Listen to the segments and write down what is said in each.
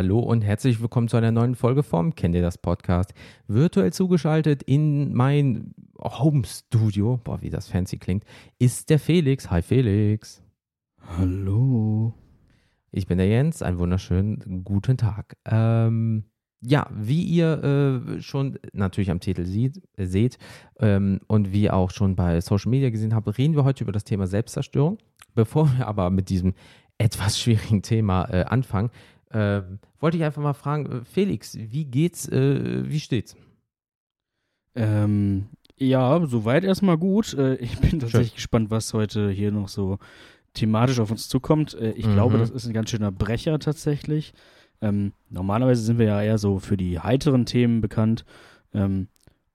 Hallo und herzlich willkommen zu einer neuen Folge vom Kennt ihr das Podcast? Virtuell zugeschaltet in mein Home Studio, boah, wie das fancy klingt, ist der Felix. Hi Felix. Hallo. Ich bin der Jens, einen wunderschönen guten Tag. Ähm, ja, wie ihr äh, schon natürlich am Titel sieht, äh, seht ähm, und wie auch schon bei Social Media gesehen habt, reden wir heute über das Thema Selbstzerstörung. Bevor wir aber mit diesem etwas schwierigen Thema äh, anfangen, äh, wollte ich einfach mal fragen, äh, Felix, wie geht's, äh, wie steht's? Ähm, ja, soweit erstmal gut. Äh, ich bin tatsächlich Schön. gespannt, was heute hier noch so thematisch auf uns zukommt. Äh, ich mhm. glaube, das ist ein ganz schöner Brecher tatsächlich. Ähm, normalerweise sind wir ja eher so für die heiteren Themen bekannt. Ähm,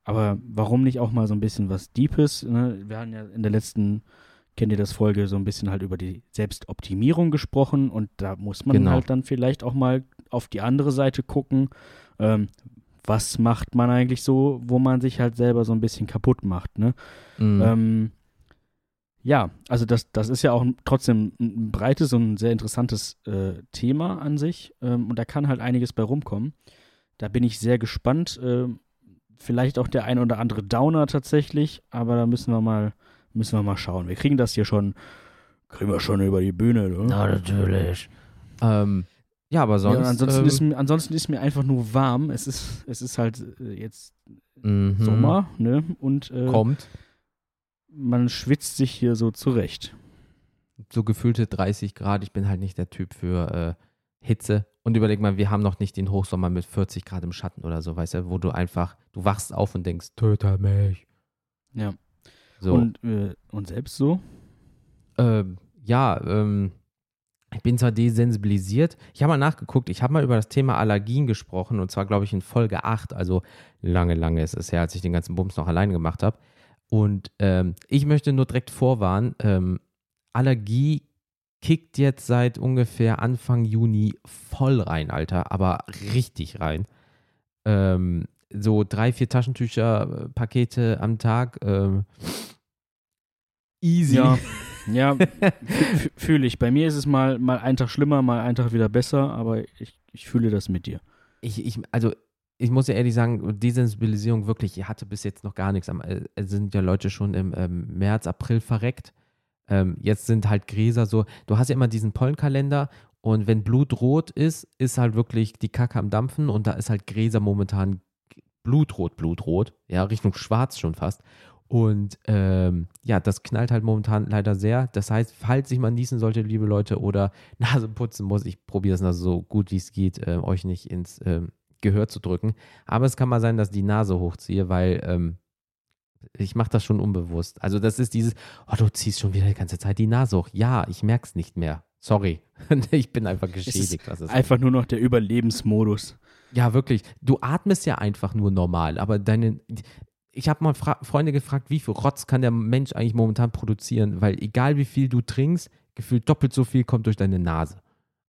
aber warum nicht auch mal so ein bisschen was Deepes? Ne? Wir hatten ja in der letzten kennt ihr das Folge so ein bisschen halt über die Selbstoptimierung gesprochen und da muss man genau. halt dann vielleicht auch mal auf die andere Seite gucken. Ähm, was macht man eigentlich so, wo man sich halt selber so ein bisschen kaputt macht, ne? Mhm. Ähm, ja, also das, das ist ja auch trotzdem ein breites und ein sehr interessantes äh, Thema an sich ähm, und da kann halt einiges bei rumkommen. Da bin ich sehr gespannt. Äh, vielleicht auch der ein oder andere Downer tatsächlich, aber da müssen wir mal Müssen wir mal schauen. Wir kriegen das hier schon, kriegen wir schon über die Bühne. Ne? Na, natürlich. Ähm, ja, aber sonst. Ja, ansonsten, ähm, ist, mir, ansonsten ist mir einfach nur warm. Es ist, es ist halt äh, jetzt mhm. Sommer, ne? Und äh, kommt. Man schwitzt sich hier so zurecht. So gefühlte 30 Grad. Ich bin halt nicht der Typ für äh, Hitze. Und überleg mal, wir haben noch nicht den Hochsommer mit 40 Grad im Schatten oder so, weißt du, wo du einfach, du wachst auf und denkst, töte mich. Ja. So. Und, äh, und selbst so? Ähm, ja, ähm, ich bin zwar desensibilisiert. Ich habe mal nachgeguckt, ich habe mal über das Thema Allergien gesprochen und zwar, glaube ich, in Folge 8, also lange, lange ist es her, als ich den ganzen Bums noch allein gemacht habe. Und ähm, ich möchte nur direkt vorwarnen, ähm, Allergie kickt jetzt seit ungefähr Anfang Juni voll rein, Alter, aber richtig rein. Ähm, so drei, vier Taschentücher, Pakete am Tag. Ähm, easy. Ja, ja fühle ich. Bei mir ist es mal, mal einen Tag schlimmer, mal einen Tag wieder besser, aber ich, ich fühle das mit dir. Ich, ich, also ich muss ja ehrlich sagen, Desensibilisierung wirklich, ich hatte bis jetzt noch gar nichts. Äh, es sind ja Leute schon im ähm, März, April verreckt. Ähm, jetzt sind halt Gräser so, du hast ja immer diesen Pollenkalender und wenn Blut rot ist, ist halt wirklich die Kacke am Dampfen und da ist halt Gräser momentan blutrot, blutrot, ja, Richtung schwarz schon fast. Und ähm, ja, das knallt halt momentan leider sehr. Das heißt, falls ich mal niesen sollte, liebe Leute, oder Nase putzen muss, ich probiere es also so gut wie es geht, äh, euch nicht ins äh, Gehör zu drücken. Aber es kann mal sein, dass ich die Nase hochziehe, weil ähm, ich mache das schon unbewusst. Also das ist dieses, oh, du ziehst schon wieder die ganze Zeit die Nase hoch. Ja, ich merke es nicht mehr. Sorry. ich bin einfach geschädigt. Es ist einfach nur noch der Überlebensmodus. Ja, wirklich. Du atmest ja einfach nur normal, aber deine. Ich habe mal Fra Freunde gefragt, wie viel Rotz kann der Mensch eigentlich momentan produzieren, weil egal wie viel du trinkst, gefühlt doppelt so viel kommt durch deine Nase.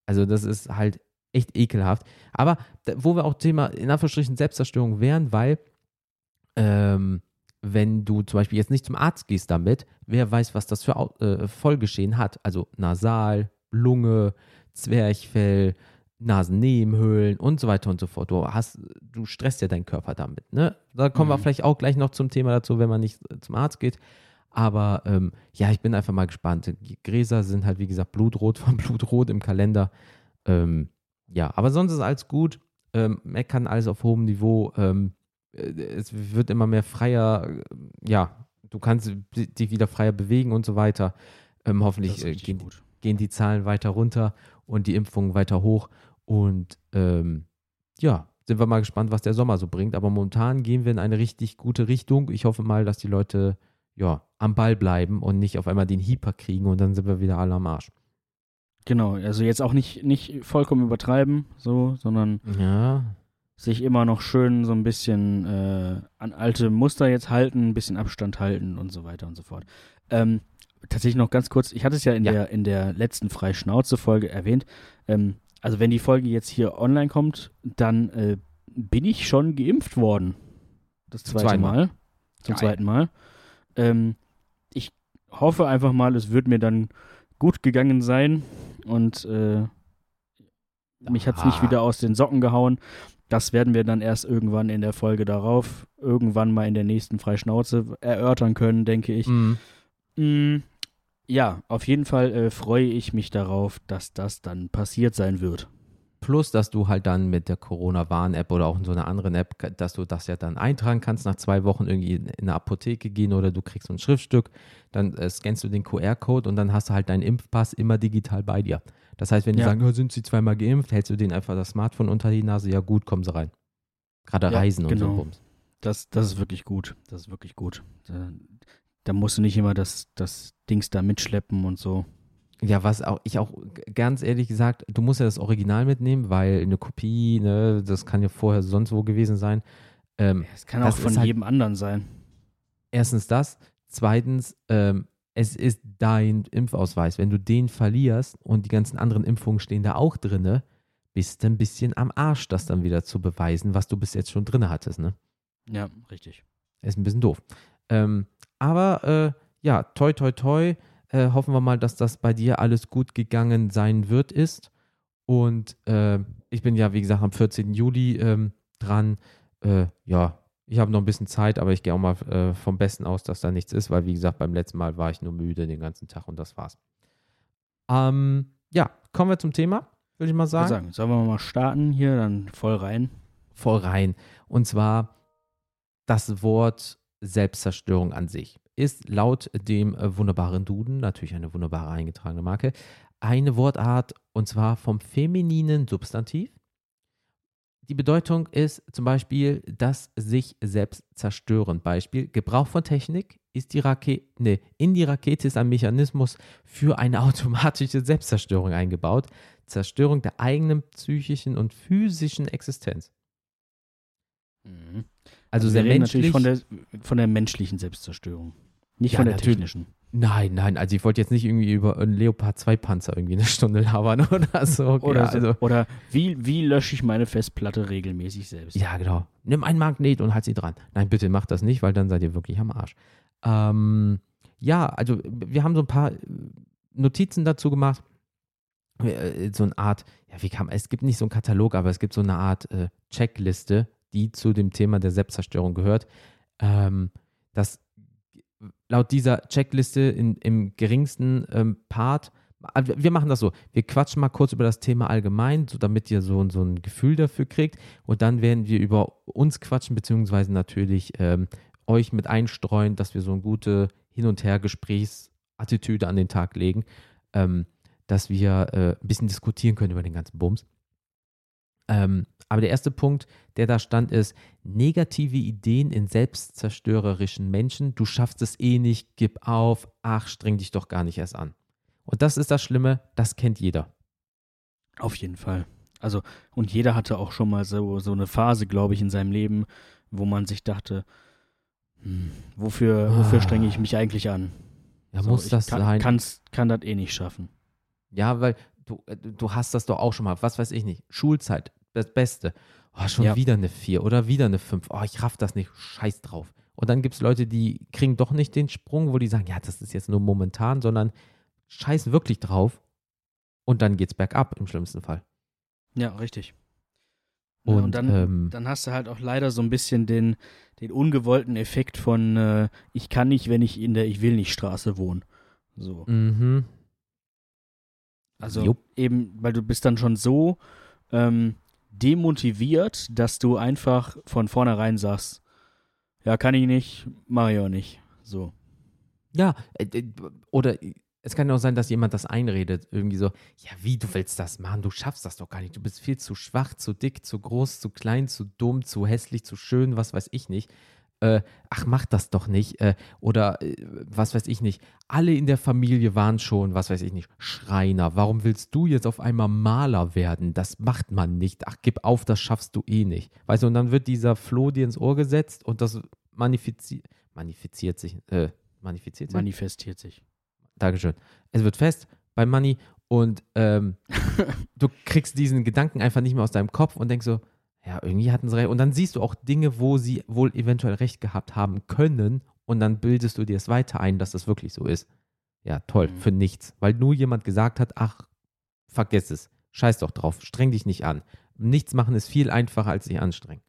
Also das ist halt echt ekelhaft. Aber wo wir auch Thema in Anführungsstrichen Selbstzerstörung wären, weil ähm, wenn du zum Beispiel jetzt nicht zum Arzt gehst damit, wer weiß, was das für äh, Folgeschehen hat. Also Nasal, Lunge, Zwerchfell, Nasennebenhöhlen und so weiter und so fort. Du hast, du stresst ja deinen Körper damit. Ne? Da kommen mhm. wir vielleicht auch gleich noch zum Thema dazu, wenn man nicht zum Arzt geht. Aber ähm, ja, ich bin einfach mal gespannt. Die Gräser sind halt, wie gesagt, blutrot von Blutrot im Kalender. Ähm, ja, aber sonst ist alles gut. Ähm, meckern alles auf hohem Niveau. Ähm, äh, es wird immer mehr freier. Ja, du kannst dich wieder freier bewegen und so weiter. Ähm, hoffentlich äh, gehen, gehen die Zahlen weiter runter und die Impfungen weiter hoch. Und ähm, ja, sind wir mal gespannt, was der Sommer so bringt. Aber momentan gehen wir in eine richtig gute Richtung. Ich hoffe mal, dass die Leute ja am Ball bleiben und nicht auf einmal den Hyper kriegen und dann sind wir wieder alle am Arsch. Genau, also jetzt auch nicht, nicht vollkommen übertreiben, so, sondern ja. sich immer noch schön so ein bisschen äh, an alte Muster jetzt halten, ein bisschen Abstand halten und so weiter und so fort. Ähm, tatsächlich noch ganz kurz, ich hatte es ja in, ja. Der, in der letzten Freischnauze-Folge erwähnt. Ähm, also wenn die Folge jetzt hier online kommt, dann äh, bin ich schon geimpft worden. Das zweite Zweimal. Mal. Zum Geil. zweiten Mal. Ähm, ich hoffe einfach mal, es wird mir dann gut gegangen sein und äh, mich hat es nicht wieder aus den Socken gehauen. Das werden wir dann erst irgendwann in der Folge darauf, irgendwann mal in der nächsten Freischnauze erörtern können, denke ich. Mhm. Mm, ja, auf jeden Fall äh, freue ich mich darauf, dass das dann passiert sein wird. Plus, dass du halt dann mit der Corona-Warn-App oder auch in so einer anderen App, dass du das ja dann eintragen kannst, nach zwei Wochen irgendwie in eine Apotheke gehen oder du kriegst so ein Schriftstück, dann äh, scannst du den QR-Code und dann hast du halt deinen Impfpass immer digital bei dir. Das heißt, wenn die ja. sagen, oh, sind sie zweimal geimpft, hältst du denen einfach das Smartphone unter die Nase, ja gut, kommen sie rein. Gerade ja, Reisen genau. und so Bums. Das, das ist wirklich gut. Das ist wirklich gut. Da, musst du nicht immer das, das Dings da mitschleppen und so. Ja, was auch ich auch ganz ehrlich gesagt, du musst ja das Original mitnehmen, weil eine Kopie, ne, das kann ja vorher sonst wo gewesen sein. Ähm, es kann auch von halt, jedem anderen sein. Erstens das. Zweitens, ähm, es ist dein Impfausweis. Wenn du den verlierst und die ganzen anderen Impfungen stehen da auch drinne, bist du ein bisschen am Arsch, das dann wieder zu beweisen, was du bis jetzt schon drin hattest, ne? Ja, richtig. Ist ein bisschen doof. Ähm, aber äh, ja, toi, toi, toi. Äh, hoffen wir mal, dass das bei dir alles gut gegangen sein wird, ist. Und äh, ich bin ja, wie gesagt, am 14. Juli ähm, dran. Äh, ja, ich habe noch ein bisschen Zeit, aber ich gehe auch mal äh, vom Besten aus, dass da nichts ist, weil, wie gesagt, beim letzten Mal war ich nur müde den ganzen Tag und das war's. Ähm, ja, kommen wir zum Thema, würde ich mal sagen. Ich sagen. Sollen wir mal starten hier, dann voll rein? Voll rein. Und zwar das Wort Selbstzerstörung an sich ist laut dem äh, wunderbaren Duden, natürlich eine wunderbare eingetragene Marke, eine Wortart und zwar vom femininen Substantiv. Die Bedeutung ist zum Beispiel das sich selbst zerstören. Beispiel: Gebrauch von Technik ist die Rakete, nee, in die Rakete ist ein Mechanismus für eine automatische Selbstzerstörung eingebaut. Zerstörung der eigenen psychischen und physischen Existenz. Mhm. Also, also sehr menschlich. Natürlich von der, von der menschlichen Selbstzerstörung. Nicht ja, von der technischen. Nein, nein, also ich wollte jetzt nicht irgendwie über einen Leopard 2 Panzer irgendwie eine Stunde labern oder so. Okay, oder, also. oder wie, wie lösche ich meine Festplatte regelmäßig selbst? Ja, genau. Nimm ein Magnet und halt sie dran. Nein, bitte mach das nicht, weil dann seid ihr wirklich am Arsch. Ähm, ja, also wir haben so ein paar Notizen dazu gemacht. Äh, so eine Art, ja, wie kam, es gibt nicht so einen Katalog, aber es gibt so eine Art äh, Checkliste, die zu dem Thema der Selbstzerstörung gehört. Ähm, das laut dieser Checkliste in, im geringsten ähm, Part, also wir machen das so, wir quatschen mal kurz über das Thema allgemein, so damit ihr so, so ein Gefühl dafür kriegt und dann werden wir über uns quatschen, beziehungsweise natürlich ähm, euch mit einstreuen, dass wir so eine gute Hin- und Her-Gesprächsattitüde an den Tag legen, ähm, dass wir äh, ein bisschen diskutieren können über den ganzen Bums. Ähm, aber der erste Punkt, der da stand, ist negative Ideen in selbstzerstörerischen Menschen. Du schaffst es eh nicht, gib auf, ach, streng dich doch gar nicht erst an. Und das ist das Schlimme, das kennt jeder. Auf jeden Fall. Also, und jeder hatte auch schon mal so, so eine Phase, glaube ich, in seinem Leben, wo man sich dachte, hm, wofür, wofür strenge ich mich eigentlich an? Ja, so, muss das kann, sein? Kann's, kann das eh nicht schaffen. Ja, weil du, äh, du hast das doch auch schon mal, was weiß ich nicht, Schulzeit, das Beste. Oh, schon ja. wieder eine 4 oder wieder eine 5. Oh, ich raff das nicht. Scheiß drauf. Und dann gibt es Leute, die kriegen doch nicht den Sprung, wo die sagen, ja, das ist jetzt nur momentan, sondern scheißen wirklich drauf. Und dann geht's bergab im schlimmsten Fall. Ja, richtig. Und, ja, und dann, ähm, dann, hast du halt auch leider so ein bisschen den, den ungewollten Effekt von äh, ich kann nicht, wenn ich in der Ich will nicht Straße wohne. So. Mhm. Also Jupp. eben, weil du bist dann schon so ähm, demotiviert, dass du einfach von vornherein sagst, ja, kann ich nicht, mach ich auch nicht. So. Ja, äh, oder es kann ja auch sein, dass jemand das einredet, irgendwie so, ja, wie, du willst das machen, du schaffst das doch gar nicht, du bist viel zu schwach, zu dick, zu groß, zu klein, zu dumm, zu hässlich, zu schön, was weiß ich nicht äh, ach, mach das doch nicht. Äh, oder äh, was weiß ich nicht. Alle in der Familie waren schon, was weiß ich nicht, Schreiner. Warum willst du jetzt auf einmal Maler werden? Das macht man nicht. Ach, gib auf, das schaffst du eh nicht. Weißt du, und dann wird dieser Floh dir ins Ohr gesetzt und das manifiziert, manifiziert sich, äh, manifiziert sich? Manifestiert sich. Dankeschön. Es wird fest bei Money und ähm, du kriegst diesen Gedanken einfach nicht mehr aus deinem Kopf und denkst so, ja, irgendwie hatten sie recht. Und dann siehst du auch Dinge, wo sie wohl eventuell recht gehabt haben können. Und dann bildest du dir es weiter ein, dass das wirklich so ist. Ja, toll, mhm. für nichts. Weil nur jemand gesagt hat, ach, vergiss es. Scheiß doch drauf, streng dich nicht an. Nichts machen ist viel einfacher, als sich anstrengen.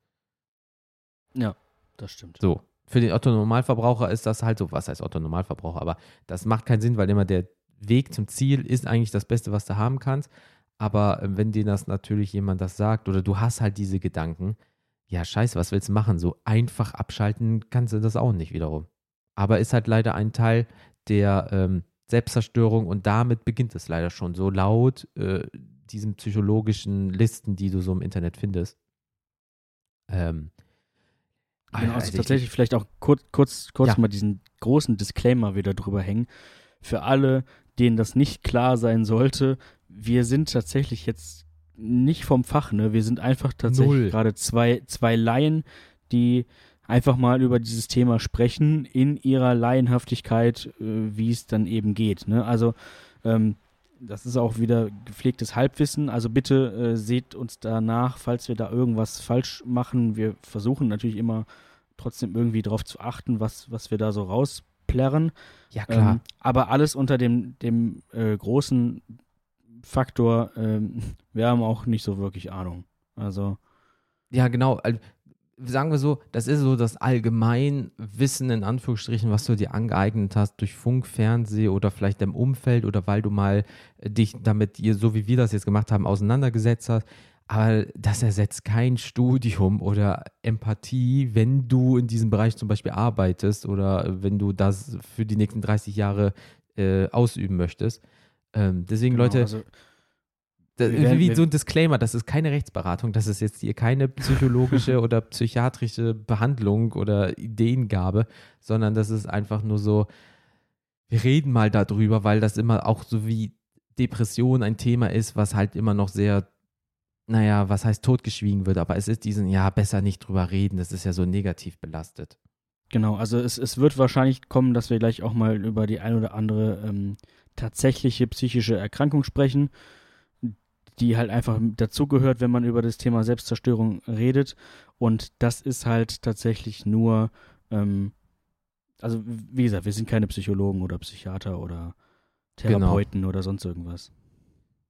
Ja, das stimmt. So, für den Otto-Normalverbraucher ist das halt so, was heißt Otto-Normalverbraucher, aber das macht keinen Sinn, weil immer der Weg zum Ziel ist eigentlich das Beste, was du haben kannst. Aber äh, wenn dir das natürlich jemand das sagt oder du hast halt diese Gedanken, ja, scheiße, was willst du machen? So einfach abschalten kannst du das auch nicht wiederum. Aber ist halt leider ein Teil der ähm, Selbstzerstörung und damit beginnt es leider schon so laut äh, diesen psychologischen Listen, die du so im Internet findest. Ähm, Genau, also tatsächlich vielleicht auch kurz, kurz, kurz ja. mal diesen großen Disclaimer wieder drüber hängen. Für alle, denen das nicht klar sein sollte, wir sind tatsächlich jetzt nicht vom Fach, ne? Wir sind einfach tatsächlich gerade zwei, zwei Laien, die einfach mal über dieses Thema sprechen, in ihrer Laienhaftigkeit, äh, wie es dann eben geht. Ne? Also ähm, das ist auch wieder gepflegtes Halbwissen. Also bitte äh, seht uns danach, falls wir da irgendwas falsch machen. Wir versuchen natürlich immer trotzdem irgendwie darauf zu achten, was, was wir da so rausplärren. Ja, klar. Ähm, aber alles unter dem, dem äh, großen Faktor, ähm, wir haben auch nicht so wirklich Ahnung. Also. Ja, genau. Also, sagen wir so, das ist so das Allgemeinwissen in Anführungsstrichen, was du dir angeeignet hast durch Funk, Fernseh oder vielleicht im Umfeld oder weil du mal äh, dich damit, so wie wir das jetzt gemacht haben, auseinandergesetzt hast. Aber das ersetzt kein Studium oder Empathie, wenn du in diesem Bereich zum Beispiel arbeitest oder wenn du das für die nächsten 30 Jahre äh, ausüben möchtest. Ähm, deswegen, genau, Leute, also das, werden, wie so ein Disclaimer, das ist keine Rechtsberatung, das ist jetzt hier keine psychologische oder psychiatrische Behandlung oder Ideengabe, sondern das ist einfach nur so, wir reden mal darüber, weil das immer auch so wie Depression ein Thema ist, was halt immer noch sehr, naja, was heißt totgeschwiegen wird, aber es ist diesen, ja, besser nicht drüber reden, das ist ja so negativ belastet. Genau, also es, es wird wahrscheinlich kommen, dass wir gleich auch mal über die ein oder andere ähm, tatsächliche psychische Erkrankung sprechen die halt einfach dazugehört, wenn man über das Thema Selbstzerstörung redet. Und das ist halt tatsächlich nur, ähm, also wie gesagt, wir sind keine Psychologen oder Psychiater oder Therapeuten genau. oder sonst irgendwas.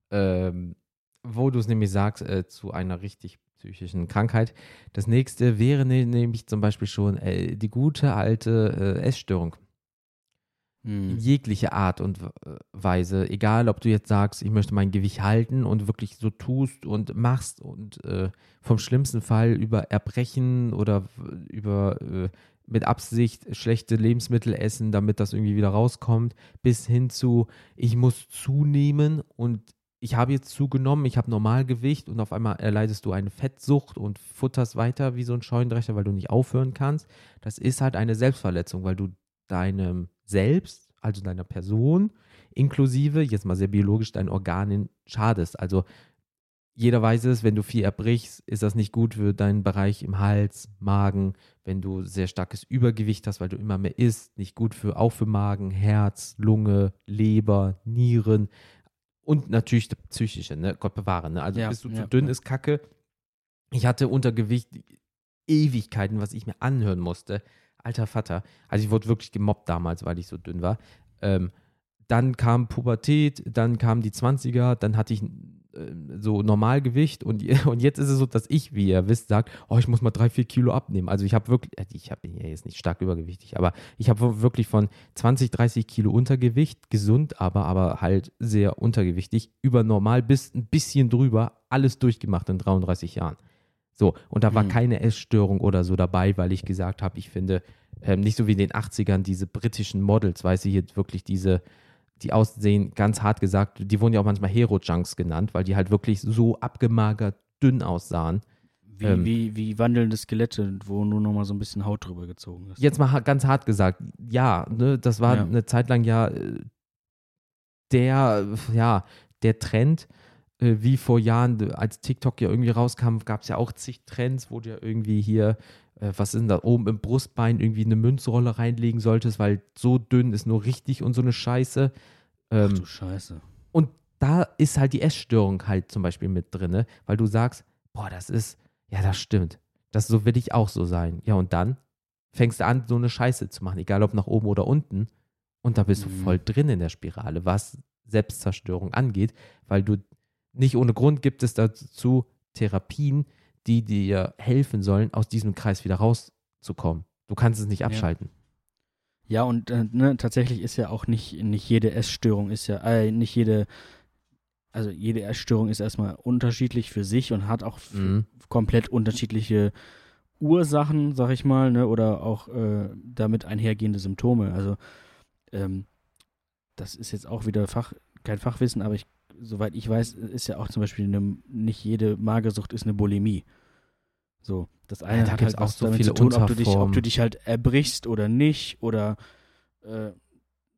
Ähm, wo du es nämlich sagst, äh, zu einer richtig psychischen Krankheit. Das nächste wäre ne, nämlich zum Beispiel schon äh, die gute alte äh, Essstörung hm. jegliche Art und Weise, egal ob du jetzt sagst, ich möchte mein Gewicht halten und wirklich so tust und machst und äh, vom schlimmsten Fall über Erbrechen oder über äh, mit Absicht schlechte Lebensmittel essen, damit das irgendwie wieder rauskommt, bis hin zu, ich muss zunehmen und ich habe jetzt zugenommen, ich habe Normalgewicht und auf einmal erleidest du eine Fettsucht und futterst weiter wie so ein Scheunendrecher, weil du nicht aufhören kannst. Das ist halt eine Selbstverletzung, weil du deinem Selbst, also deiner Person, inklusive, jetzt mal sehr biologisch, deinen Organen schadest. Also jeder weiß es, wenn du viel erbrichst, ist das nicht gut für deinen Bereich im Hals, Magen. Wenn du sehr starkes Übergewicht hast, weil du immer mehr isst, nicht gut für, auch für Magen, Herz, Lunge, Leber, Nieren und natürlich das Psychische, ne? Gott bewahre. Ne? Also ja, bist du ja, zu dünn, ja. ist Kacke. Ich hatte Untergewicht Ewigkeiten, was ich mir anhören musste alter Vater. Also ich wurde wirklich gemobbt damals, weil ich so dünn war. Ähm, dann kam Pubertät, dann kamen die 20er, dann hatte ich äh, so Normalgewicht und, und jetzt ist es so, dass ich, wie ihr wisst, sagt, oh, ich muss mal drei, vier Kilo abnehmen. Also ich habe wirklich, äh, ich bin ja jetzt nicht stark übergewichtig, aber ich habe wirklich von 20, 30 Kilo Untergewicht, gesund, aber, aber halt sehr untergewichtig, über normal bis ein bisschen drüber, alles durchgemacht in 33 Jahren. So, und da war mhm. keine Essstörung oder so dabei, weil ich gesagt habe, ich finde, ähm, nicht so wie in den 80ern diese britischen Models, weiß ich jetzt wirklich diese, die aussehen, ganz hart gesagt, die wurden ja auch manchmal Hero-Junks genannt, weil die halt wirklich so abgemagert, dünn aussahen. Wie, ähm, wie, wie wandelnde Skelette, wo nur noch mal so ein bisschen Haut drüber gezogen ist. Jetzt mal ganz hart gesagt, ja, ne, das war ja. eine Zeit lang ja äh, der, ja, der Trend, äh, wie vor Jahren, als TikTok ja irgendwie rauskam, gab es ja auch zig Trends, wo ja irgendwie hier, äh, was ist denn da, oben im Brustbein irgendwie eine Münzrolle reinlegen solltest, weil so dünn ist nur richtig und so eine Scheiße. Ähm, Ach du Scheiße. Und da ist halt die Essstörung halt zum Beispiel mit drin, ne? weil du sagst, boah, das ist, ja, das stimmt. Das so will ich auch so sein. Ja, und dann fängst du an, so eine Scheiße zu machen, egal ob nach oben oder unten. Und da bist mhm. du voll drin in der Spirale, was Selbstzerstörung angeht, weil du nicht ohne Grund gibt es dazu Therapien, die dir helfen sollen, aus diesem Kreis wieder rauszukommen. Du kannst es nicht abschalten. Ja, und äh, ne, tatsächlich ist ja auch nicht, nicht jede Essstörung ist ja, äh, nicht jede, also jede Essstörung ist erstmal unterschiedlich für sich und hat auch Mhm. komplett unterschiedliche Ursachen, sag ich mal, ne, oder auch äh, damit einhergehende Symptome. Also ähm, das ist jetzt auch wieder Fach, kein Fachwissen, aber ich, soweit ich weiß, ist ja auch zum Beispiel eine, nicht jede Magersucht ist eine Bulimie. So, das eine da hat halt auch so viele zu tun, ob du, dich, ob du dich halt erbrichst oder nicht oder äh,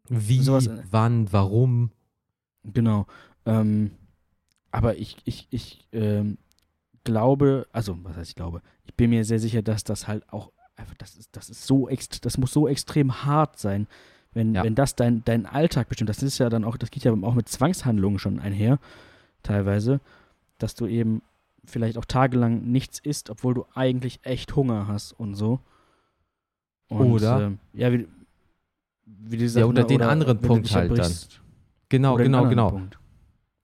Wie, Sowas- wann, warum? Genau. Ähm, aber ich, ich, ich ähm, glaube, also was heißt ich glaube, ich bin mir sehr sicher, dass das halt auch einfach, das ist, das ist so ext das muss so extrem hart sein, wenn, Ja. wenn das dein, dein Alltag bestimmt. Das ist ja dann auch, das geht ja auch mit Zwangshandlungen schon einher, teilweise, dass du eben vielleicht auch tagelang nichts isst, obwohl du eigentlich echt Hunger hast und so. Und, Oder? ähm, ja, wie, wie du sagst, oder ne, den anderen wenn du Punkt dich halt dann. Genau, Oder den genau, anderen genau. Punkt.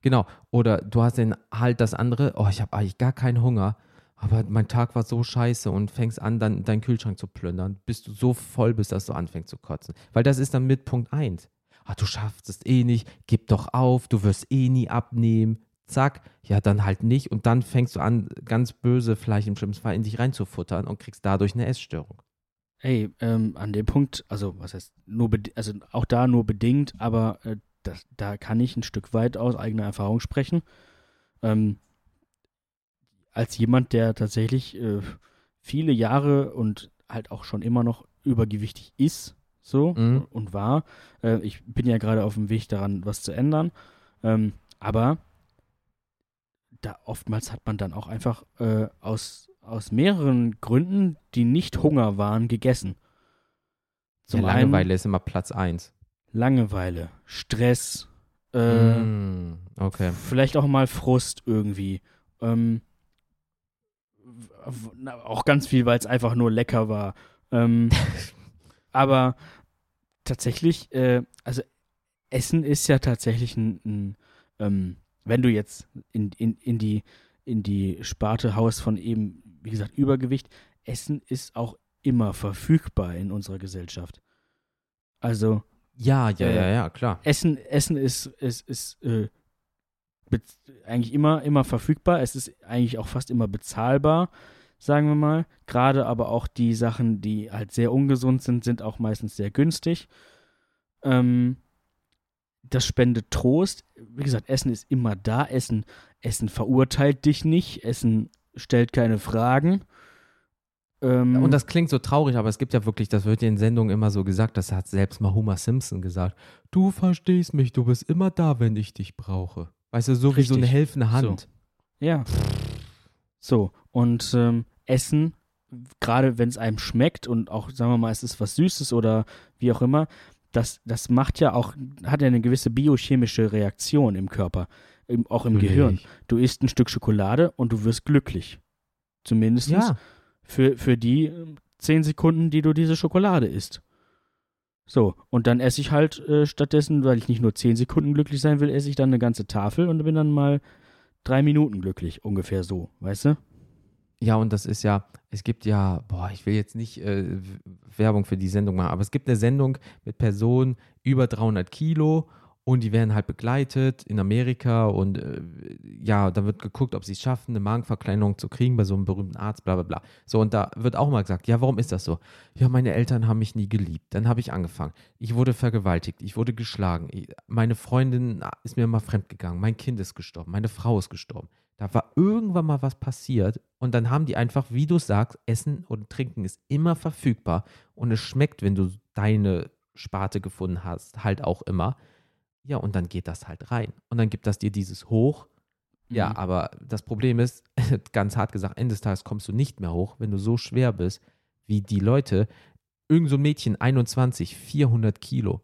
Genau. Oder du hast dann halt das andere, oh, ich habe eigentlich gar keinen Hunger, aber mein Tag war so scheiße und fängst an, dann deinen Kühlschrank zu plündern, bis du so voll bist, dass du anfängst zu kotzen. Weil das ist dann mit Punkt 1. Ah, du schaffst es eh nicht, gib doch auf, du wirst eh nie abnehmen. Zack, ja, dann halt nicht. Und dann fängst du an, ganz böse, vielleicht im schlimmsten Fall in dich reinzufuttern und kriegst dadurch eine Essstörung. Ey, ähm, an dem Punkt, also was heißt, nur also auch da nur bedingt, aber äh, das, da kann ich ein Stück weit aus eigener Erfahrung sprechen. Ähm, als jemand, der tatsächlich äh, viele Jahre und halt auch schon immer noch übergewichtig ist, so Mhm. und war. Äh, ich bin ja gerade auf dem Weg daran, was zu ändern. Ähm, aber da oftmals hat man dann auch einfach äh, aus, aus mehreren Gründen, die nicht Hunger waren, gegessen. Zum ja, einen Langeweile ist immer Platz 1. Langeweile, Stress, äh, Mm, okay. vielleicht auch mal Frust irgendwie. Ähm, auch ganz viel, weil es einfach nur lecker war. Ähm, aber tatsächlich, äh, also Essen ist ja tatsächlich ein, ein ähm, wenn du jetzt in, in, in, die, in die Sparte haust von eben, wie gesagt, Übergewicht, Essen ist auch immer verfügbar in unserer Gesellschaft. Also Ja, ja, Äh, ja, ja, klar. Essen, Essen ist, ist, ist äh, eigentlich immer, immer verfügbar. Es ist eigentlich auch fast immer bezahlbar, sagen wir mal. Gerade aber auch die Sachen, die halt sehr ungesund sind, sind auch meistens sehr günstig. Ähm, das spendet Trost. Wie gesagt, Essen ist immer da. Essen, Essen verurteilt dich nicht. Essen stellt keine Fragen. Ähm, Und das klingt so traurig, aber es gibt ja wirklich, das wird ja in Sendungen immer so gesagt, das hat selbst mal Homer Simpson gesagt. Du verstehst mich, du bist immer da, wenn ich dich brauche. Weißt du, so wie so eine Richtig. helfende Hand. Ja. So, und ähm, Essen, gerade wenn es einem schmeckt und auch, sagen wir mal, es ist was Süßes oder wie auch immer, das, das macht ja auch, hat ja eine gewisse biochemische Reaktion im Körper, im, auch im Gehirn. Du isst ein Stück Schokolade und du wirst glücklich. Zumindest Ja, für, für die ähm, zehn Sekunden, die du diese Schokolade isst. So, und dann esse ich halt äh, stattdessen, weil ich nicht nur zehn Sekunden glücklich sein will, esse ich dann eine ganze Tafel und bin dann mal drei Minuten glücklich, ungefähr so, weißt du? Ja, und das ist ja, es gibt ja, boah, ich will jetzt nicht äh, Werbung für die Sendung machen, aber es gibt eine Sendung mit Personen über 300 Kilo und die werden halt begleitet in Amerika und äh, ja, da wird geguckt, ob sie es schaffen, eine Magenverkleinerung zu kriegen bei so einem berühmten Arzt, bla bla bla. So, und da wird auch mal gesagt, ja, warum ist das so? Ja, meine Eltern haben mich nie geliebt. Dann habe ich angefangen. Ich wurde vergewaltigt, ich wurde geschlagen. Ich, meine Freundin ist mir mal fremdgegangen, mein Kind ist gestorben, meine Frau ist gestorben. Da war irgendwann mal was passiert und dann haben die einfach, wie du sagst, Essen und Trinken ist immer verfügbar und es schmeckt, wenn du deine Sparte gefunden hast, halt auch immer. Ja, und dann geht das halt rein. Und dann gibt das dir dieses Hoch. Ja, Mhm. aber das Problem ist, ganz hart gesagt, Ende des Tages kommst du nicht mehr hoch, wenn du so schwer bist, wie die Leute. Irgend so ein Mädchen, 21, 400 Kilo.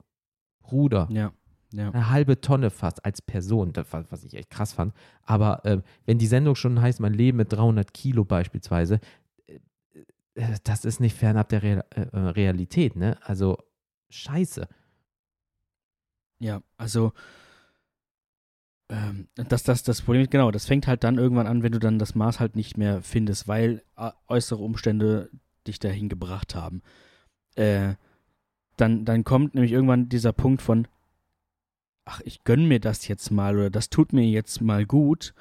Bruder, Ja, ja. eine halbe Tonne fast als Person, das was ich echt krass fand. Aber äh, wenn die Sendung schon heißt, mein Leben mit 300 Kilo beispielsweise, äh, äh, das ist nicht fernab der Real, äh, äh, Realität, ne? Also, scheiße. Ja, also ähm, das, das, das Problem, genau, das fängt halt dann irgendwann an, wenn du dann das Maß halt nicht mehr findest, weil äh, äußere Umstände dich dahin gebracht haben. Äh, dann, dann kommt nämlich irgendwann dieser Punkt von, ach, ich gönne mir das jetzt mal oder das tut mir jetzt mal gut.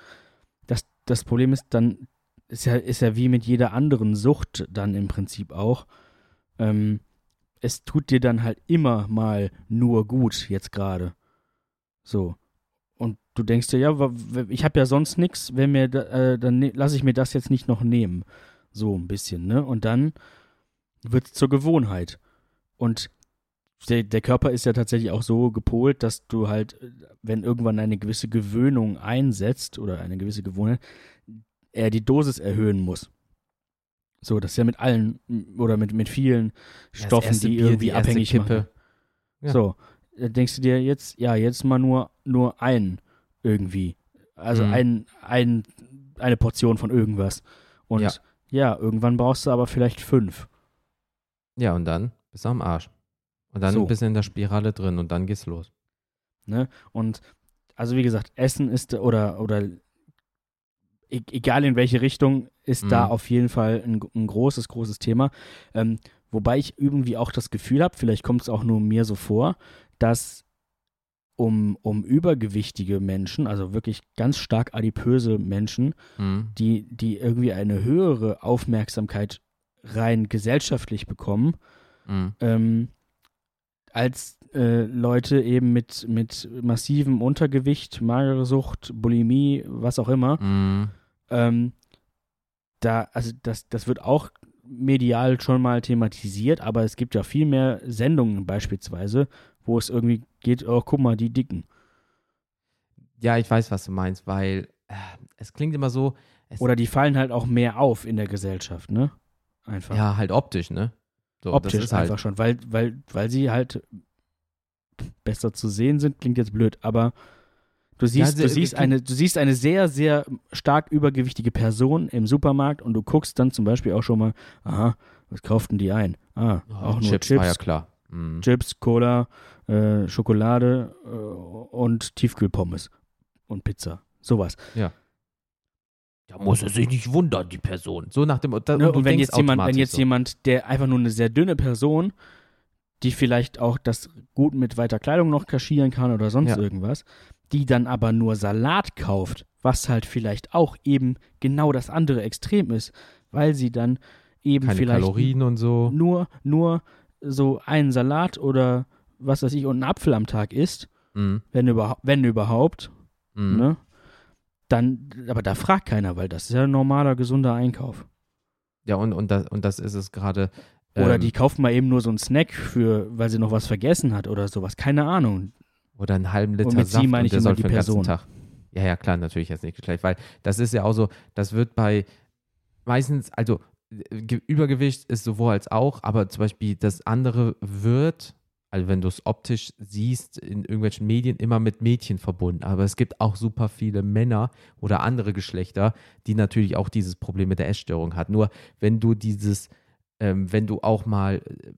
Das, das Problem ist dann, ist ja, ist ja wie mit jeder anderen Sucht dann im Prinzip auch. Ähm, es tut dir dann halt immer mal nur gut jetzt gerade. So. Und du denkst dir, ja, ich habe ja sonst nichts, wenn mir, äh, dann ne, lasse ich mir das jetzt nicht noch nehmen. So ein bisschen, ne? Und dann wird es zur Gewohnheit. Und der, der Körper ist ja tatsächlich auch so gepolt, dass du halt, wenn irgendwann eine gewisse Gewöhnung einsetzt oder eine gewisse Gewohnheit, er die Dosis erhöhen muss. So, das ist ja mit allen oder mit, mit vielen Stoffen, die Bier, irgendwie die abhängig Kippe. machen. Ja. So, da denkst du dir jetzt, ja, jetzt mal nur, nur ein irgendwie. Also mhm. ein, ein, eine Portion von irgendwas. Und ja. ja, irgendwann brauchst du aber vielleicht fünf. Ja, und dann bist du am Arsch. Und dann so. bist du in der Spirale drin und dann geht's los. Ne? Und also wie gesagt, Essen ist oder, oder e-, egal in welche Richtung, ist mhm. da auf jeden Fall ein, ein großes, großes Thema. Ähm, wobei ich irgendwie auch das Gefühl habe, vielleicht kommt es auch nur mir so vor, dass um, um übergewichtige Menschen, also wirklich ganz stark adipöse Menschen, mhm. die, die irgendwie eine höhere Aufmerksamkeit rein gesellschaftlich bekommen, mhm. ähm, als äh, Leute eben mit, mit massivem Untergewicht, Magersucht, Bulimie, was auch immer. Mhm. Ähm, da, also das, das wird auch medial schon mal thematisiert, aber es gibt ja viel mehr Sendungen beispielsweise, wo es irgendwie geht, oh, guck mal, die Dicken. Ja, ich weiß, was du meinst, weil äh, es klingt immer so. Oder die fallen halt auch mehr auf in der Gesellschaft, ne? Einfach. Ja, halt optisch, ne? So, optisch halt einfach schon, weil, weil, weil sie halt besser zu sehen sind, klingt jetzt blöd, aber du siehst, ja, du, siehst eine, du siehst eine sehr, sehr stark übergewichtige Person im Supermarkt und du guckst dann zum Beispiel auch schon mal, aha, was kauften die ein? Ah, oh, auch nur Chips. Chips. ja klar. Mhm. Chips, Cola, äh, Schokolade äh, und Tiefkühlpommes und Pizza. Sowas. Ja. Da muss er sich nicht wundern, die Person. So nach dem. Da, ne, und wenn jetzt jemand, wenn jetzt so. jemand, der einfach nur eine sehr dünne Person, die vielleicht auch das gut mit weiter Kleidung noch kaschieren kann oder sonst ja. irgendwas, die dann aber nur Salat kauft, was halt vielleicht auch eben genau das andere Extrem ist, weil sie dann eben Keine vielleicht Kalorien und so. nur nur so einen Salat oder was weiß ich und einen Apfel am Tag isst, mhm. wenn überhaupt, wenn überhaupt, mhm. ne? Dann, aber da fragt keiner, weil das ist ja ein normaler, gesunder Einkauf. Ja, und, und, das, und das ist es gerade. Oder ähm, die kauft mal eben nur so einen Snack für, weil sie noch was vergessen hat oder sowas. Keine Ahnung. Oder einen halben Liter und mit Saft sie meine ich der soll die für den Person. Tag. Ja, ja, klar, natürlich jetzt nicht schlecht, weil das ist ja auch so, das wird bei meistens, also Übergewicht ist sowohl als auch, aber zum Beispiel das andere wird also wenn du es optisch siehst, in irgendwelchen Medien immer mit Mädchen verbunden. Aber es gibt auch super viele Männer oder andere Geschlechter, die natürlich auch dieses Problem mit der Essstörung hat. Nur wenn du dieses, ähm, wenn du auch mal äh,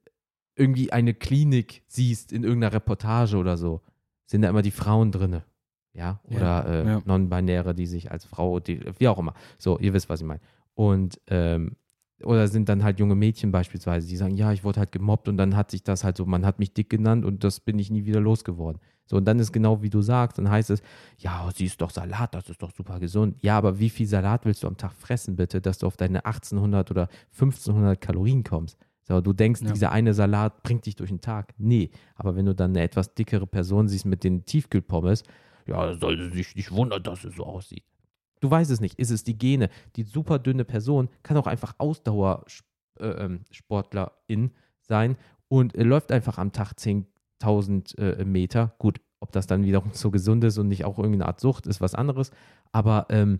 irgendwie eine Klinik siehst in irgendeiner Reportage oder so, sind da immer die Frauen drinne. Ja, oder ja, äh, ja. Non-Binäre, die sich als Frau, die, wie auch immer. So, ihr wisst, was ich meine. Und ähm, oder sind dann halt junge Mädchen beispielsweise, die sagen, ja, ich wurde halt gemobbt und dann hat sich das halt so, man hat mich dick genannt und das bin ich nie wieder losgeworden. So, und dann ist genau wie du sagst, dann heißt es, ja, sie ist doch Salat, das ist doch super gesund. Ja, aber wie viel Salat willst du am Tag fressen, bitte, dass du auf deine 1800 oder 1500 Kalorien kommst? So, du denkst, ja. dieser eine Salat bringt dich durch den Tag. Nee, aber wenn du dann eine etwas dickere Person siehst mit den Tiefkühlpommes, ja, soll sie sich nicht wundern, dass es so aussieht. Du weißt es nicht. Ist es die Gene? Die super dünne Person kann auch einfach Ausdauersportlerin äh, ähm, sein und äh, läuft einfach am Tag 10.000 äh, Meter. Gut, ob das dann wiederum so gesund ist und nicht auch irgendeine Art Sucht, ist was anderes. Aber ähm,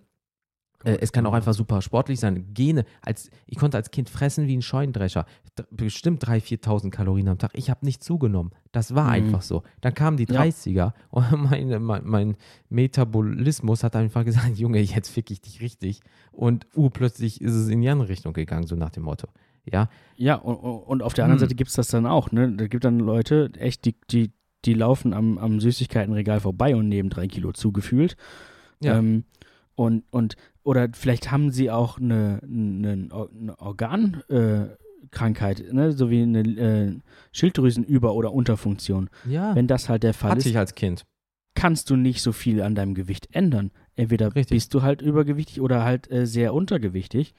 äh, es kann auch einfach super sportlich sein. Gene, als, ich konnte als Kind fressen wie ein Scheunendrescher. Bestimmt 3.000, 4.000 Kalorien am Tag. Ich habe nicht zugenommen. Das war mhm. einfach so. Dann kamen die 30er ja. und mein, mein, mein, Metabolismus hat einfach gesagt, Junge, jetzt fick ich dich richtig. Und uh, plötzlich ist es in die andere Richtung gegangen, so nach dem Motto. Ja, ja und, und auf der anderen hm. Seite gibt es das dann auch. Ne? Da gibt dann Leute, echt, die, die die laufen am, am Süßigkeitenregal vorbei und nehmen drei Kilo zugefühlt. Ja. Ähm, und, und, oder vielleicht haben sie auch eine, eine, eine Organkrankheit, äh, ne? so wie eine äh, Schilddrüsenüber- oder Unterfunktion. Ja. Wenn das halt der Fall Hatte ist. ich als Kind. Kannst du nicht so viel an deinem Gewicht ändern. Entweder Richtig. bist du halt übergewichtig oder halt äh, sehr untergewichtig.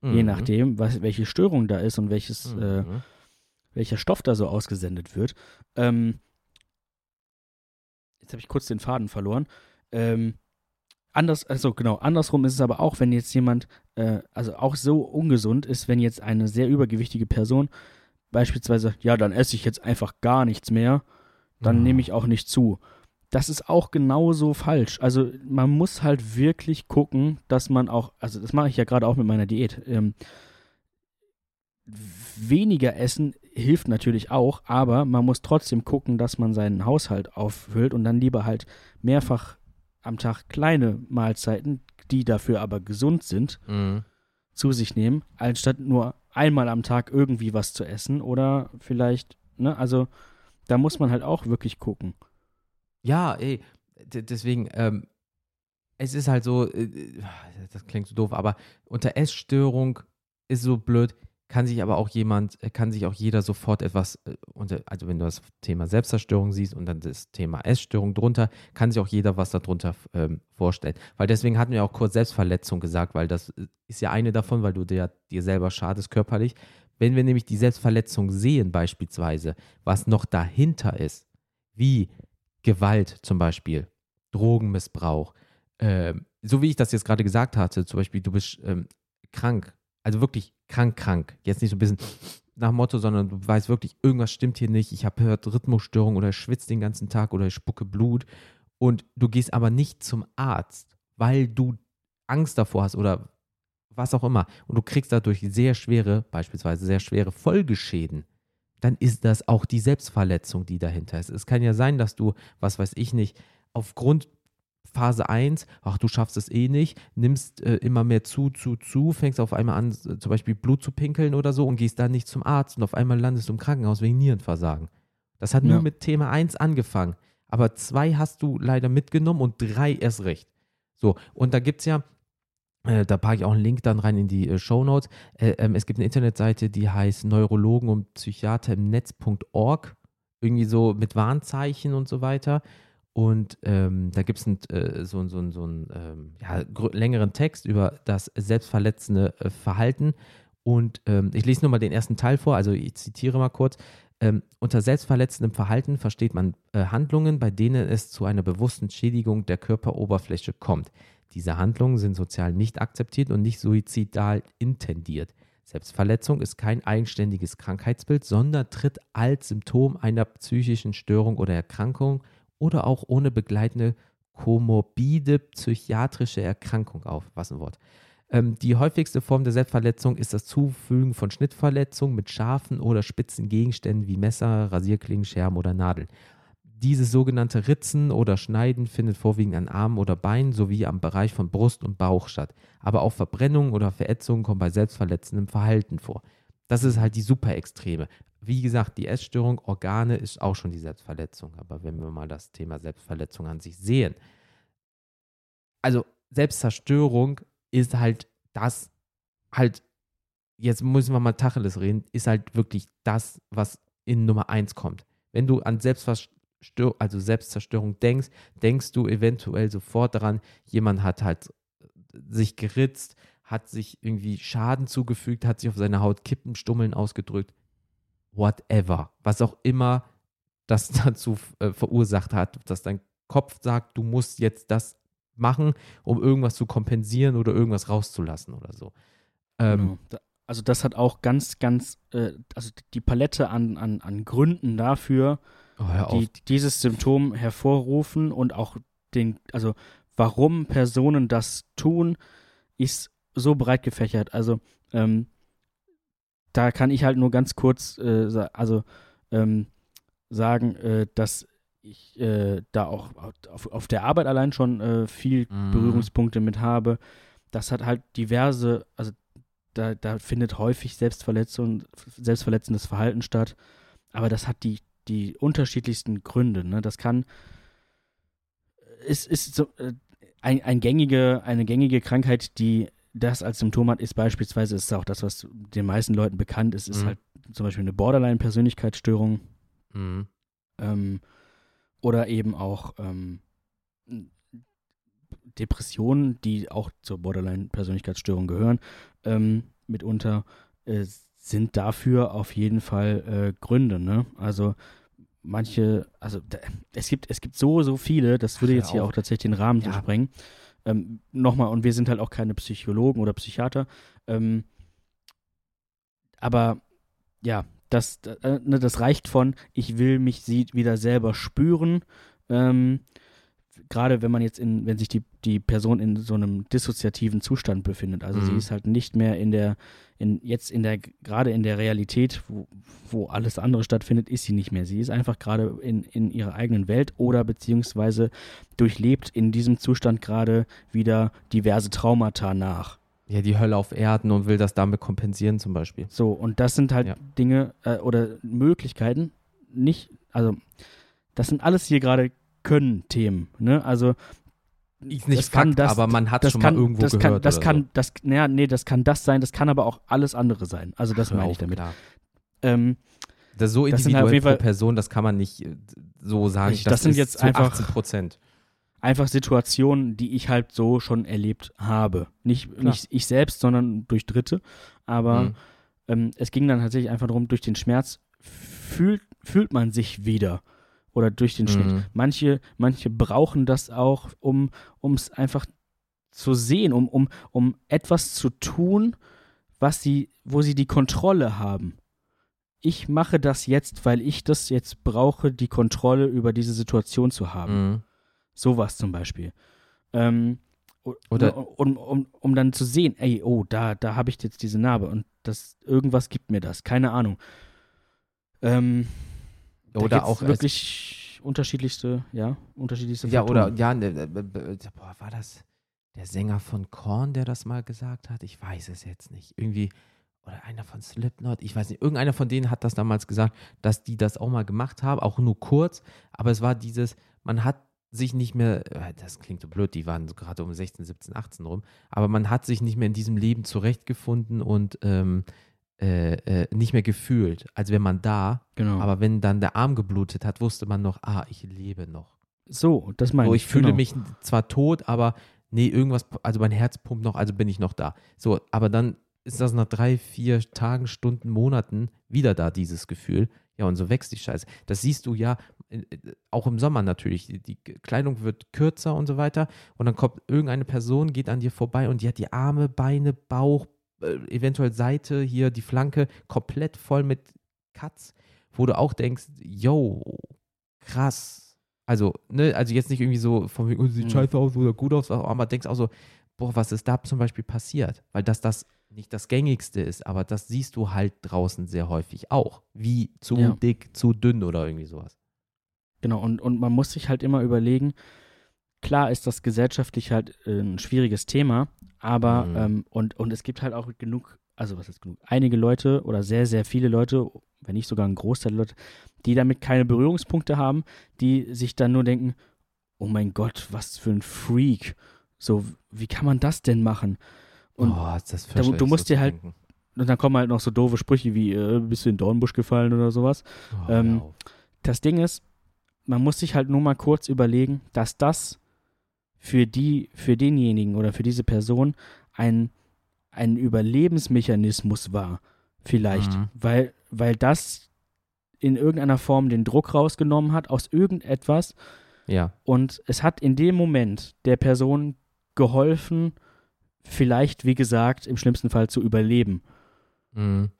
Mhm. Je nachdem, was, welche Störung da ist und welches, mhm. äh, welcher Stoff da so ausgesendet wird. Ähm, jetzt habe ich kurz den Faden verloren. Ähm, anders, also genau, andersrum ist es aber auch, wenn jetzt jemand, äh, also auch so ungesund ist, wenn jetzt eine sehr übergewichtige Person beispielsweise, ja, dann esse ich jetzt einfach gar nichts mehr, dann mhm. nehme ich auch nicht zu. Das ist auch genauso falsch. Also man muss halt wirklich gucken, dass man auch, also das mache ich ja gerade auch mit meiner Diät. Ähm, weniger essen hilft natürlich auch, aber man muss trotzdem gucken, dass man seinen Haushalt auffüllt und dann lieber halt mehrfach am Tag kleine Mahlzeiten, die dafür aber gesund sind, mhm. zu sich nehmen, anstatt nur einmal am Tag irgendwie was zu essen oder vielleicht, ne, also da muss man halt auch wirklich gucken. Ja, ey, deswegen, ähm, es ist halt so, äh, das klingt so doof, aber unter Essstörung ist so blöd, kann sich aber auch jemand, äh, kann sich auch jeder sofort etwas, äh, also wenn du das Thema Selbstzerstörung siehst und dann das Thema Essstörung drunter, kann sich auch jeder was darunter ähm, vorstellen. Weil deswegen hatten wir auch kurz Selbstverletzung gesagt, weil das äh, ist ja eine davon, weil du dir, dir selber schadest körperlich. Wenn wir nämlich die Selbstverletzung sehen beispielsweise, was noch dahinter ist, wie Gewalt zum Beispiel, Drogenmissbrauch, äh, so wie ich das jetzt gerade gesagt hatte, zum Beispiel, du bist ähm, krank, also wirklich krank, krank. Jetzt nicht so ein bisschen nach Motto, sondern du weißt wirklich, irgendwas stimmt hier nicht. Ich habe hört Rhythmusstörung oder schwitze den ganzen Tag oder ich spucke Blut. Und du gehst aber nicht zum Arzt, weil du Angst davor hast oder was auch immer. Und du kriegst dadurch sehr schwere, beispielsweise sehr schwere Folgeschäden. Dann ist das auch die Selbstverletzung, die dahinter ist. Es kann ja sein, dass du, was weiß ich nicht, aufgrund Phase 1, ach, du schaffst es eh nicht, nimmst äh, immer mehr zu, zu, zu, fängst auf einmal an, äh, zum Beispiel Blut zu pinkeln oder so und gehst dann nicht zum Arzt und auf einmal landest du im Krankenhaus wegen Nierenversagen. Das hat ja. nur mit Thema 1 angefangen. Aber zwei hast du leider mitgenommen und drei erst recht. So, und da gibt es ja, äh, da packe ich auch einen Link dann rein in die äh, Show Notes. Äh, ähm, es gibt eine Internetseite, die heißt Neurologen und Psychiater im Netz.org. Irgendwie so mit Warnzeichen und so weiter. Und ähm, da gibt es äh, so, so, so einen ähm, ja, längeren Text über das selbstverletzende äh, Verhalten. Und ähm, ich lese nur mal den ersten Teil vor, also ich zitiere mal kurz. Ähm, unter selbstverletzendem Verhalten versteht man äh, Handlungen, bei denen es zu einer bewussten Schädigung der Körperoberfläche kommt. Diese Handlungen sind sozial nicht akzeptiert und nicht suizidal intendiert. Selbstverletzung ist kein eigenständiges Krankheitsbild, sondern tritt als Symptom einer psychischen Störung oder Erkrankung oder auch ohne begleitende komorbide psychiatrische Erkrankung auf. Was ein Wort. Ähm, die häufigste Form der Selbstverletzung ist das Zufügen von Schnittverletzungen mit scharfen oder spitzen Gegenständen wie Messer, Rasierklingen, Scherben oder Nadeln. Dieses sogenannte Ritzen oder Schneiden findet vorwiegend an Armen oder Beinen sowie am Bereich von Brust und Bauch statt. Aber auch Verbrennungen oder Verätzungen kommen bei selbstverletzendem Verhalten vor. Das ist halt die Superextreme wie gesagt, die Essstörung, Organe ist auch schon die Selbstverletzung. Aber wenn wir mal das Thema Selbstverletzung an sich sehen, also Selbstzerstörung ist halt das, halt, jetzt müssen wir mal Tacheles reden, ist halt wirklich das, was in Nummer eins kommt. Wenn du an Selbstzerstörung, also Selbstzerstörung denkst, denkst du eventuell sofort daran, jemand hat halt sich geritzt, hat sich irgendwie Schaden zugefügt, hat sich auf seine Haut Kippenstummeln ausgedrückt whatever, was auch immer das dazu äh, verursacht hat, dass dein Kopf sagt, du musst jetzt das machen, um irgendwas zu kompensieren oder irgendwas rauszulassen oder so. Ähm, genau. Also das hat auch ganz, ganz, äh, also die Palette an, an, an Gründen dafür, oh, die dieses Symptom hervorrufen und auch den, also warum Personen das tun, ist so breit gefächert. Also ähm, da kann ich halt nur ganz kurz äh, also ähm, sagen, äh, dass ich äh, da auch auf, auf, der Arbeit allein schon äh, viel mhm. Berührungspunkte mit habe. Das hat halt diverse, also da, da findet häufig Selbstverletzung, selbstverletzendes Verhalten statt. Aber das hat die die unterschiedlichsten Gründe. Ne? Das kann, ist, ist so, äh, ein, ein gängige, eine gängige Krankheit, die das als Symptom hat, ist beispielsweise, ist auch das, was den meisten Leuten bekannt ist, ist mhm. halt zum Beispiel eine Borderline-Persönlichkeitsstörung. Mhm. Ähm, oder eben auch ähm, Depressionen, die auch zur Borderline-Persönlichkeitsstörung gehören, ähm, mitunter äh, sind dafür auf jeden Fall äh, Gründe. Ne? Also manche, also da, es gibt es gibt so so viele, das würde jetzt hier auch tatsächlich den Rahmen ja. zu sprengen. Ähm, Nochmal und wir sind halt auch keine Psychologen oder Psychiater. Ähm, aber ja, das, äh, ne, das reicht von, ich will mich wieder selber spüren. Ähm, Gerade wenn man jetzt in, wenn sich die, die Person in so einem dissoziativen Zustand befindet. Also mhm. sie ist halt nicht mehr in der, in, jetzt in der, gerade in der Realität, wo, wo alles andere stattfindet, ist sie nicht mehr. Sie ist einfach gerade in, in ihrer eigenen Welt oder beziehungsweise durchlebt in diesem Zustand gerade wieder diverse Traumata nach ja, die Hölle auf Erden und will das damit kompensieren zum Beispiel. So, und das sind halt ja. Dinge äh, oder Möglichkeiten, nicht, also das sind alles hier gerade Können-Themen, ne? Also nicht das Fakt, das, aber man hat das schon kann, mal irgendwo das gehört. Kann, das kann, so. das, naja, nee, das kann das sein, das kann aber auch alles andere sein. Also das Ach, meine ich damit. Ähm, das ist so individuell das halt pro Person, das kann man nicht äh, so sagen. Ich, das, das, sind jetzt einfach 18 Prozent einfach Situationen, die ich halt so schon erlebt habe. Nicht, nicht ich selbst, sondern durch Dritte. Aber mhm. ähm, es ging dann tatsächlich einfach darum, durch den Schmerz fühlt, fühlt man sich wieder. Oder durch den Schnitt. Mhm. Manche, manche brauchen das auch, um es einfach zu sehen, um, um, um etwas zu tun, was sie, wo sie die Kontrolle haben. Ich mache das jetzt, weil ich das jetzt brauche, die Kontrolle über diese Situation zu haben. Mhm. Sowas zum Beispiel. Ähm, oder um, um, um dann zu sehen, ey, oh, da, da habe ich jetzt diese Narbe und das irgendwas gibt mir das, keine Ahnung. Ähm, oder auch wirklich unterschiedlichste, ja, unterschiedlichste Ja, Faktoren. oder ja, ne, ne, boah, war das der Sänger von Korn, der das mal gesagt hat? Ich weiß es jetzt nicht. Irgendwie oder einer von Slipknot, ich weiß nicht, irgendeiner von denen hat das damals gesagt, dass die das auch mal gemacht haben, auch nur kurz, aber es war dieses, man hat sich nicht mehr, äh, das klingt so blöd, die waren gerade um 16, 17, 18 rum, aber man hat sich nicht mehr in diesem Leben zurechtgefunden und ähm, äh, äh, nicht mehr gefühlt, als wäre man da. Genau. Aber wenn dann der Arm geblutet hat, wusste man noch, ah, ich lebe noch. So, das meine ich. ich fühle genau. mich zwar tot, aber nee, irgendwas, also mein Herz pumpt noch, also bin ich noch da. So, aber dann ist das nach drei, vier Tagen, Stunden, Monaten wieder da, dieses Gefühl. Ja, und so wächst die Scheiße. Das siehst du ja äh, auch im Sommer natürlich. Die Kleidung wird kürzer und so weiter. Und dann kommt irgendeine Person, geht an dir vorbei und die hat die Arme, Beine, Bauch, äh, eventuell Seite, hier die Flanke komplett voll mit Cuts, wo du auch denkst, yo, krass. Also, ne, also jetzt nicht irgendwie so von wegen, oh, sieht mhm. scheiße aus oder gut aus, aber denkst auch so, boah, was ist da zum Beispiel passiert? Weil das das nicht das gängigste ist, aber das siehst du halt draußen sehr häufig auch. Wie zu ja. dick, zu dünn oder irgendwie sowas. Genau, und, und man muss sich halt immer überlegen, klar ist das gesellschaftlich halt äh, ein schwieriges Thema, aber mhm. ähm, und, und es gibt halt auch genug, also was ist genug, einige Leute oder sehr, sehr viele Leute, wenn nicht sogar ein Großteil der Leute, die damit keine Berührungspunkte haben, die sich dann nur denken, oh mein Gott, was für ein Freak. So, wie kann man das denn machen? Und oh, das da, du musst dir halt, denken. und dann kommen halt noch so doofe Sprüche wie, äh, bist du in Dornbusch gefallen oder sowas. Oh, ähm, das Ding ist, man muss sich halt nur mal kurz überlegen, dass das für die, für denjenigen oder für diese Person ein, ein Überlebensmechanismus war. Vielleicht. Mhm. Weil, weil das in irgendeiner Form den Druck rausgenommen hat aus irgendetwas. Ja. Und es hat in dem Moment der Person geholfen, vielleicht, wie gesagt, im schlimmsten Fall zu überleben. Mhm.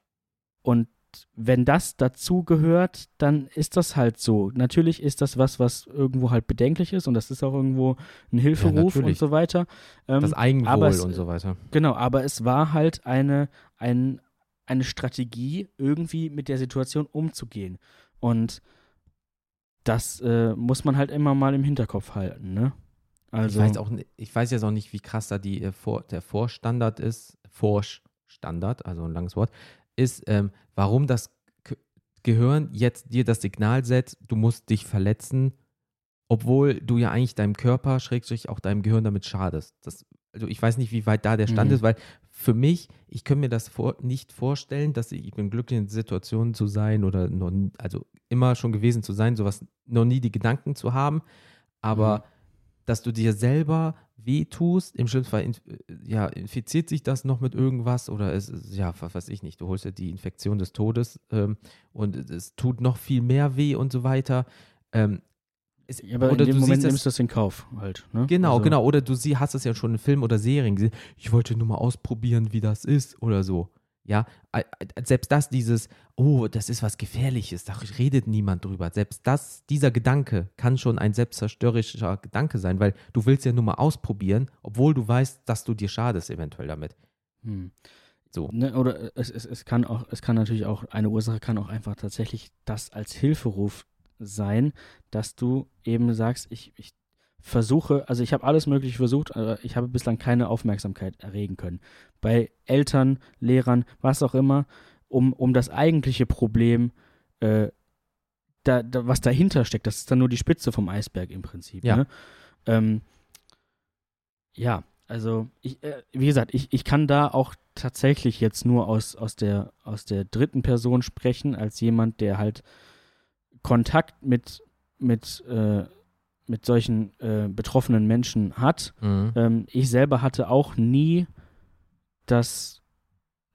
Und wenn das dazu gehört, dann ist das halt so. Natürlich ist das was, was irgendwo halt bedenklich ist und das ist auch irgendwo ein Hilferuf ja, und so weiter. Ähm, das Eigenwohl es, und so weiter. Genau, aber es war halt eine, ein, eine Strategie, irgendwie mit der Situation umzugehen. Und das äh, muss man halt immer mal im Hinterkopf halten, ne? Also, ich, weiß auch, ich weiß jetzt auch nicht, wie krass da die, äh, der Vorstandard ist, Forschstandard, also ein langes Wort, ist, ähm, warum das Gehirn jetzt dir das Signal setzt, du musst dich verletzen, obwohl du ja eigentlich deinem Körper, schrägstrich auch deinem Gehirn damit schadest. Das, also ich weiß nicht, wie weit da der Stand Mhm. ist, weil für mich, ich kann mir das vor, nicht vorstellen, dass ich, ich bin glücklich in Situationen zu sein oder noch, also immer schon gewesen zu sein, sowas noch nie die Gedanken zu haben, aber Mhm. Dass du dir selber wehtust, im schlimmsten Fall inf ja, infiziert sich das noch mit irgendwas oder es ist, ja, was weiß ich nicht, du holst ja die Infektion des Todes ähm, und es- tut noch viel mehr weh und so weiter. Ähm, es, Ja, aber oder in dem du Moment siehst nimmst du das in Kauf halt. Ne? Genau, also, genau. Oder du sie, hast es ja schon in Filmen oder Serien gesehen. Ich wollte nur mal ausprobieren, wie das ist oder so. Ja, selbst das, dieses, oh, das ist was Gefährliches, da redet niemand drüber. Selbst das, dieser Gedanke kann schon ein selbstzerstörerischer Gedanke sein, weil du willst ja nur mal ausprobieren, obwohl du weißt, dass du dir schadest eventuell damit. Hm. So. Ne, oder es, es, es kann auch, es kann natürlich auch, eine Ursache kann auch einfach tatsächlich das als Hilferuf sein, dass du eben sagst, ich, ich versuche, also ich habe alles Mögliche versucht, aber ich habe bislang keine Aufmerksamkeit erregen können. Bei Eltern, Lehrern, was auch immer, um, um das eigentliche Problem, äh, da, da, was dahinter steckt, das ist dann nur die Spitze vom Eisberg im Prinzip. Ja. Ne? Ähm, ja, also ich, äh, wie gesagt, ich, ich kann da auch tatsächlich jetzt nur aus, aus, der, aus der dritten Person sprechen, als jemand, der halt Kontakt mit, mit, äh, mit solchen äh, betroffenen Menschen hat. Mhm. Ähm, ich selber hatte auch nie das,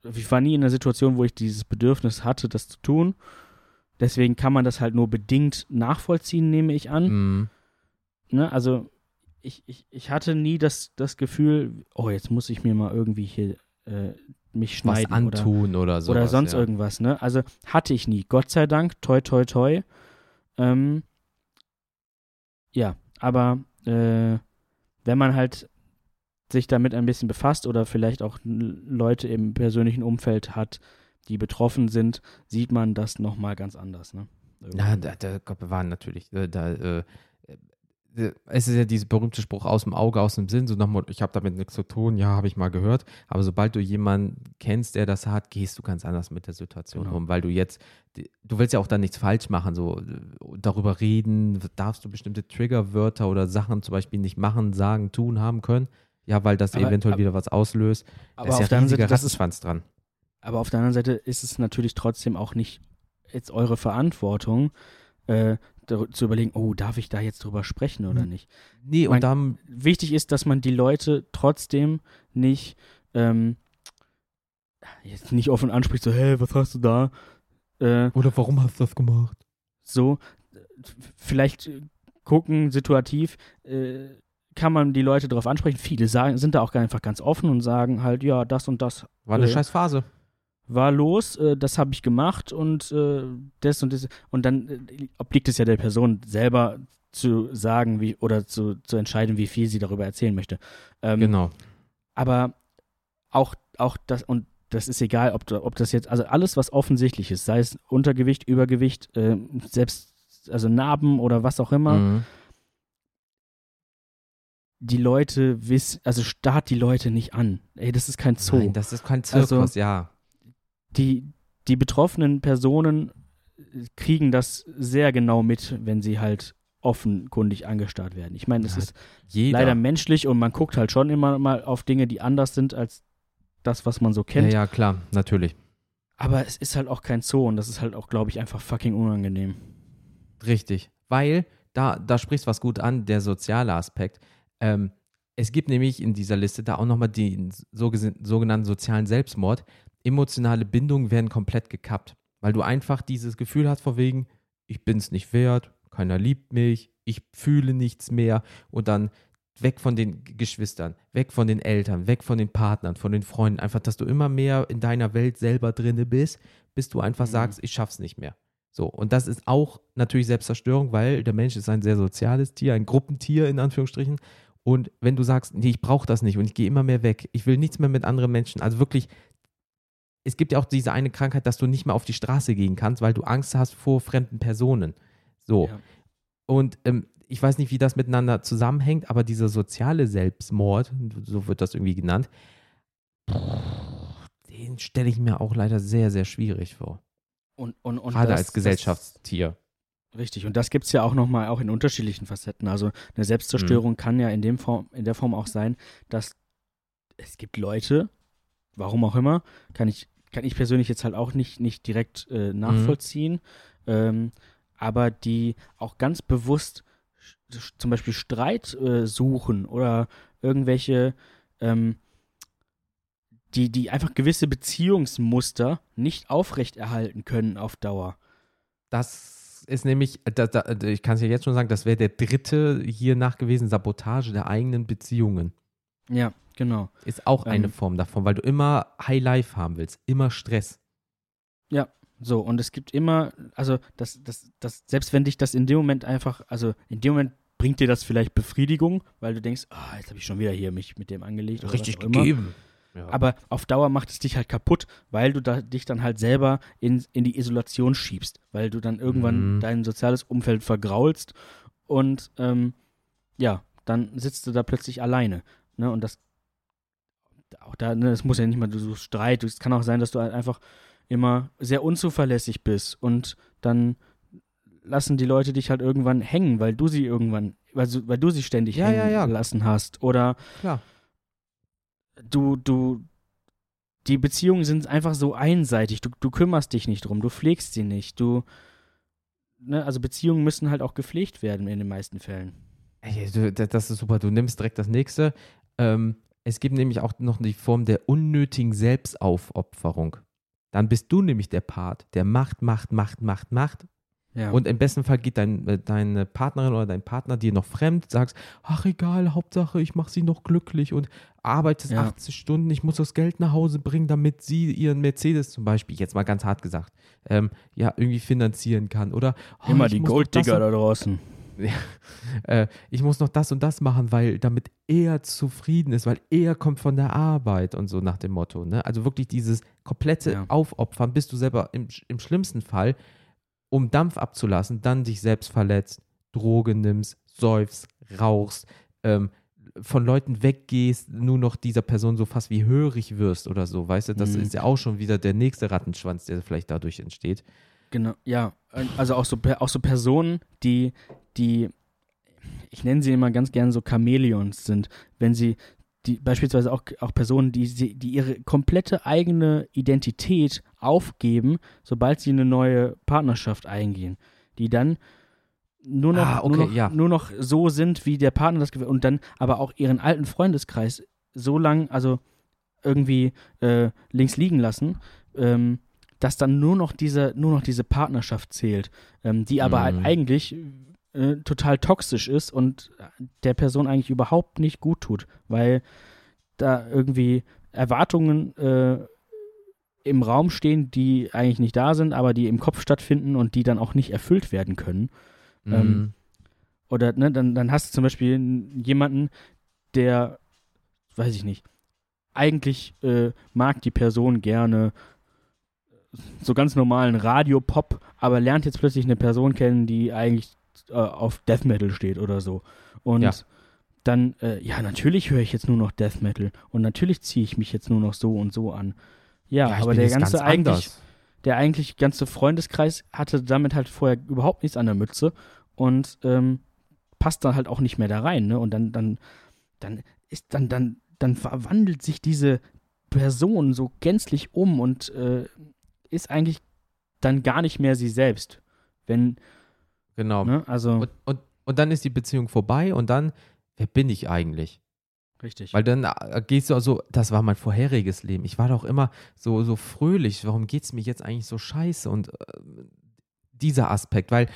ich war nie in einer Situation, wo ich dieses Bedürfnis hatte, das zu tun. Deswegen kann man das halt nur bedingt nachvollziehen, nehme ich an. Mhm. Ne? Also ich, ich, ich hatte nie das, das Gefühl, oh, jetzt muss ich mir mal irgendwie hier äh, mich Was schneiden oder, antun oder so. oder sonst ja. irgendwas. Ne? Also hatte ich nie. Gott sei Dank, toi, toi, toi. Ähm, ja, aber äh, wenn man halt sich damit ein bisschen befasst oder vielleicht auch Leute im persönlichen Umfeld hat, die betroffen sind, sieht man das nochmal ganz anders. Ne? Ja, da, da Gott bewahren natürlich. äh, Da, äh, äh, es ist ja dieser berühmte Spruch aus dem Auge, aus dem Sinn, so Motto, ich habe damit nichts zu tun, ja, habe ich mal gehört. Aber sobald du jemanden kennst, der das hat, gehst du ganz anders mit der Situation Genau. um, weil du jetzt, du willst ja auch dann nichts falsch machen, so darüber reden, darfst du bestimmte Triggerwörter oder Sachen zum Beispiel nicht machen, sagen, tun, haben können. Ja, weil das Aber- eventuell aber- wieder was auslöst. aber da ist auf ja der anderen Seite, das ist dran. Aber auf der anderen Seite ist es natürlich trotzdem auch nicht jetzt eure Verantwortung, äh, zu überlegen, oh, darf ich da jetzt drüber sprechen oder Hm. nicht. Nee, und dann, Wichtig ist, dass man die Leute trotzdem nicht, ähm, jetzt nicht offen anspricht, so, hey, was hast du da? Äh, oder warum hast du das gemacht? so, äh, vielleicht äh, gucken, situativ, äh, kann man die Leute darauf ansprechen. Viele sagen, sind da auch einfach ganz offen und sagen halt, ja, das und das War eine Ja. scheiß Phase. War los, äh, das habe ich gemacht und äh, das und das. Und dann äh, obliegt es ja der Person selber zu sagen, wie oder zu, zu entscheiden, wie viel sie darüber erzählen möchte. Ähm, Genau. Aber auch, auch das, und das ist egal, ob, ob das jetzt, also alles, was offensichtlich ist, sei es Untergewicht, Übergewicht, äh, selbst, also Narben oder was auch immer, Mhm. die Leute wissen, also starrt die Leute nicht an. Ey, das ist kein Zoo. Nein, das ist kein Zirkus, Also- ja. Die, die betroffenen Personen kriegen das sehr genau mit, wenn sie halt offenkundig angestarrt werden. Ich meine, es Ja, ist Jeder. leider menschlich und man guckt halt schon immer mal auf Dinge, die anders sind als das, was man so ja, kennt. ja, klar, natürlich. Aber es ist halt auch kein Zoo und das ist halt auch, glaube ich, einfach fucking unangenehm. Richtig. Weil, da, da sprichst was gut an, der soziale Aspekt. Ähm, es gibt nämlich in dieser Liste da auch nochmal den sogenannten sozialen Selbstmord. Emotionale Bindungen werden komplett gekappt, weil du einfach dieses Gefühl hast, vor wegen, ich bin es nicht wert, keiner liebt mich, ich fühle nichts mehr und dann weg von den Geschwistern, weg von den Eltern, weg von den Partnern, von den Freunden, einfach, dass du immer mehr in deiner Welt selber drinne bist, bis du einfach Mhm. sagst, ich schaff's nicht mehr. So, und das ist auch natürlich Selbstzerstörung, weil der Mensch ist ein sehr soziales Tier, ein Gruppentier in Anführungsstrichen. Und wenn du sagst, nee, ich brauche das nicht und ich gehe immer mehr weg, ich will nichts mehr mit anderen Menschen, also wirklich, es gibt ja auch diese eine Krankheit, dass du nicht mehr auf die Straße gehen kannst, weil du Angst hast vor fremden Personen. So. Ja. Und ähm, ich weiß nicht, wie das miteinander zusammenhängt, aber dieser soziale Selbstmord, so wird das irgendwie genannt, den stelle ich mir auch leider sehr, sehr schwierig vor. Und, und, und Gerade das- als Gesellschaftstier. Das, richtig. Und das gibt es ja auch nochmal auch in unterschiedlichen Facetten. Also eine Selbstzerstörung kann ja in, dem Form, in der Form auch sein, dass es gibt Leute, warum auch immer, kann ich, kann ich persönlich jetzt halt auch nicht, nicht direkt äh, nachvollziehen, ähm, aber die auch ganz bewusst zum Beispiel Streit äh, suchen oder irgendwelche, ähm, die, die einfach gewisse Beziehungsmuster nicht aufrechterhalten können auf Dauer. Das ist nämlich, da, da, ich kann es ja jetzt schon sagen, das wäre der dritte hier nachgewiesen, Sabotage der eigenen Beziehungen. Ja, genau. Ist auch eine Ähm. Form davon, weil du immer High Life haben willst, immer Stress. So, und es gibt immer, also das, das, das, selbst wenn dich das in dem Moment einfach, also in dem Moment bringt dir das vielleicht Befriedigung, weil du denkst, ah, jetzt habe ich schon wieder hier mich mit dem angelegt. auch immer. Ja. Aber auf Dauer macht es dich halt kaputt, weil du da, dich dann halt selber in, in die Isolation schiebst, weil du dann irgendwann Mhm. dein soziales Umfeld vergraulst und ähm, ja, dann sitzt du da plötzlich alleine. Ne? Und das auch da, ne, es muss ja nicht mal so Streit, es kann auch sein, dass du halt einfach immer sehr unzuverlässig bist und dann lassen die Leute dich halt irgendwann hängen, weil du sie irgendwann, weil, du- weil du sie ständig Ja, hängen ja, ja. lassen hast. Oder Klar. du, du, die Beziehungen sind einfach so einseitig. Du, du kümmerst dich nicht drum, du pflegst sie nicht. Du, ne, also Beziehungen müssen halt auch gepflegt werden in den meisten Fällen. Ey, du, da- das ist super, du nimmst direkt das nächste. Ähm, es gibt nämlich auch noch die Form der unnötigen Selbstaufopferung. Dann bist du nämlich der Part, der macht, macht, macht, macht, macht. Ja. Und im besten Fall geht dein, äh, deine Partnerin oder dein Partner dir noch fremd, sagst, ach egal, Hauptsache ich mache sie noch glücklich und arbeitest Ja. 80 Stunden, ich muss das Geld nach Hause bringen, damit sie ihren Mercedes zum Beispiel, jetzt mal ganz hart gesagt, ähm, ja, irgendwie finanzieren kann. Oder oh, immer die Golddigger da draußen. äh, ich muss noch das und das machen, weil damit er zufrieden ist, weil er kommt von der Arbeit und so nach dem Motto. Ne? Also wirklich dieses komplette Ja. Aufopfern, bis du selber im, im schlimmsten Fall, um Dampf abzulassen, dann dich selbst verletzt, Drogen nimmst, säufst, rauchst, ähm, von Leuten weggehst, nur noch dieser Person so fast wie hörig wirst oder so, weißt du, das Mhm. ist ja auch schon wieder der nächste Rattenschwanz, der vielleicht dadurch entsteht. Genau, ja. Also auch so, auch so Personen, die, die, ich nenne sie immer ganz gern so Chamäleons sind, wenn sie, die beispielsweise auch, auch Personen, die, die ihre komplette eigene Identität aufgeben, sobald sie eine neue Partnerschaft eingehen. Die dann nur noch, Ah, okay, nur, noch ja. nur noch so sind, wie der Partner das gewählt und dann aber auch ihren alten Freundeskreis so lang, also irgendwie äh, links liegen lassen, ähm, dass dann nur noch diese, nur noch diese Partnerschaft zählt, ähm, die aber halt Mhm. eigentlich äh, total toxisch ist und der Person eigentlich überhaupt nicht gut tut, weil da irgendwie Erwartungen äh, im Raum stehen, die eigentlich nicht da sind, aber die im Kopf stattfinden und die dann auch nicht erfüllt werden können. Ähm, Mhm. Oder ne, dann, dann hast du zum Beispiel jemanden, der, weiß ich nicht, eigentlich äh, mag die Person gerne so ganz normalen Radiopop, aber lernt jetzt plötzlich eine Person kennen, die eigentlich äh, auf Death Metal steht oder so. Und Ja. dann, äh, ja, natürlich höre ich jetzt nur noch Death Metal und natürlich ziehe ich mich jetzt nur noch so und so an. Ja, ich aber der ganze ganz eigentlich, anders. der eigentlich ganze Freundeskreis hatte damit halt vorher überhaupt nichts an der Mütze und ähm, passt dann halt auch nicht mehr da rein, ne? Und dann, dann, dann ist dann, dann, dann verwandelt sich diese Person so gänzlich um und äh, ist eigentlich dann gar nicht mehr sie selbst. Wenn, Genau. ne, also Und, und, und dann ist die Beziehung vorbei und dann, wer bin ich eigentlich? richtig. Weil dann äh, gehst du also, das war mein vorheriges Leben. Ich war doch immer so, so fröhlich. Warum geht es mir jetzt eigentlich so scheiße? Und äh, dieser Aspekt, weil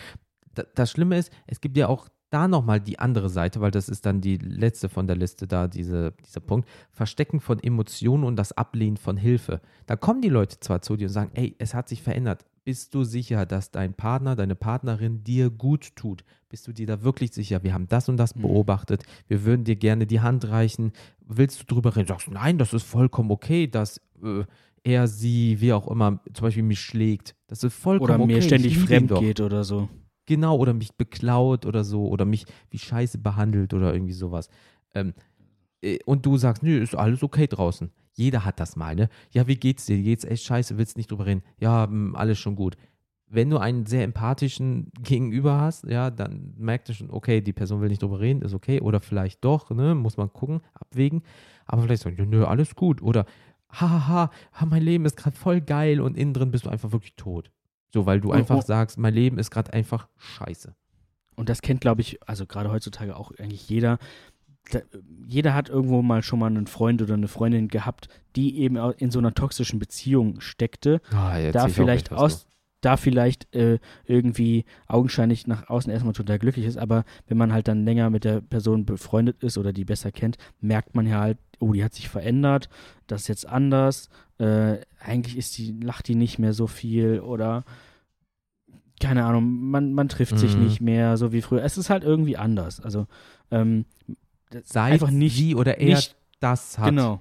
da, das Schlimme ist, es gibt ja auch da nochmal die andere Seite, weil das ist dann die letzte von der Liste da, diese, dieser Punkt. Verstecken von Emotionen und das Ablehnen von Hilfe. Da kommen die Leute zwar zu dir und sagen, ey, es hat sich verändert. Bist du sicher, dass dein Partner, deine Partnerin dir gut tut? Bist du dir da wirklich sicher? Wir haben das und das Mhm. beobachtet. Wir würden dir gerne die Hand reichen. Willst du drüber reden? Sagst du, nein, das ist vollkommen okay, dass äh, er, sie, wie auch immer, zum Beispiel mich schlägt. Das ist vollkommen oder okay. mir ständig fremd geht oder so. Genau, oder mich beklaut oder so, oder mich wie scheiße behandelt oder irgendwie sowas. Ähm, äh, und du sagst, nö, ist alles okay draußen. Jeder hat das mal, ne? Ja, wie geht's dir? Geht's echt scheiße, willst nicht drüber reden? Ja, hm, alles schon gut. wenn du einen sehr empathischen Gegenüber hast, ja, dann merkt du schon, okay, die Person will nicht drüber reden, ist okay. Oder vielleicht doch, ne, muss man gucken, abwägen. Aber vielleicht so, nö, alles gut. Oder, hahaha, ha, mein Leben ist gerade voll geil und innen drin bist du einfach wirklich tot. So, weil du Oh, einfach oh. sagst, mein Leben ist gerade einfach scheiße. Und das kennt, glaube ich, also gerade heutzutage auch eigentlich jeder. Da, jeder hat irgendwo mal schon mal einen Freund oder eine Freundin gehabt, die eben in so einer toxischen Beziehung steckte. Ah, jetzt da vielleicht aus, da vielleicht äh, irgendwie augenscheinlich nach außen erstmal total glücklich ist, aber wenn man halt dann länger mit der Person befreundet ist oder die besser kennt, merkt man ja halt, oh, die hat sich verändert, das ist jetzt anders, äh, eigentlich ist die, lacht die nicht mehr so viel oder keine Ahnung, man, man trifft sich Mhm. nicht mehr so wie früher. Es ist halt irgendwie anders. Also ähm. Seit einfach nicht- sie oder er nicht- das hat. Genau,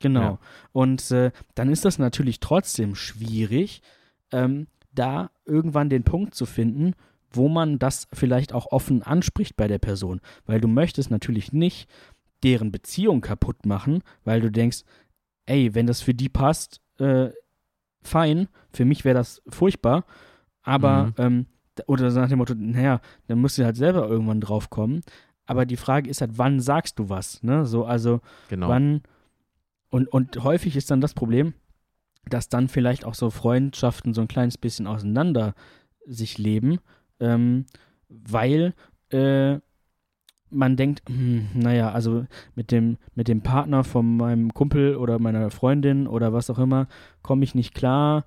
genau. Ja. Und äh, dann ist das natürlich trotzdem schwierig, ähm, da irgendwann den Punkt zu finden, wo man das vielleicht auch offen anspricht bei der Person. Weil du möchtest natürlich nicht deren Beziehung kaputt machen, weil du denkst, ey, wenn das für die passt, äh, fein, für mich wäre das furchtbar, aber, Mhm. ähm, oder nach dem Motto, naja, dann musst du halt selber irgendwann drauf kommen. Aber die Frage ist halt, wann sagst du was? Ne? So, also Genau. Wann und, und häufig ist dann das Problem, dass dann vielleicht auch so Freundschaften so ein kleines bisschen auseinander sich leben, ähm, weil äh, man denkt, hm, naja, also mit dem, mit dem Partner von meinem Kumpel oder meiner Freundin oder was auch immer, komme ich nicht klar.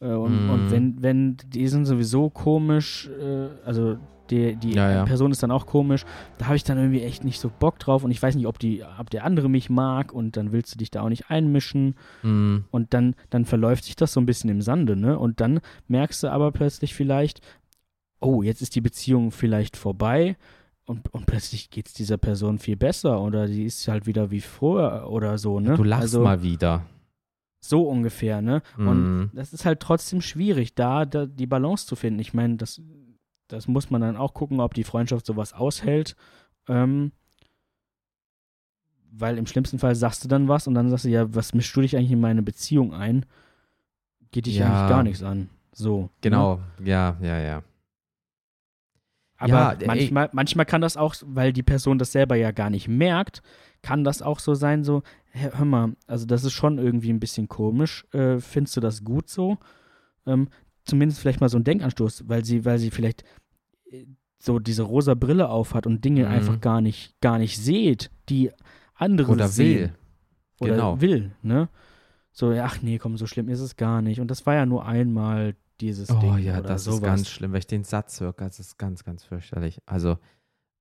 Äh, und, Mhm. und wenn, wenn, die sind sowieso komisch, äh, also die, die Ja, ja. Person ist dann auch komisch, da habe ich dann irgendwie echt nicht so Bock drauf und ich weiß nicht, ob, die, ob der andere mich mag und dann willst du dich da auch nicht einmischen Mhm. und dann, dann verläuft sich das so ein bisschen im Sande, ne? Und dann merkst du aber plötzlich vielleicht, oh, jetzt ist die Beziehung vielleicht vorbei und, und plötzlich geht es dieser Person viel besser oder die ist halt wieder wie früher oder so, ne? Du lachst also, mal wieder. So ungefähr, ne? Mhm. Und das ist halt trotzdem schwierig, da, da die Balance zu finden. Ich meine, das, das muss man dann auch gucken, ob die Freundschaft sowas aushält. Ähm, weil im schlimmsten Fall sagst du dann was und dann sagst du, ja, was mischst du dich eigentlich in meine Beziehung ein? Geht dich Ja. eigentlich gar nichts an. So. Ne? Genau, ja, ja, ja. Aber Ja, ey. manchmal, manchmal kann das auch, weil die Person das selber ja gar nicht merkt, kann das auch so sein, so, hör mal, also das ist schon irgendwie ein bisschen komisch. Äh, findest du das gut so? Ähm, zumindest vielleicht mal so ein Denkanstoß, weil sie, weil sie vielleicht äh, so diese rosa Brille aufhat und Dinge Mhm. einfach gar nicht, gar nicht seht, die andere Oder sehen. will. Oder Genau. will, ne? So, ja, ach nee, komm, so schlimm ist es gar nicht. Und das war ja nur einmal dieses Oh Ding. ja, oder das sowas. ist ganz schlimm, wenn ich den Satz höre, das ist ganz, ganz fürchterlich. Also,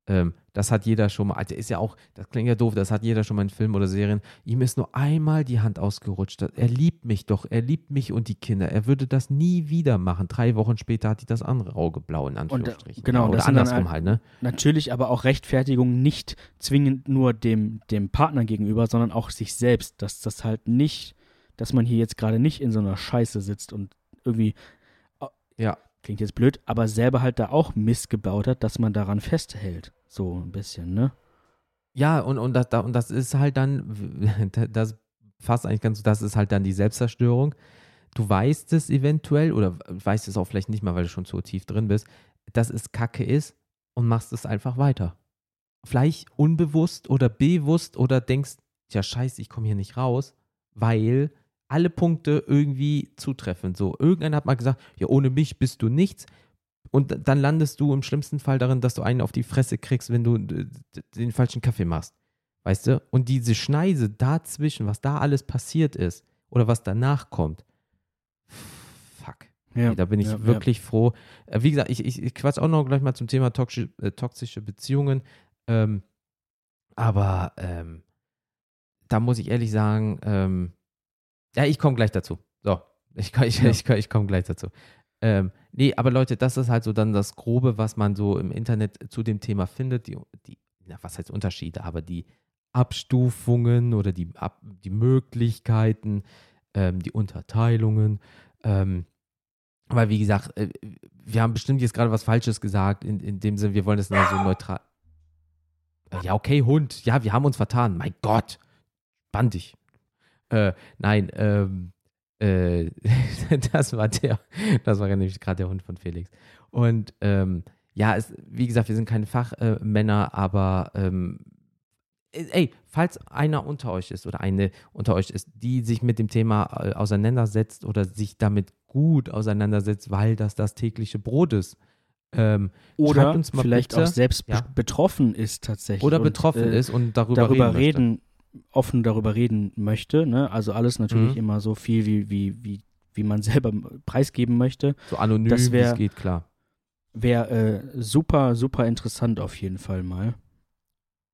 ähm, das hat jeder schon mal, also ist ja auch, das klingt ja doof, das hat jeder schon mal in Filmen oder Serien. Ihm ist nur einmal die Hand ausgerutscht. Er liebt mich doch, er liebt mich und die Kinder. Er würde das nie wieder machen. Drei Wochen später hat die das andere Auge blau, in Anführungsstrichen. genau, ja, oder andersrum halt, ne? Natürlich aber auch Rechtfertigung nicht zwingend nur dem, dem Partner gegenüber, sondern auch sich selbst, dass das halt nicht, dass man hier jetzt gerade nicht in so einer Scheiße sitzt und irgendwie, Ja. Klingt jetzt blöd, aber selber halt da auch Mist gebaut hat, dass man daran festhält. So ein bisschen, ne? Ja, und, und, das, da- und das ist halt dann, das fasst eigentlich ganz, das ist halt dann die Selbstzerstörung. Du weißt es eventuell oder weißt es auch vielleicht nicht mal, weil du schon zu tief drin bist, dass es Kacke ist und machst es einfach weiter. Vielleicht unbewusst oder bewusst oder denkst, ja scheiße, ich komme hier nicht raus, weil alle Punkte irgendwie zutreffen. So, irgendeiner hat mal gesagt, ja, ohne mich bist du nichts. Und dann landest du im schlimmsten Fall darin, dass du einen auf die Fresse kriegst, wenn du den falschen Kaffee machst. Weißt du? Und diese Schneise dazwischen, was da alles passiert ist oder was danach kommt, fuck. Ja, Ey, da bin ich ja, wirklich froh. Äh, wie gesagt, ich, ich, ich quatsch auch noch gleich mal zum Thema toxische, äh, toxische Beziehungen. Ähm, aber ähm, da muss ich ehrlich sagen, ähm, ja, ich komme gleich dazu. So, ich, ich, Ja. ich, ich komme gleich dazu. Ähm, nee, aber Leute, das ist halt so dann das Grobe, was man so im Internet zu dem Thema findet. Die, die na, was heißt Unterschiede, aber die Abstufungen oder die, Ab, die Möglichkeiten, ähm, die Unterteilungen. Ähm, aber wie gesagt, äh, wir haben bestimmt jetzt gerade was Falsches gesagt, in, in dem Sinne, wir wollen das nur so neutral. Ja, okay, Hund. Ja, wir haben uns vertan. Mein Gott. Spann dich. Äh, nein, ähm, äh, das war der, das war nämlich gerade der Hund von Felix. Und ähm, ja, es, wie gesagt, wir sind keine Fachmänner, äh, aber ähm, ey, falls einer unter euch ist oder eine unter euch ist, die sich mit dem Thema äh, auseinandersetzt oder sich damit gut auseinandersetzt, weil das das tägliche Brot ist. Ähm, oder vielleicht bitte, auch selbst ja? betroffen ist tatsächlich. Oder und, betroffen äh, ist und darüber, darüber reden, reden offen darüber reden möchte. Ne? Also alles natürlich mhm. immer so viel, wie, wie, wie, wie man selber preisgeben möchte. So anonym, wie es geht, klar. Wäre äh, super, super interessant auf jeden Fall mal.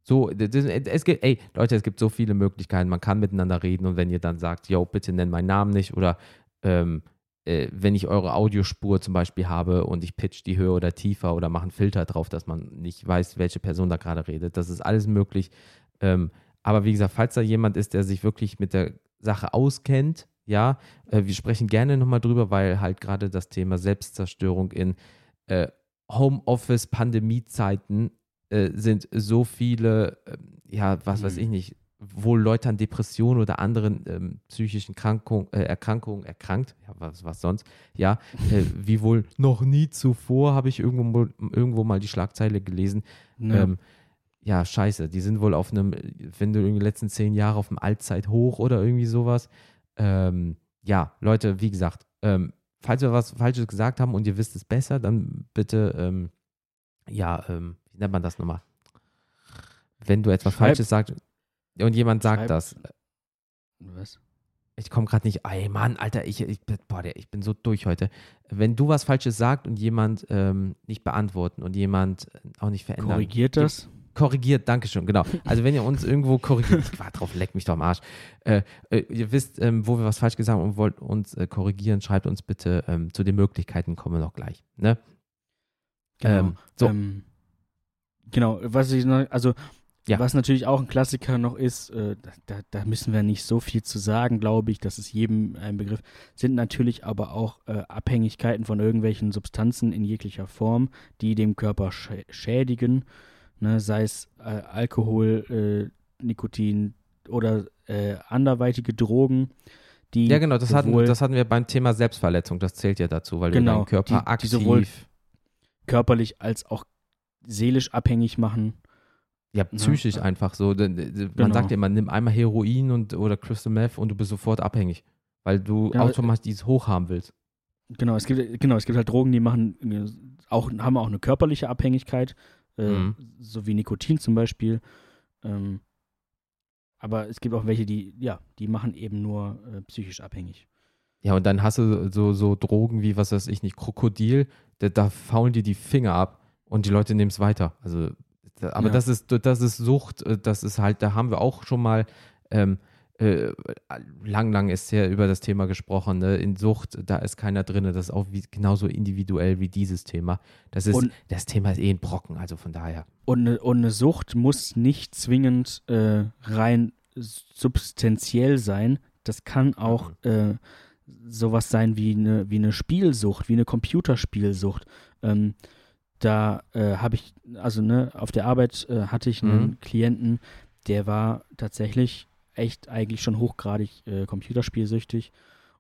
So, das, es gibt, ey, Leute, es gibt so viele Möglichkeiten. Man kann miteinander reden und wenn ihr dann sagt, yo, bitte nenn meinen Namen nicht oder ähm, äh, wenn ich eure Audiospur zum Beispiel habe und ich pitch die höher oder tiefer oder mache einen Filter drauf, dass man nicht weiß, welche Person da gerade redet. Das ist alles möglich. Ähm, aber wie gesagt, falls da jemand ist, der sich wirklich mit der Sache auskennt, ja, äh, wir sprechen gerne nochmal drüber, weil halt gerade das Thema Selbstzerstörung in äh, Homeoffice-Pandemie-Zeiten äh, sind so viele, ähm, ja, was weiß ich mhm. nicht, wohl Leute an Depressionen oder anderen ähm, psychischen Krankung, äh, Erkrankungen erkrankt, ja, was, was sonst, ja, äh, wie wohl noch nie zuvor habe ich irgendwo, irgendwo mal die Schlagzeile gelesen. Ja. Ähm, ja, scheiße, die sind wohl auf einem, wenn du in den letzten zehn Jahren auf einem Allzeithoch oder irgendwie sowas. Ähm, ja, Leute, wie gesagt, ähm, falls wir was Falsches gesagt haben und ihr wisst es besser, dann bitte, ähm, ja, ähm, wie nennt man das nochmal? Wenn du etwas Schreib. Falsches sagst und jemand sagt Schreib. das. Was? Ich komme gerade nicht. Ey, Mann, Alter, ich, ich, boah, ich bin so durch heute. Wenn du was Falsches sagst und jemand ähm, nicht beantworten und jemand auch nicht verändern. Korrigiert das? Korrigiert, Dankeschön, genau. Also wenn ihr uns irgendwo korrigiert, Quatsch drauf, leck mich doch am Arsch. Äh, äh, ihr wisst, ähm, wo wir was falsch gesagt haben und wollt uns äh, korrigieren, schreibt uns bitte ähm, zu den Möglichkeiten, kommen wir noch gleich. Ne? Genau. Ähm, so. Ähm, genau, was ich noch, also ja. was natürlich auch ein Klassiker noch ist, äh, da, da, müssen wir nicht so viel zu sagen, glaube ich, das ist jedem ein Begriff, sind natürlich aber auch äh, Abhängigkeiten von irgendwelchen Substanzen in jeglicher Form, die dem Körper sch schädigen ne, sei es äh, Alkohol, äh, Nikotin oder äh, anderweitige Drogen. Die ja, genau, das hatten, das hatten wir beim Thema Selbstverletzung, das zählt ja dazu, weil genau, du deinen Körper die, aktiv. Die sowohl körperlich als auch seelisch abhängig machen. Ja, ne? psychisch ja. einfach so. Man genau. sagt ja, man nimmt einmal Heroin und, oder Crystal Meth und du bist sofort abhängig, weil du ja, automatisch dieses hoch haben willst. Genau, es gibt, genau, es gibt halt Drogen, die machen auch, haben auch eine körperliche Abhängigkeit, äh, mhm. so wie Nikotin zum Beispiel. Ähm, aber es gibt auch welche, die, ja, die machen eben nur äh, psychisch abhängig. Ja, und dann hast du so, so Drogen wie, was weiß ich nicht, Krokodil, da, da faulen dir die Finger ab und die Leute nehmen es weiter. Also, da, aber ja. das ist, das ist Sucht, äh, das ist halt, da haben wir auch schon mal ähm, äh, lang, lang ist ja über das Thema gesprochen. Ne? In Sucht, da ist keiner drin. Das ist auch wie, genauso individuell wie dieses Thema. Das, ist, und, das Thema ist eh ein Brocken, also von daher. Und eine, und eine Sucht muss nicht zwingend äh, rein substanziell sein. Das kann auch mhm. äh, sowas sein wie eine, wie eine Spielsucht, wie eine Computerspielsucht. Ähm, da äh, habe ich, also ne, auf der Arbeit äh, hatte ich einen mhm. Klienten, der war tatsächlich echt eigentlich schon hochgradig äh, computerspielsüchtig.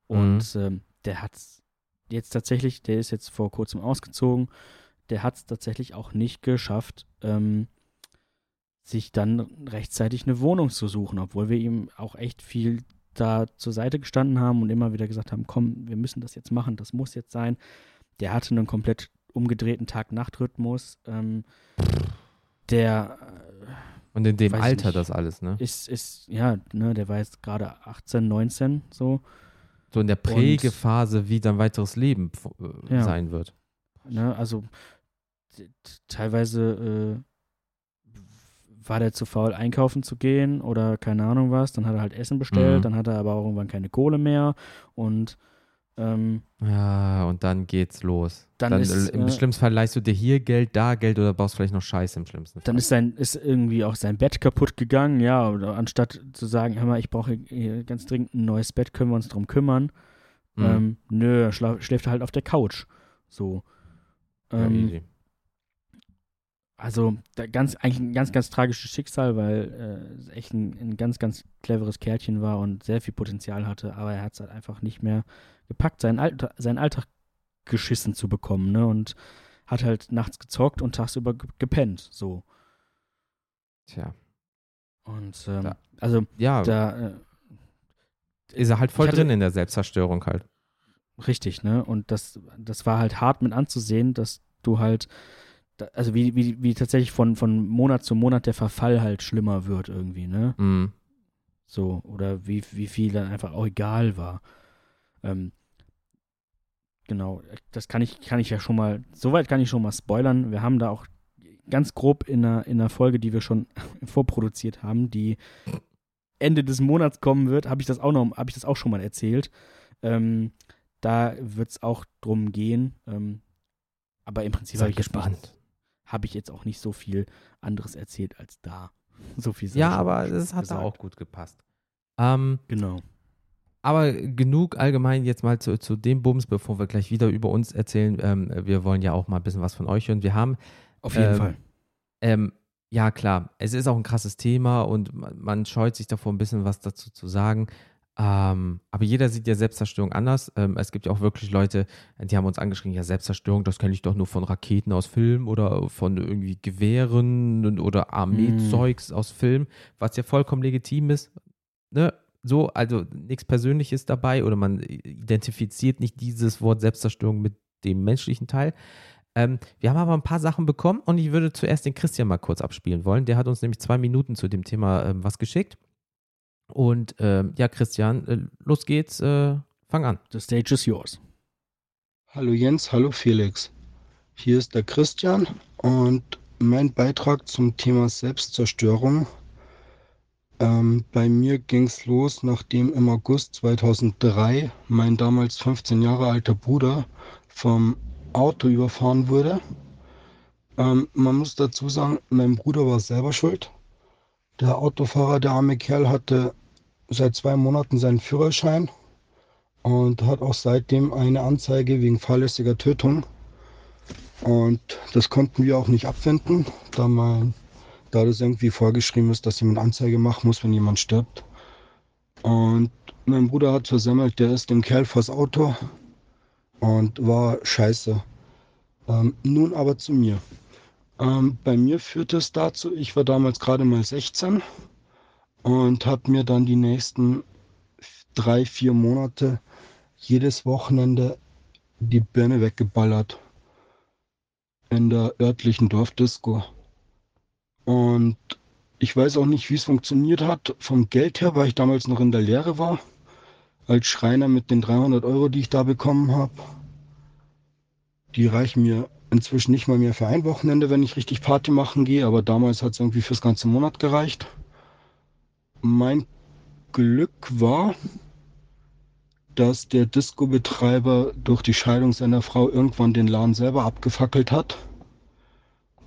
Und mhm. ähm, der hat jetzt tatsächlich, der ist jetzt vor kurzem ausgezogen, der hat es tatsächlich auch nicht geschafft, ähm, sich dann rechtzeitig eine Wohnung zu suchen, obwohl wir ihm auch echt viel da zur Seite gestanden haben und immer wieder gesagt haben, komm, wir müssen das jetzt machen, das muss jetzt sein. Der hatte einen komplett umgedrehten Tag-Nacht-Rhythmus. Ähm, der und in dem Alter nicht, das alles, ne? Ist, ist, ja, ne, der war jetzt gerade 18, 19, so. So in der Prägephase, wie dein weiteres Leben äh, ja. sein wird. Ne, also teilweise äh, war der zu faul, einkaufen zu gehen oder keine Ahnung was. Dann hat er halt Essen bestellt, mhm. dann hat er aber auch irgendwann keine Kohle mehr und ähm, ja, und dann geht's los. Dann, dann ist, Im äh, schlimmsten Fall leihst du dir hier Geld, da Geld oder baust vielleicht noch Scheiße im schlimmsten Fall. Dann ist, sein, ist irgendwie auch sein Bett kaputt gegangen, ja, oder anstatt zu sagen, hör mal, ich brauche ganz dringend ein neues Bett, können wir uns drum kümmern. Mhm. Ähm, nö, er schläft halt auf der Couch. So. Ähm, ja, also ganz, eigentlich ein ganz, ganz tragisches Schicksal, weil äh, es echt ein, ein, ganz, ganz cleveres Kerlchen war und sehr viel Potenzial hatte, aber er hat es halt einfach nicht mehr gepackt, seinen, Alltag, seinen Alltag geschissen zu bekommen, ne? Und hat halt nachts gezockt und tagsüber gepennt, so. Tja. Und ähm, da, also ja, da äh, ist er halt voll hatte, drin in der Selbstzerstörung halt. Richtig, ne? Und das, das war halt hart mit anzusehen, dass du halt also wie, wie, wie tatsächlich von, von Monat zu Monat der Verfall halt schlimmer wird irgendwie, ne? Mhm. So, oder wie, wie viel dann einfach auch egal war. Ähm, genau, das kann ich, kann ich ja schon mal, soweit kann ich schon mal spoilern. Wir haben da auch ganz grob in einer, in einer Folge, die wir schon vorproduziert haben, die Ende des Monats kommen wird, habe ich das auch noch, habe ich das auch schon mal erzählt. Ähm, da wird es auch drum gehen. Ähm, aber im Prinzip habe ich habe ich jetzt auch nicht so viel anderes erzählt als da. So viel Ja, aber es hat da auch gut gepasst. Ähm, genau. Aber genug allgemein jetzt mal zu, zu dem Bums, bevor wir gleich wieder über uns erzählen. Ähm, wir wollen ja auch mal ein bisschen was von euch hören. Wir haben. Auf jeden ähm, Fall. Ähm, ja, klar. Es ist auch ein krasses Thema und man, man scheut sich davor, ein bisschen was dazu zu sagen. Ähm, aber jeder sieht ja Selbstzerstörung anders. Ähm, es gibt ja auch wirklich Leute, die haben uns angeschrieben, ja, Selbstzerstörung, das kenne ich doch nur von Raketen aus Film oder von irgendwie Gewehren oder Armeezeugs mm. aus Film, was ja vollkommen legitim ist. Ne? So, also nichts Persönliches dabei oder man identifiziert nicht dieses Wort Selbstzerstörung mit dem menschlichen Teil. Ähm, wir haben aber ein paar Sachen bekommen und ich würde zuerst den Christian mal kurz abspielen wollen. Der hat uns nämlich zwei Minuten zu dem Thema ähm, was geschickt. Und äh, ja, Christian, äh, los geht's, äh, fang an. The stage is yours. Hallo Jens, hallo Felix. Hier ist der Christian und mein Beitrag zum Thema Selbstzerstörung. Ähm, bei mir ging es los, nachdem im August 2003 mein damals 15 Jahre alter Bruder vom Auto überfahren wurde. Ähm, man muss dazu sagen, mein Bruder war selber schuld. Der Autofahrer, der arme Kerl, hatte seit zwei Monaten seinen Führerschein und hat auch seitdem eine Anzeige wegen fahrlässiger Tötung. Und das konnten wir auch nicht abwenden, da man, da das irgendwie vorgeschrieben ist, dass jemand Anzeige machen muss, wenn jemand stirbt. Und mein Bruder hat versammelt, der ist dem Kerl vors Auto und war scheiße. Ähm, nun aber zu mir. Ähm, bei mir führte es dazu, ich war damals gerade mal 16 und habe mir dann die nächsten drei, vier Monate jedes Wochenende die Birne weggeballert in der örtlichen Dorfdisco. Und ich weiß auch nicht, wie es funktioniert hat. Vom Geld her, weil ich damals noch in der Lehre war, als Schreiner mit den 300 Euro, die ich da bekommen habe. Die reichen mir inzwischen nicht mal mehr für ein Wochenende, wenn ich richtig Party machen gehe, aber damals hat es irgendwie fürs ganze Monat gereicht. Mein Glück war, dass der Disco-Betreiber durch die Scheidung seiner Frau irgendwann den Laden selber abgefackelt hat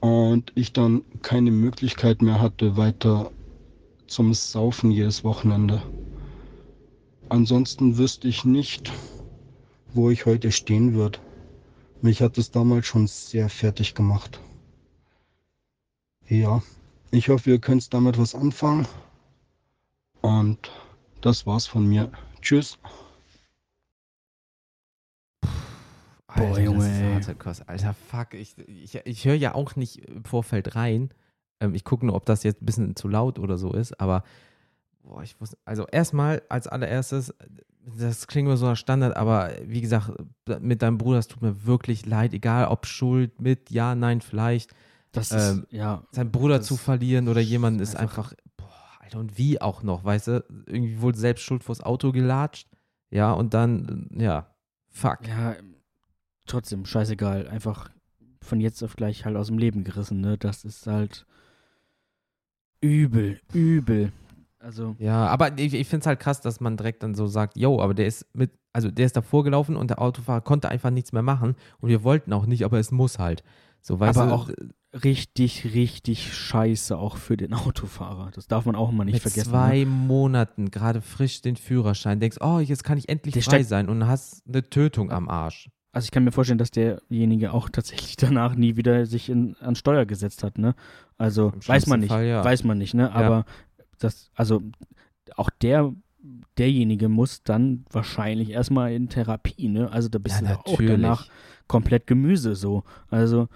und ich dann keine Möglichkeit mehr hatte, weiter zum Saufen jedes Wochenende. Ansonsten wüsste ich nicht, wo ich heute stehen würde. Mich hat es damals schon sehr fertig gemacht. Ja, ich hoffe, ihr könnt damit was anfangen. Und das war's von mir. Tschüss. Alter, Boah, Junge. Alter, fuck. Ich, ich, ich höre ja auch nicht im Vorfeld rein. Ähm, ich gucke nur, ob das jetzt ein bisschen zu laut oder so ist. Aber, boah, ich wusste. Also, erstmal als allererstes, das klingt mir so nach Standard, aber wie gesagt, mit deinem Bruder, es tut mir wirklich leid. Egal, ob Schuld, mit, ja, nein, vielleicht. Das ist, ähm, ja. Sein Bruder zu verlieren oder jemanden ist einfach, einfach Alter, und wie auch noch, weißt du? Irgendwie wohl selbst schuld vors Auto gelatscht. Ja, und dann, ja, fuck. Ja, trotzdem, scheißegal. Einfach von jetzt auf gleich halt aus dem Leben gerissen, ne? Das ist halt übel, übel. Also. Ja, aber ich, ich finde es halt krass, dass man direkt dann so sagt, yo, aber der ist mit, also der ist davor gelaufen und der Autofahrer konnte einfach nichts mehr machen und wir wollten auch nicht, aber es muss halt. So, weißt aber du, auch richtig, richtig scheiße auch für den Autofahrer. Das darf man auch immer nicht mit vergessen. Zwei ne? Monaten gerade frisch den Führerschein, denkst, oh, jetzt kann ich endlich der frei sein und hast eine Tötung am Arsch. Also ich kann mir vorstellen, dass derjenige auch tatsächlich danach nie wieder sich in, an Steuer gesetzt hat, ne? Also weiß man nicht, Fall, ja. weiß man nicht, ne? Aber das, also auch der, derjenige muss dann wahrscheinlich erstmal in Therapie, ne? Also da bist Ja, du auch danach komplett Gemüse so. Also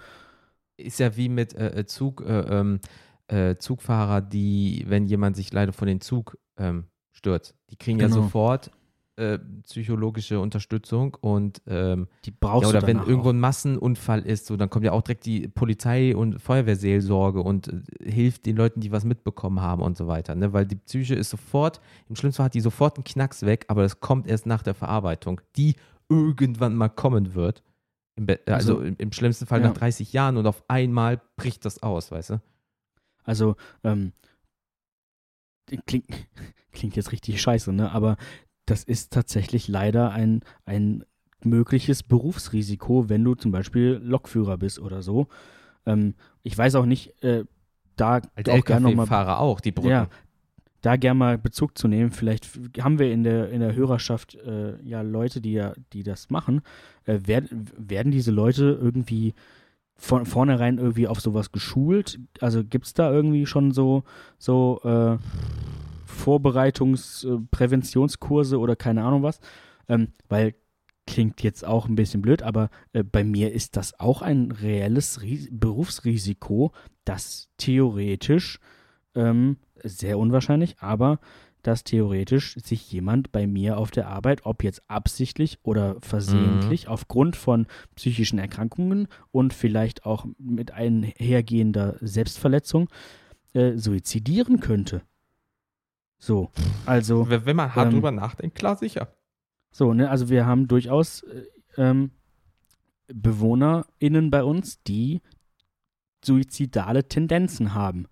Ist ja wie mit äh, äh, Zug, äh, ähm, äh, Zugfahrer, die, wenn jemand sich leider von den Zug ähm, stürzt, die kriegen ja Genau. sofort äh, psychologische Unterstützung und ähm, die brauchst ja, oder du wenn irgendwo ein Massenunfall ist, so, dann kommt ja auch direkt die Polizei und Feuerwehrseelsorge und äh, hilft den Leuten, die was mitbekommen haben und so weiter. Ne? Weil die Psyche ist sofort, im schlimmsten Fall hat die sofort einen Knacks weg, aber das kommt erst nach der Verarbeitung, die irgendwann mal kommen wird. Im Be also, Also, im, im schlimmsten Fall ja. nach 30 Jahren und auf einmal bricht das aus, weißt du? Also, ähm, klingt, klingt jetzt richtig scheiße, ne? Aber das ist tatsächlich leider ein, ein mögliches Berufsrisiko, wenn du zum Beispiel Lokführer bist oder so. Ähm, ich weiß auch nicht, äh, da Als auch gerne nochmal LKW-Fahrer auch, die Brücken. ja, da gerne mal Bezug zu nehmen. Vielleicht haben wir in der, in der Hörerschaft äh, ja Leute, die ja, die das machen. Äh, werden, werden diese Leute irgendwie von vornherein irgendwie auf sowas geschult? Also gibt es da irgendwie schon so, so äh, Vorbereitungs-, äh, Präventionskurse oder keine Ahnung was? Ähm, weil klingt jetzt auch ein bisschen blöd, aber äh, bei mir ist das auch ein reelles Ris Berufsrisiko, das theoretisch ähm, sehr unwahrscheinlich, aber dass theoretisch sich jemand bei mir auf der Arbeit, ob jetzt absichtlich oder versehentlich, aufgrund von psychischen Erkrankungen und vielleicht auch mit einhergehender Selbstverletzung, äh, suizidieren könnte. So, also, Wenn wenn man hart Ähm, drüber nachdenkt, klar, sicher. so, ne, also wir haben durchaus äh, ähm, BewohnerInnen bei uns, die suizidale Tendenzen haben.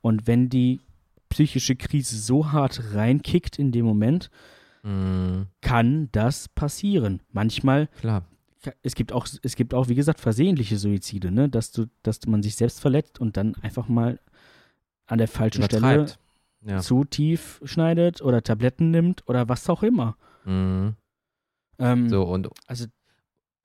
Und wenn die psychische Krise so hart reinkickt in dem Moment, Mhm, kann das passieren. Manchmal, klar. es gibt auch, es gibt auch, wie gesagt, versehentliche Suizide, ne? dass, du, dass man sich selbst verletzt und dann einfach mal an der falschen Stelle. Ja. zu tief schneidet oder Tabletten nimmt oder was auch immer. Mhm. Ähm, So, und Also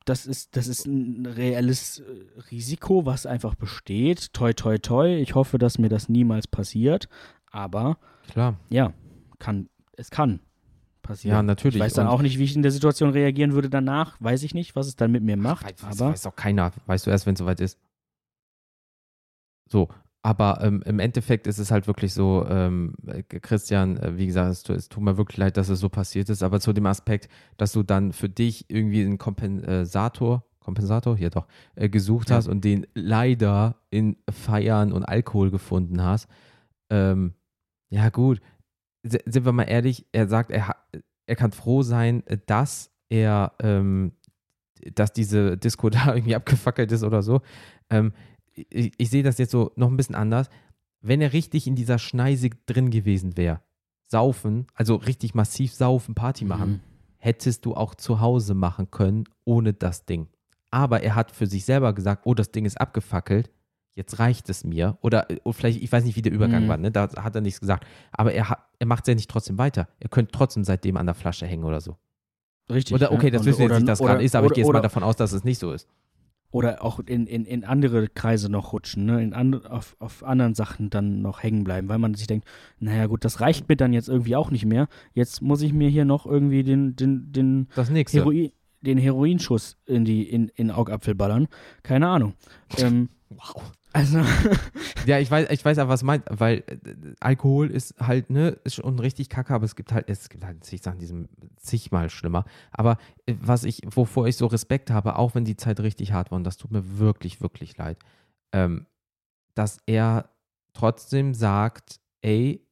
das ist, das ist ein reelles äh, Risiko, was einfach besteht. Toi, toi, toi. Ich hoffe, dass mir das niemals passiert. Aber klar. ja, kann, es kann passieren. Ja, natürlich. Ich weiß dann Und- auch nicht, wie ich in der Situation reagieren würde danach. Weiß ich nicht, was es dann mit mir macht. Weiß, weiß, aber weiß auch keiner. Weißt du erst, wenn es soweit ist. So, aber ähm, im Endeffekt ist es halt wirklich so, ähm, äh, Christian, äh, wie gesagt, es, es tut mir wirklich leid, dass es so passiert ist, aber zu dem Aspekt, dass du dann für dich irgendwie einen Kompensator, Kompensator, hier doch, äh, gesucht Ja. hast und den leider in Feiern und Alkohol gefunden hast. Ähm, ja, gut, S sind wir mal ehrlich, er sagt, er, er kann froh sein, dass er, ähm, dass diese Disco da irgendwie abgefackelt ist oder so. Ähm, ich, ich sehe das jetzt so noch ein bisschen anders. Wenn er richtig in dieser Schneise drin gewesen wäre, saufen, also richtig massiv saufen, Party machen, Mhm. hättest du auch zu Hause machen können ohne das Ding. Aber er hat für sich selber gesagt, oh, das Ding ist abgefackelt, jetzt reicht es mir. Oder, äh, oder vielleicht, ich weiß nicht, wie der Übergang Mhm. war, ne? da hat er nichts gesagt. Aber er, hat, er macht es ja nicht trotzdem weiter. Er könnte trotzdem seitdem an der Flasche hängen oder so. Richtig. Oder okay, ja. das Und- wissen wir jetzt nicht, dass oder- gerade ist, aber ich gehe jetzt mal davon aus, dass es nicht so ist. Oder auch in, in, in andere Kreise noch rutschen, ne? in and, auf, auf anderen Sachen dann noch hängen bleiben, weil man sich denkt, naja gut, das reicht mir dann jetzt irgendwie auch nicht mehr. Jetzt muss ich mir hier noch irgendwie den, den, den, Das nächste. Heroin, den Heroinschuss in die in, in Augapfel ballern. Keine Ahnung. ähm, Wow. Also, Ja, ich weiß, ich weiß aber, was du meinst, weil äh, Alkohol ist halt, ne, ist schon richtig kacke, aber es gibt halt, es gibt halt zig Sachen, die sind zigmal schlimmer. Aber äh, was ich, wovor ich so Respekt habe, auch wenn die Zeit richtig hart war, und das tut mir wirklich, wirklich leid, ähm, dass er trotzdem sagt, ey,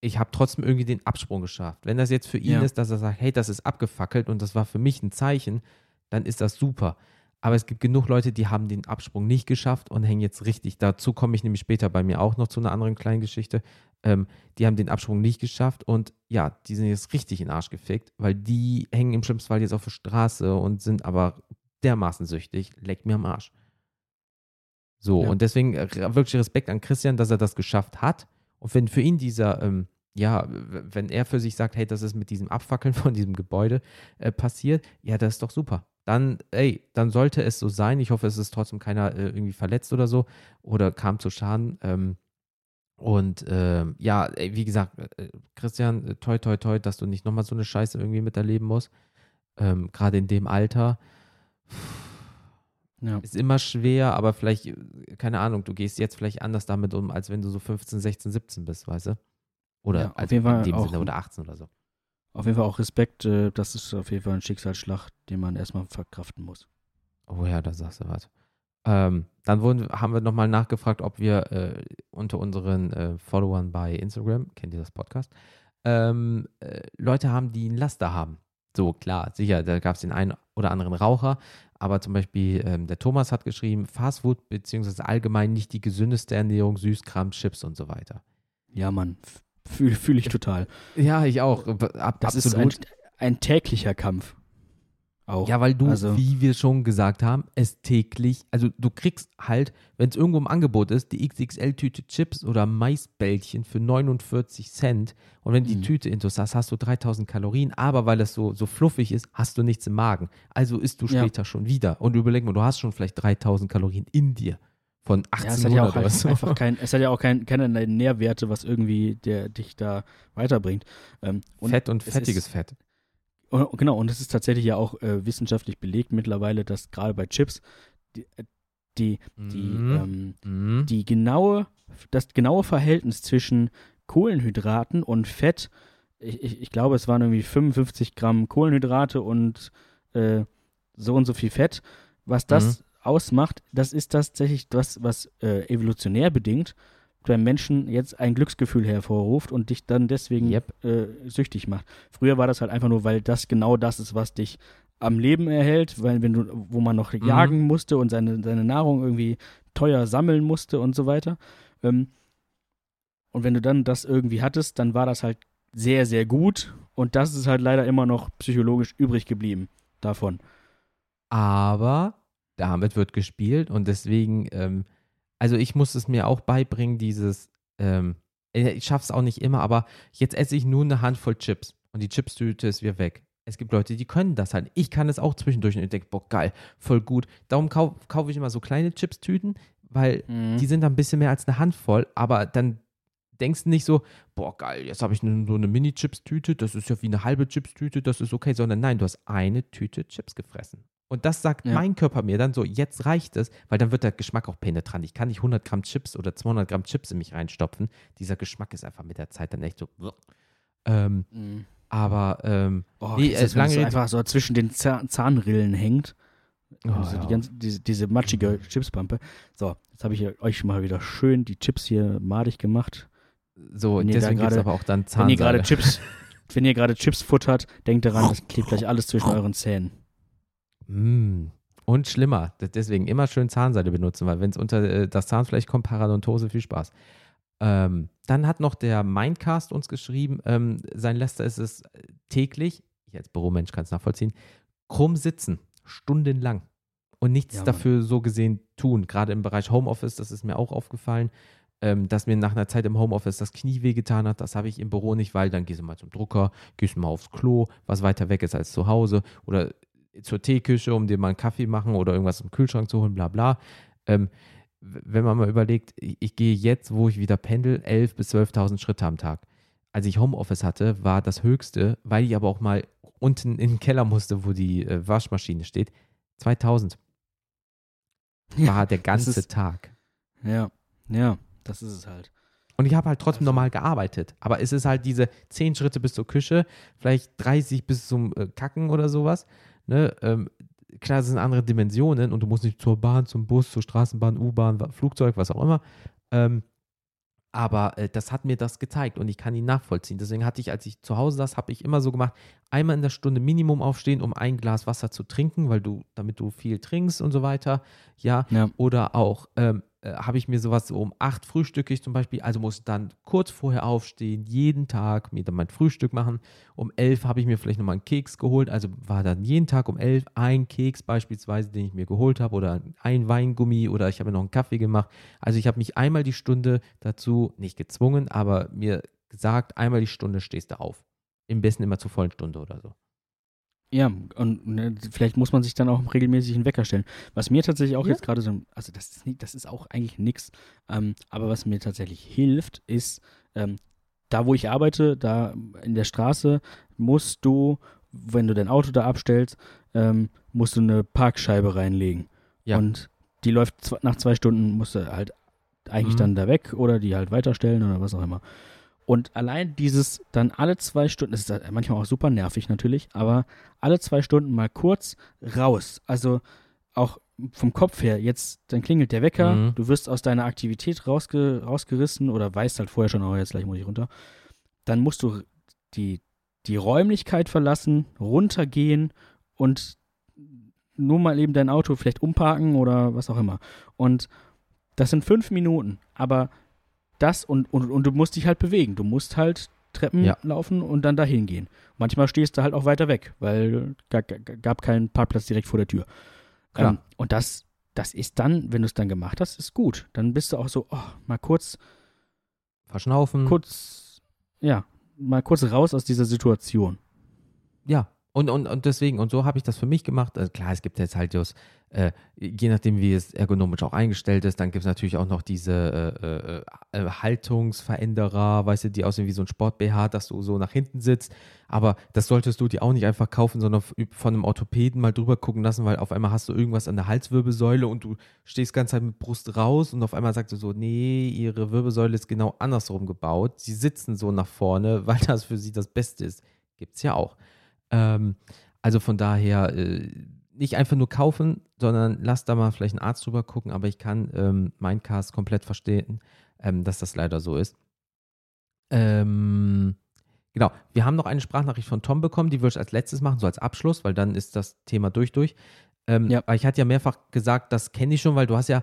ich habe trotzdem irgendwie den Absprung geschafft. Wenn das jetzt für ihn Ja. ist, dass er sagt, hey, das ist abgefackelt und das war für mich ein Zeichen, dann ist das super. Aber es gibt genug Leute, die haben den Absprung nicht geschafft und hängen jetzt richtig. Dazu komme ich nämlich später bei mir auch noch zu einer anderen kleinen Geschichte. Ähm, die haben den Absprung nicht geschafft und ja, die sind jetzt richtig in den Arsch gefickt, weil die hängen im schlimmsten Fall jetzt auf der Straße und sind aber dermaßen süchtig, leckt mir am Arsch. So, Ja. und deswegen äh, wirklich Respekt an Christian, dass er das geschafft hat. Und wenn für ihn dieser, ähm, ja, wenn er für sich sagt, hey, das ist mit diesem Abfackeln von diesem Gebäude äh, passiert, ja, das ist doch super. Dann, ey, dann sollte es so sein. Ich hoffe, es ist trotzdem keiner äh, irgendwie verletzt oder so oder kam zu Schaden. Ähm, und ähm, ja, ey, wie gesagt, äh, Christian, äh, toi, toi, toi, dass du nicht nochmal so eine Scheiße irgendwie miterleben musst. Ähm, Gerade in dem Alter. Ja. Ist immer schwer, aber vielleicht, äh, keine Ahnung, du gehst jetzt vielleicht anders damit um, als wenn du so 15, 16, 17 bist, weißt du? Oder ja, also in dem Sinne oder 18 oder so. Auf jeden Fall auch Respekt, äh, das ist auf jeden Fall ein Schicksalsschlag, den man erstmal verkraften muss. Oh ja, da sagst du was. Ähm, dann wurden, haben wir nochmal nachgefragt, ob wir äh, unter unseren äh, Followern bei Instagram, kennt ihr das Podcast, ähm, äh, Leute haben, die einen Laster haben. So, klar, sicher, da gab es den einen oder anderen Raucher, aber zum Beispiel ähm, der Thomas hat geschrieben, Fastfood beziehungsweise allgemein nicht die gesündeste Ernährung, Süßkram, Chips und so weiter. Ja, Mann, fühle fühl ich total. Ja, ich auch. Ab, das absolut. ist ein, ein täglicher Kampf. Auch. Ja, weil du, also, wie wir schon gesagt haben, es täglich, also du kriegst halt, wenn es irgendwo im Angebot ist, die XXL-Tüte Chips oder Maisbällchen für 49 Cent und wenn die mhm. Tüte intus hast, hast du 3000 Kalorien, aber weil es so, so fluffig ist, hast du nichts im Magen. Also isst du später ja. schon wieder und überleg mal, du hast schon vielleicht 3000 Kalorien in dir von 1800 ja, es hat ja auch so. einfach kein, Es hat ja auch kein, keine Nährwerte, was irgendwie der dich da weiterbringt. Ähm, und Fett und fettiges ist, Fett. Genau, und es ist tatsächlich ja auch äh, wissenschaftlich belegt mittlerweile, dass gerade bei Chips die, äh, die, die, mhm. ähm, mhm. die genaue, das genaue Verhältnis zwischen Kohlenhydraten und Fett, ich, ich, ich glaube, es waren irgendwie 55 Gramm Kohlenhydrate und äh, so und so viel Fett. Was das mhm. Ausmacht, das ist tatsächlich das, was äh, evolutionär bedingt beim Menschen jetzt ein Glücksgefühl hervorruft und dich dann deswegen yep. äh, süchtig macht. Früher war das halt einfach nur, weil das genau das ist, was dich am Leben erhält, weil wenn du, wo man noch mhm. jagen musste und seine, seine Nahrung irgendwie teuer sammeln musste und so weiter. Ähm, und wenn du dann das irgendwie hattest, dann war das halt sehr, sehr gut. Und das ist halt leider immer noch psychologisch übrig geblieben davon. Aber damit wird gespielt und deswegen ähm, also ich muss es mir auch beibringen, dieses, ähm, äh, ich schaffe es auch nicht immer, aber jetzt esse ich nur eine Handvoll Chips und die Chipstüte ist wieder weg. Es gibt Leute, die können das halt. Ich kann es auch zwischendurch und ich denke, boah, geil, voll gut. Darum kau kaufe ich immer so kleine Chipstüten, weil mhm. die sind dann ein bisschen mehr als eine Handvoll, aber dann denkst du nicht so, boah, geil, jetzt habe ich nur so eine Mini-Chips-Tüte, das ist ja wie eine halbe Chips-Tüte, das ist okay, sondern nein, du hast eine Tüte Chips gefressen. Und das sagt ja. mein Körper mir dann so, jetzt reicht es, weil dann wird der Geschmack auch penetrant. Ich kann nicht 100 Gramm Chips oder 200 Gramm Chips in mich reinstopfen. Dieser Geschmack ist einfach mit der Zeit dann echt so. Ähm, mhm. Aber ähm, oh, nee, äh, lange so einfach so zwischen den Zahnrillen hängt. Oh, also ja. die ganze, diese, diese matschige Chipspampe. So, jetzt habe ich euch mal wieder schön die Chips hier madig gemacht. So, wenn deswegen gibt es aber auch dann Zahnseide. Wenn ihr gerade Chips, wenn ihr gerade Chips futtert, denkt daran, das klebt gleich alles zwischen euren Zähnen. Mm. Und schlimmer, deswegen immer schön Zahnseide benutzen, weil wenn es unter äh, das Zahnfleisch kommt, Paradontose, viel Spaß. Ähm, dann hat noch der Mindcast uns geschrieben, ähm, sein Lester ist es täglich, ich als Büromensch kann es nachvollziehen, krumm sitzen, stundenlang und nichts ja, dafür so gesehen tun. Gerade im Bereich Homeoffice, das ist mir auch aufgefallen, ähm, dass mir nach einer Zeit im Homeoffice das Knie wehgetan hat. Das habe ich im Büro nicht, weil dann gehst du mal zum Drucker, gehst du mal aufs Klo, was weiter weg ist als zu Hause oder zur Teeküche, um dir mal einen Kaffee machen oder irgendwas im Kühlschrank zu holen, bla bla. Ähm, wenn man mal überlegt, ich, ich, gehe jetzt, wo ich wieder pendel, 11.000 bis 12.000 Schritte am Tag. Als ich Homeoffice hatte, war das höchste, weil ich aber auch mal unten in den Keller musste, wo die äh, Waschmaschine steht, 2000. War ja, der ganze ist, Tag. Ja, ja, das ist es halt. Und ich habe halt trotzdem also. normal gearbeitet. Aber es ist halt diese 10 Schritte bis zur Küche, vielleicht 30 bis zum äh, Kacken oder sowas ne, ähm, klar, es sind andere Dimensionen und du musst nicht zur Bahn, zum Bus, zur Straßenbahn, U-Bahn, Flugzeug, was auch immer. Ähm, aber äh, das hat mir das gezeigt und ich kann ihn nachvollziehen. Deswegen hatte ich, als ich zu Hause saß, habe ich immer so gemacht, einmal in der Stunde Minimum aufstehen, um ein Glas Wasser zu trinken, weil du, damit du viel trinkst und so weiter. Ja. ja. Oder auch ähm, äh, habe ich mir sowas so um acht frühstücke ich zum Beispiel, also muss dann kurz vorher aufstehen, jeden Tag mir dann mein Frühstück machen. Um elf habe ich mir vielleicht nochmal einen Keks geholt, also war dann jeden Tag um elf ein Keks beispielsweise, den ich mir geholt habe oder ein Weingummi oder ich habe noch einen Kaffee gemacht. Also ich habe mich einmal die Stunde dazu nicht gezwungen, aber mir gesagt, einmal die Stunde stehst du auf. Im besten immer zur vollen Stunde oder so. Ja, und ne, vielleicht muss man sich dann auch regelmäßig einen Wecker stellen. Was mir tatsächlich auch ja. jetzt gerade so, also das ist, nicht, das ist auch eigentlich nichts, ähm, aber was mir tatsächlich hilft, ist, ähm, da wo ich arbeite, da in der Straße, musst du, wenn du dein Auto da abstellst, ähm, musst du eine Parkscheibe reinlegen. Ja. Und die läuft nach zwei Stunden, musst du halt eigentlich mhm. dann da weg oder die halt weiterstellen oder was auch immer. Und allein dieses dann alle zwei Stunden, das ist manchmal auch super nervig natürlich, aber alle zwei Stunden mal kurz raus. Also auch vom Kopf her, jetzt, dann klingelt der Wecker, mhm. du wirst aus deiner Aktivität rausge rausgerissen oder weißt halt vorher schon, oh, jetzt gleich muss ich runter. Dann musst du die, die Räumlichkeit verlassen, runtergehen und nur mal eben dein Auto vielleicht umparken oder was auch immer. Und das sind fünf Minuten, aber das und, und, und du musst dich halt bewegen. Du musst halt Treppen ja. laufen und dann dahin gehen. Manchmal stehst du halt auch weiter weg, weil gab, gab keinen Parkplatz direkt vor der Tür. Ähm, und das, das ist dann, wenn du es dann gemacht hast, ist gut. Dann bist du auch so, oh, mal kurz verschnaufen. Kurz, ja, mal kurz raus aus dieser Situation. Ja, und, und, und deswegen, und so habe ich das für mich gemacht. Also klar, es gibt jetzt halt just, äh, je nachdem, wie es ergonomisch auch eingestellt ist, dann gibt es natürlich auch noch diese äh, äh, äh, Haltungsveränderer, weißt du, die aussehen wie so ein Sport-BH, dass du so nach hinten sitzt. Aber das solltest du dir auch nicht einfach kaufen, sondern von einem Orthopäden mal drüber gucken lassen, weil auf einmal hast du irgendwas an der Halswirbelsäule und du stehst ganz Zeit mit Brust raus und auf einmal sagst du so, nee, ihre Wirbelsäule ist genau andersrum gebaut. Sie sitzen so nach vorne, weil das für sie das Beste ist. Gibt es ja auch. Ähm, also von daher äh, nicht einfach nur kaufen, sondern lass da mal vielleicht einen Arzt drüber gucken, aber ich kann ähm, Mindcast komplett verstehen, ähm, dass das leider so ist. Ähm, genau, wir haben noch eine Sprachnachricht von Tom bekommen, die würde ich als letztes machen, so als Abschluss, weil dann ist das Thema durch durch. Ähm, ja. Ich hatte ja mehrfach gesagt, das kenne ich schon, weil du hast ja,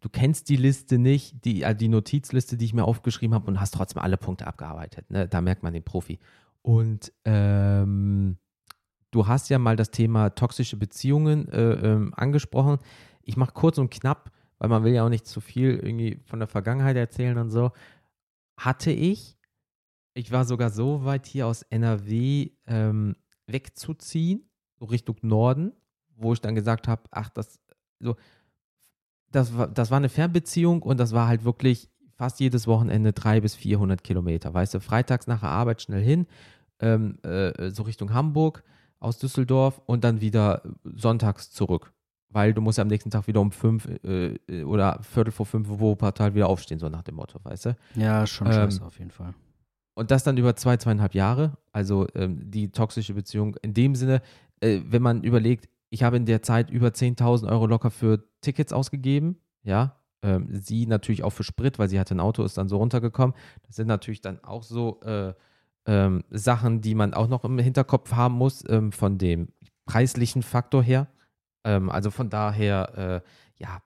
du kennst die Liste nicht, die, äh, die Notizliste, die ich mir aufgeschrieben habe und hast trotzdem alle Punkte abgearbeitet. Ne? Da merkt man den Profi. Und ähm, du hast ja mal das Thema toxische Beziehungen äh, ähm, angesprochen. Ich mache kurz und knapp, weil man will ja auch nicht zu viel irgendwie von der Vergangenheit erzählen und so. Hatte ich, ich war sogar so weit hier aus NRW ähm, wegzuziehen, so Richtung Norden, wo ich dann gesagt habe, ach, das, so, das war, das war eine Fernbeziehung und das war halt wirklich fast jedes Wochenende 300 bis 400 Kilometer. Weißt du, freitags nach der Arbeit schnell hin, ähm, äh, so Richtung Hamburg aus Düsseldorf und dann wieder sonntags zurück. Weil du musst ja am nächsten Tag wieder um fünf äh, oder Viertel vor fünf Wuppertal wieder aufstehen, so nach dem Motto, weißt du? Ja, schon ähm, scheiße auf jeden Fall. Und das dann über zwei, zweieinhalb Jahre. Also ähm, die toxische Beziehung in dem Sinne, äh, wenn man überlegt, ich habe in der Zeit über 10.000 Euro locker für Tickets ausgegeben, ja. Ähm, sie natürlich auch für Sprit, weil sie hatte ein Auto, ist dann so runtergekommen. Das sind natürlich dann auch so äh, ähm, Sachen, die man auch noch im Hinterkopf haben muss, ähm, von dem preislichen Faktor her. Ähm, also von daher, äh, ja,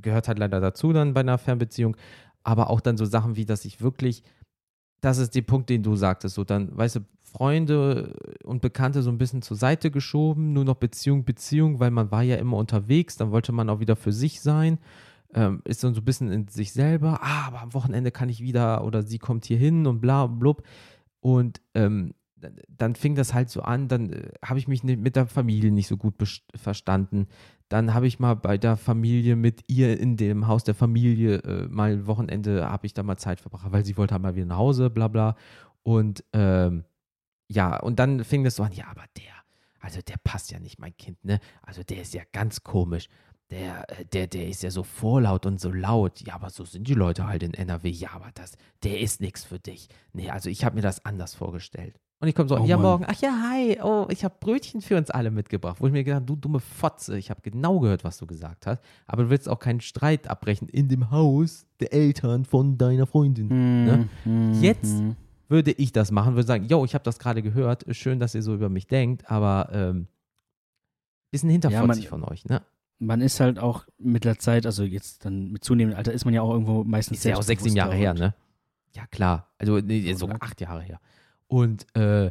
gehört halt leider dazu dann bei einer Fernbeziehung. Aber auch dann so Sachen wie, dass ich wirklich, das ist der Punkt, den du sagtest, so dann, weißt du, Freunde und Bekannte so ein bisschen zur Seite geschoben, nur noch Beziehung, Beziehung, weil man war ja immer unterwegs, dann wollte man auch wieder für sich sein. Ähm, ist dann so ein bisschen in sich selber, ah, aber am Wochenende kann ich wieder oder sie kommt hier hin und bla blub. Und ähm, dann fing das halt so an, dann äh, habe ich mich mit der Familie nicht so gut verstanden. Dann habe ich mal bei der Familie mit ihr in dem Haus der Familie äh, mal Wochenende habe ich da mal Zeit verbracht, weil sie wollte halt mal wieder nach Hause, bla bla. Und ähm, ja, und dann fing das so an, ja, aber der, also der passt ja nicht, mein Kind, ne? Also der ist ja ganz komisch der, äh, der, der ist ja so vorlaut und so laut. Ja, aber so sind die Leute halt in NRW. Ja, aber das, der ist nichts für dich. Nee, also ich habe mir das anders vorgestellt. Und ich komme so, oh, ja, Mann. morgen, ach ja, hi, oh, ich habe Brötchen für uns alle mitgebracht. Wo ich mir gedacht du dumme Fotze, ich habe genau gehört, was du gesagt hast. Aber du willst auch keinen Streit abbrechen in dem Haus der Eltern von deiner Freundin. Mm, ne? mm, Jetzt mm. würde ich das machen, würde sagen, yo, ich habe das gerade gehört, schön, dass ihr so über mich denkt, aber ähm, bisschen hinterfotzig ja, von euch, ne? Man ist halt auch mit der Zeit, also jetzt dann mit zunehmendem Alter, ist man ja auch irgendwo meistens Ist ja auch sechs, sieben Jahre her, ne? Ja, klar. Also nee, sogar acht Jahre her. Und äh,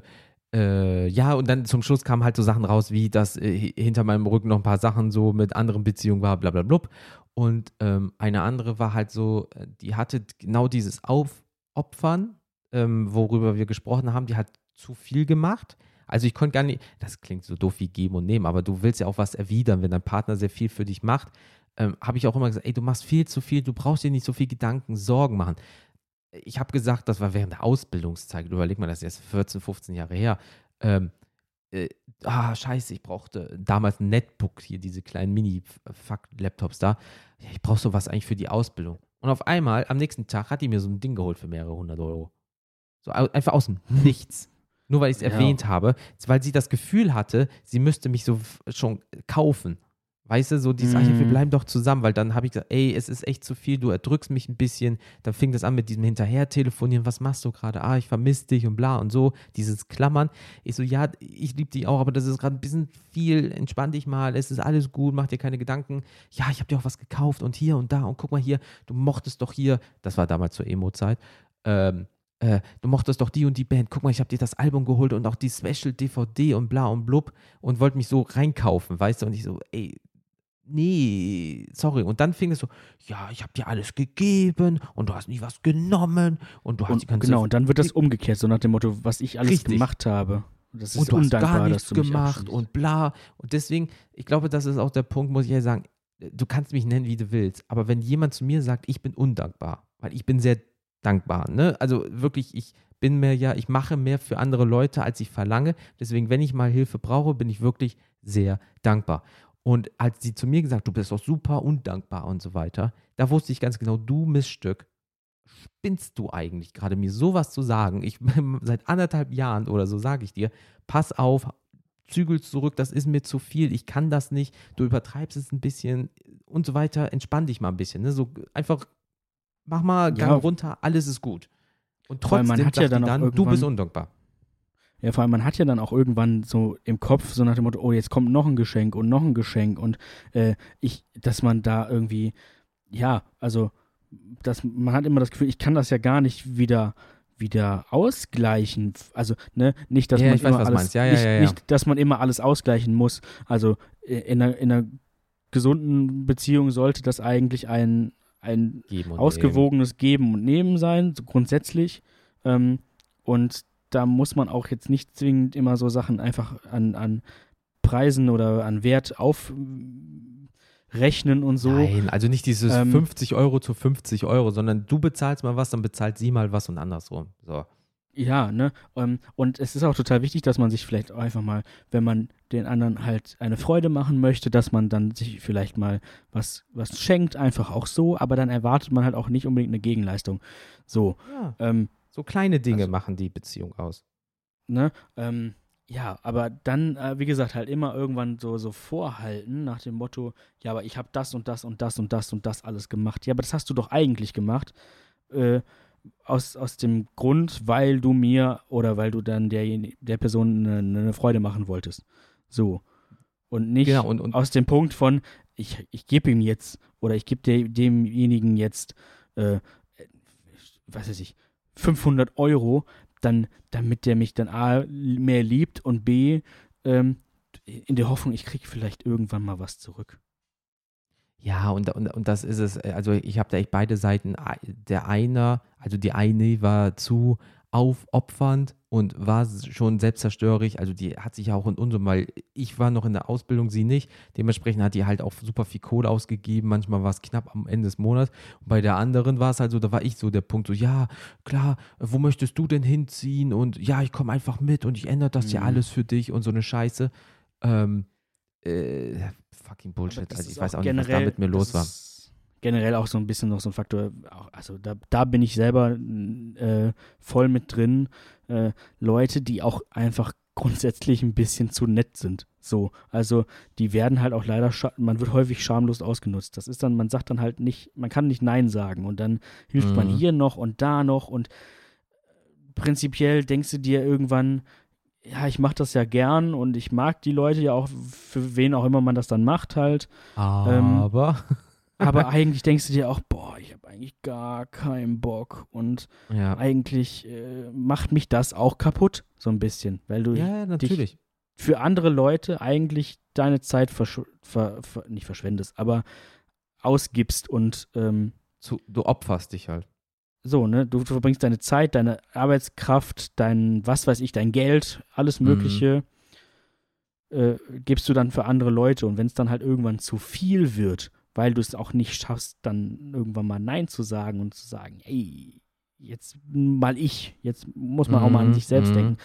äh, ja, und dann zum Schluss kamen halt so Sachen raus, wie dass äh, hinter meinem Rücken noch ein paar Sachen so mit anderen Beziehungen war, bla bla blub. Und ähm, eine andere war halt so, äh, die hatte genau dieses Aufopfern ähm, worüber wir gesprochen haben, die hat zu viel gemacht. Also ich konnte gar nicht, das klingt so doof wie geben und nehmen, aber du willst ja auch was erwidern, wenn dein Partner sehr viel für dich macht. Ähm, habe ich auch immer gesagt, ey, du machst viel zu viel, du brauchst dir nicht so viel Gedanken, Sorgen machen. Ich habe gesagt, das war während der Ausbildungszeit, überleg mal, das ist jetzt 14, 15 Jahre her. Ähm, äh, ah, scheiße, ich brauchte damals ein Netbook, hier diese kleinen Mini-Laptops da. Ich brauche sowas eigentlich für die Ausbildung. Und auf einmal, am nächsten Tag, hat die mir so ein Ding geholt für mehrere hundert Euro. So einfach aus dem Nichts. Nur weil ich es ja. erwähnt habe, weil sie das Gefühl hatte, sie müsste mich so schon kaufen. Weißt du, so dieses, mm. ach, wir mhm. bleiben doch zusammen, weil dann habe ich gesagt, ey, es ist echt zu viel, du erdrückst mich ein bisschen. Dann fing das an mit diesem Hinterher-Telefonieren, was machst du gerade? Ah, ich vermisse dich und bla und so, dieses Klammern. Ich so, ja, ich liebe dich auch, aber das ist gerade ein bisschen viel, entspann dich mal, es ist alles gut, mach dir keine Gedanken. Ja, ich habe dir auch was gekauft und hier und da und guck mal hier, du mochtest doch hier, das war damals zur Emo-Zeit, ähm, äh, du mochtest doch die und die Band, guck mal, ich habe dir das Album geholt und auch die Special DVD und bla und blub und wollte mich so reinkaufen, weißt du? Und ich so, ey, nee, sorry. Und dann fing es so, ja, ich habe dir alles gegeben und du hast nie was genommen und du hast und, die ganze Genau, und dann wird das umgekehrt, so nach dem Motto, was ich alles Richtig. gemacht habe. Das ist und du undankbar, hast gar nichts gemacht und bla. Und deswegen, ich glaube, das ist auch der Punkt, muss ich ja sagen, du kannst mich nennen, wie du willst, aber wenn jemand zu mir sagt, ich bin undankbar, weil ich bin sehr dankbar, ne? Also wirklich, ich bin mehr ja, ich mache mehr für andere Leute, als ich verlange. Deswegen, wenn ich mal Hilfe brauche, bin ich wirklich sehr dankbar. Und als sie zu mir gesagt, du bist doch super undankbar und so weiter, da wusste ich ganz genau, du Miststück, spinnst du eigentlich gerade mir sowas zu sagen? Ich seit anderthalb Jahren oder so sage ich dir, pass auf, zügel zurück, das ist mir zu viel, ich kann das nicht, du übertreibst es ein bisschen und so weiter, entspann dich mal ein bisschen. Ne? So einfach, mach mal Gang ja. runter, alles ist gut. Und trotzdem man hat ja dann, dann du bist undankbar. Ja, vor allem, man hat ja dann auch irgendwann so im Kopf so nach dem Motto, oh, jetzt kommt noch ein Geschenk und noch ein Geschenk und äh, ich, dass man da irgendwie, ja, also, dass man hat immer das Gefühl, ich kann das ja gar nicht wieder wieder ausgleichen. Also, ne, nicht, dass ja, man immer weiß, alles, ja, ja, nicht, nicht, dass man immer alles ausgleichen muss. Also äh, in einer, in einer gesunden Beziehung sollte das eigentlich ein, ein Geben ausgewogenes Nehmen. Geben und Nehmen sein, so grundsätzlich. Ähm, und da muss man auch jetzt nicht zwingend immer so Sachen einfach an, an Preisen oder an Wert aufrechnen und so. Nein, also nicht dieses ähm, 50 Euro zu 50 Euro, sondern du bezahlst mal was, dann bezahlt sie mal was und andersrum. So. Ja, ne? Ähm, und es ist auch total wichtig, dass man sich vielleicht auch einfach mal, wenn man den anderen halt eine Freude machen möchte, dass man dann sich vielleicht mal was, was schenkt, einfach auch so, aber dann erwartet man halt auch nicht unbedingt eine Gegenleistung. So. Ja. Ähm, so kleine Dinge also, machen die Beziehung aus. Ne? Ähm, ja, aber dann, äh, wie gesagt, halt immer irgendwann so, so vorhalten nach dem Motto, ja, aber ich habe das und das und das und das und das alles gemacht. Ja, aber das hast du doch eigentlich gemacht. Äh, aus, aus dem Grund, weil du mir oder weil du dann der, der Person eine, eine Freude machen wolltest. So. Und nicht genau, und, und aus dem Punkt von, ich, ich gebe ihm jetzt oder ich gebe demjenigen jetzt, äh, was weiß ich, 500 Euro, dann, damit der mich dann A, mehr liebt und B, ähm, in der Hoffnung, ich kriege vielleicht irgendwann mal was zurück. Ja, und, und, und das ist es. Also ich habe da echt beide Seiten. Der eine, also die eine war zu aufopfernd und war schon selbstzerstörerisch. Also die hat sich auch in unserem, weil ich war noch in der Ausbildung, sie nicht. Dementsprechend hat die halt auch super viel Kohle ausgegeben. Manchmal war es knapp am Ende des Monats. Und bei der anderen war es halt so, da war ich so der Punkt, so ja, klar, wo möchtest du denn hinziehen? Und ja, ich komme einfach mit und ich ändere das mhm. ja alles für dich und so eine Scheiße. Ähm, äh, fucking Bullshit. Also ich weiß auch nicht, was da mit mir los war generell auch so ein bisschen noch so ein Faktor, also da, da bin ich selber äh, voll mit drin. Äh, Leute, die auch einfach grundsätzlich ein bisschen zu nett sind. So, also die werden halt auch leider, man wird häufig schamlos ausgenutzt. Das ist dann, man sagt dann halt nicht, man kann nicht Nein sagen und dann hilft mhm. man hier noch und da noch und prinzipiell denkst du dir irgendwann, ja, ich mache das ja gern und ich mag die Leute ja auch, für wen auch immer man das dann macht halt. Ähm, Aber. Ähm, aber eigentlich denkst du dir auch, boah, ich habe eigentlich gar keinen Bock und ja. eigentlich äh, macht mich das auch kaputt, so ein bisschen, weil du ja, natürlich. für andere Leute eigentlich deine Zeit versch ver ver nicht verschwendest, aber ausgibst und ähm, Zu, du opferst dich halt. So, ne, du, du verbringst deine Zeit, deine Arbeitskraft, dein, was weiß ich, dein Geld, alles Mhm. Mögliche, äh, gibst du dann für andere Leute. Und wenn es dann halt irgendwann zu viel wird, weil du es auch nicht schaffst, dann irgendwann mal Nein zu sagen und zu sagen, ey, jetzt mal ich, jetzt muss man auch mal an Mhm, sich selbst mhm. denken,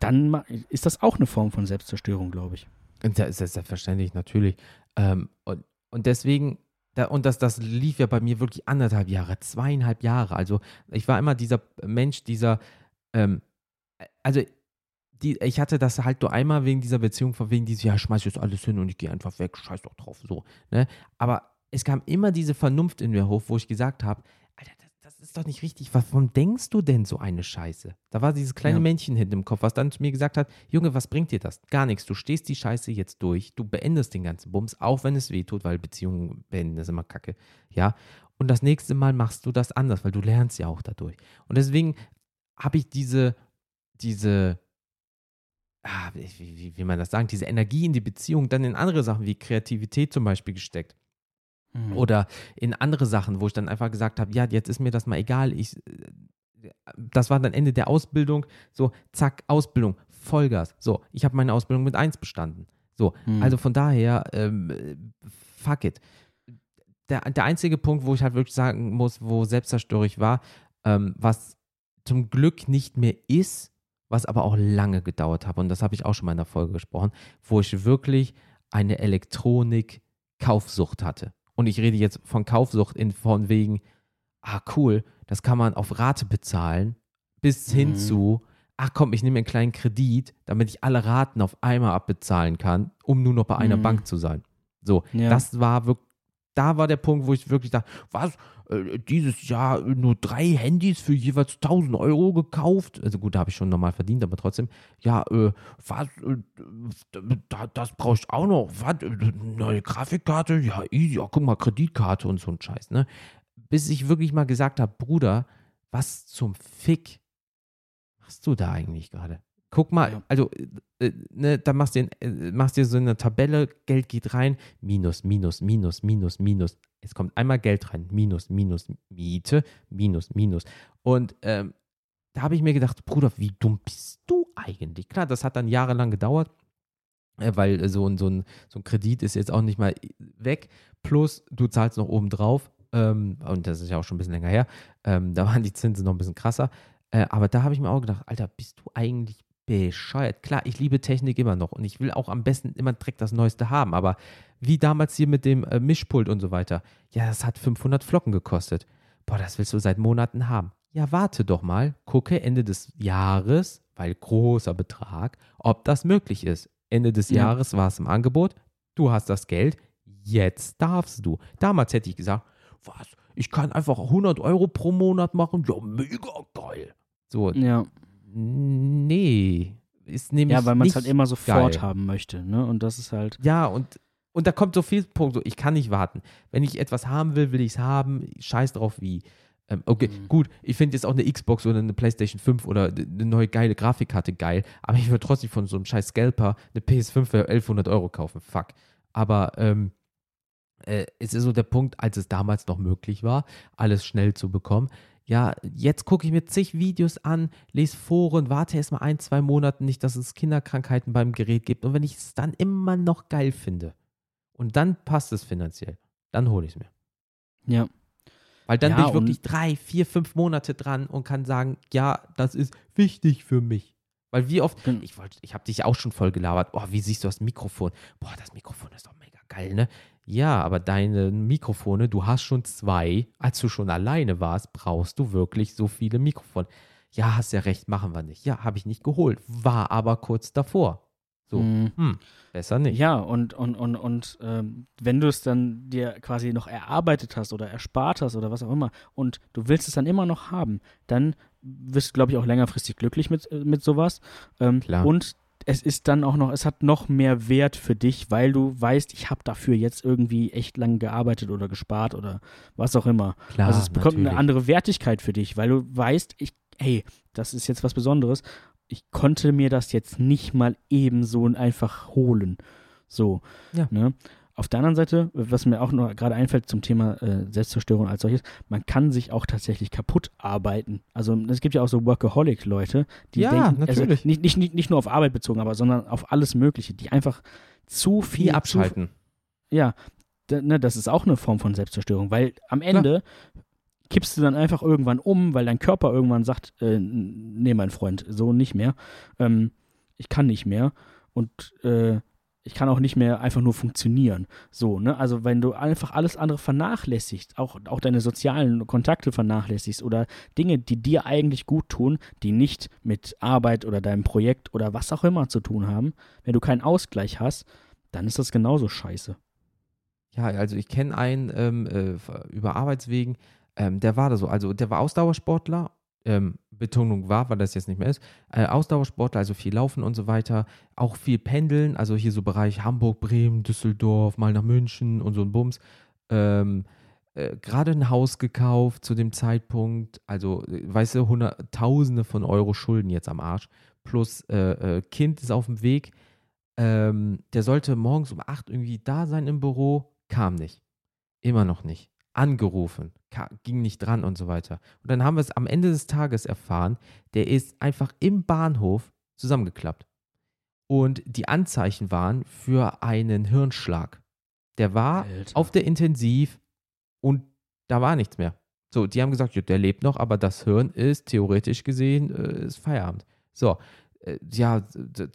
dann ist das auch eine Form von Selbstzerstörung, glaube ich. Selbstverständlich, natürlich. Ähm, und, und deswegen, da, und das, das lief ja bei mir wirklich anderthalb Jahre, zweieinhalb Jahre. Also ich war immer dieser Mensch, dieser, ähm, also die, ich hatte das halt nur einmal wegen dieser Beziehung, von wegen dieses, ja, schmeiß jetzt alles hin und ich gehe einfach weg, scheiß doch drauf, so. Ne? Aber es kam immer diese Vernunft in mir hoch, wo ich gesagt habe, ist doch nicht richtig. Warum denkst du denn so eine Scheiße? Da war dieses kleine Ja. Männchen hinten im Kopf, was dann zu mir gesagt hat, Junge, was bringt dir das? Gar nichts. Du stehst die Scheiße jetzt durch, du beendest den ganzen Bums, auch wenn es weh tut, weil Beziehungen beenden ist immer kacke. Ja. Und das nächste Mal machst du das anders, weil du lernst ja auch dadurch. Und deswegen habe ich diese, diese, ah, wie, wie, wie man das sagen, diese Energie in die Beziehung dann in andere Sachen wie Kreativität zum Beispiel gesteckt. Mhm. Oder in andere Sachen, wo ich dann einfach gesagt habe, ja, jetzt ist mir das mal egal. Ich, äh, das war dann Ende der Ausbildung. So, zack, Ausbildung, Vollgas. So, ich habe meine Ausbildung mit 1 bestanden. So, Mhm. also von daher, ähm, äh, fuck it. Der, der einzige Punkt, wo ich halt wirklich sagen muss, wo selbstzerstörerisch war, ähm, was zum Glück nicht mehr ist, was aber auch lange gedauert hat, und das habe ich auch schon mal in der Folge gesprochen, wo ich wirklich eine Elektronik-Kaufsucht hatte. Und ich rede jetzt von Kaufsucht in von wegen, ah cool, das kann man auf Rate bezahlen, bis hin Mhm. zu, ach komm, ich nehme einen kleinen Kredit, damit ich alle Raten auf einmal abbezahlen kann, um nur noch bei einer Mhm. Bank zu sein. So, Ja. das war wirklich, da war der Punkt, wo ich wirklich dachte, was, äh, dieses Jahr nur drei Handys für jeweils 1000 Euro gekauft? Also gut, da habe ich schon normal verdient, aber trotzdem, ja, äh, was, äh, da, das brauche ich auch noch, was, äh, neue Grafikkarte, ja, easy, ja, guck mal, Kreditkarte und so ein Scheiß, ne? Bis ich wirklich mal gesagt habe, Bruder, was zum Fick machst du da eigentlich gerade? Guck mal, Ja. also, äh, äh, ne, da machst du, äh, machst dir so eine Tabelle, Geld geht rein, minus, minus, minus, minus, minus. Es kommt einmal Geld rein, minus, minus, Miete, minus, minus. Und ähm, da habe ich mir gedacht, Bruder, wie dumm bist du eigentlich? Klar, das hat dann jahrelang gedauert, äh, weil äh, so, ein- so, ein, so ein Kredit ist jetzt auch nicht mal weg. Plus, du zahlst noch oben drauf. Ähm, und das ist ja auch schon ein bisschen länger her. Ähm, da waren die Zinsen noch ein bisschen krasser. Äh, aber da habe ich mir auch gedacht, Alter, bist du eigentlich bescheuert? Klar, ich liebe Technik immer noch und ich will auch am besten immer direkt das Neueste haben. Aber wie damals hier mit dem äh, Mischpult und so weiter, ja, das hat 500 Flocken gekostet. Boah, das willst du seit Monaten haben. Ja, warte doch mal, gucke Ende des Jahres, weil großer Betrag, ob das möglich ist. Ende des Ja. Jahres war es im Angebot, du hast das Geld, jetzt darfst du. Damals hätte ich gesagt, was, ich kann einfach 100 Euro pro Monat machen, ja, mega geil. So, ja. Nee, ist nämlich ja, weil man es halt immer sofort geil. haben möchte, ne? Und das ist halt. Ja, und, und da kommt so viel Punkt, so, ich kann nicht warten. Wenn ich etwas haben will, will ich es haben. Scheiß drauf wie. Ähm, okay, Mhm. gut, ich finde jetzt auch eine Xbox oder eine PlayStation 5 oder eine neue geile Grafikkarte geil, aber ich würde trotzdem von so einem scheiß Scalper eine PS5 für 1100 Euro kaufen. Fuck. Aber ähm, äh, es ist so der Punkt, als es damals noch möglich war, alles schnell zu bekommen. Ja, jetzt gucke ich mir zig Videos an, lese Foren, warte erst mal ein, zwei Monate nicht, dass es Kinderkrankheiten beim Gerät gibt. Und wenn ich es dann immer noch geil finde und dann passt es finanziell, dann hole ich es mir. Ja. Weil dann Ja, bin ich wirklich drei, vier, fünf Monate dran und kann sagen, ja, das ist wichtig für mich. Weil wie oft, ich wollte, ich habe dich auch schon voll gelabert, oh, wie siehst du das Mikrofon? Boah, das Mikrofon ist doch mega geil, ne? Ja, aber deine Mikrofone, du hast schon zwei, als du schon alleine warst, brauchst du wirklich so viele Mikrofone. Ja, hast ja recht, machen wir nicht. Ja, habe ich nicht geholt, war aber kurz davor. So, Mhm. hm, besser nicht. Ja, und, und, und, und ähm, wenn du es dann dir quasi noch erarbeitet hast oder erspart hast oder was auch immer und du willst es dann immer noch haben, dann wirst du, glaube ich, auch längerfristig glücklich mit, äh, mit sowas. Ähm, Klar. Und es ist dann auch noch, es hat noch mehr Wert für dich, weil du weißt, ich habe dafür jetzt irgendwie echt lang gearbeitet oder gespart oder was auch immer. Klar, also es bekommt natürlich. eine andere Wertigkeit für dich, weil du weißt, ich, hey, das ist jetzt was Besonderes. Ich konnte mir das jetzt nicht mal eben so einfach holen. So. Ja. Ne? Auf der anderen Seite, was mir auch noch gerade einfällt zum Thema äh, Selbstzerstörung als solches, man kann sich auch tatsächlich kaputt arbeiten. Also es gibt ja auch so Workaholic-Leute, die Ja, denken, also natürlich. nicht, nicht, nicht, nicht nur auf Arbeit bezogen, aber sondern auf alles Mögliche, die einfach zu viel Viel abschalten. Zu, ja, ne, das ist auch eine Form von Selbstzerstörung, weil am Ende kippst du dann einfach irgendwann um, weil dein Körper irgendwann sagt, äh, nee, mein Freund, so nicht mehr. Ähm, ich kann nicht mehr und äh, ich kann auch nicht mehr einfach nur funktionieren. So, ne? Also wenn du einfach alles andere vernachlässigst, auch, auch deine sozialen Kontakte vernachlässigst oder Dinge, die dir eigentlich gut tun, die nicht mit Arbeit oder deinem Projekt oder was auch immer zu tun haben, wenn du keinen Ausgleich hast, dann ist das genauso scheiße. Ja, also ich kenne einen ähm, äh, über Arbeitswegen, ähm, der war da so, also der war Ausdauersportler, ähm, Betonung war, weil das jetzt nicht mehr ist, äh, Ausdauersportler, also viel Laufen und so weiter, auch viel Pendeln, also hier so Bereich Hamburg, Bremen, Düsseldorf, mal nach München und so ein Bums. Ähm, äh, Gerade ein Haus gekauft zu dem Zeitpunkt, also weißt du, Hunderttausende von Euro Schulden jetzt am Arsch, plus äh, äh, Kind ist auf dem Weg. Ähm, der sollte morgens um 8 irgendwie da sein im Büro, kam nicht. Immer noch nicht. Angerufen, ging nicht dran und so weiter. Und dann haben wir es am Ende des Tages erfahren, der ist einfach im Bahnhof zusammengeklappt. Und die Anzeichen waren für einen Hirnschlag. Der war Alter. auf der Intensiv und da war nichts mehr. So, die haben gesagt, ja, der lebt noch, aber das Hirn ist theoretisch gesehen äh, ist Feierabend. So, äh, ja,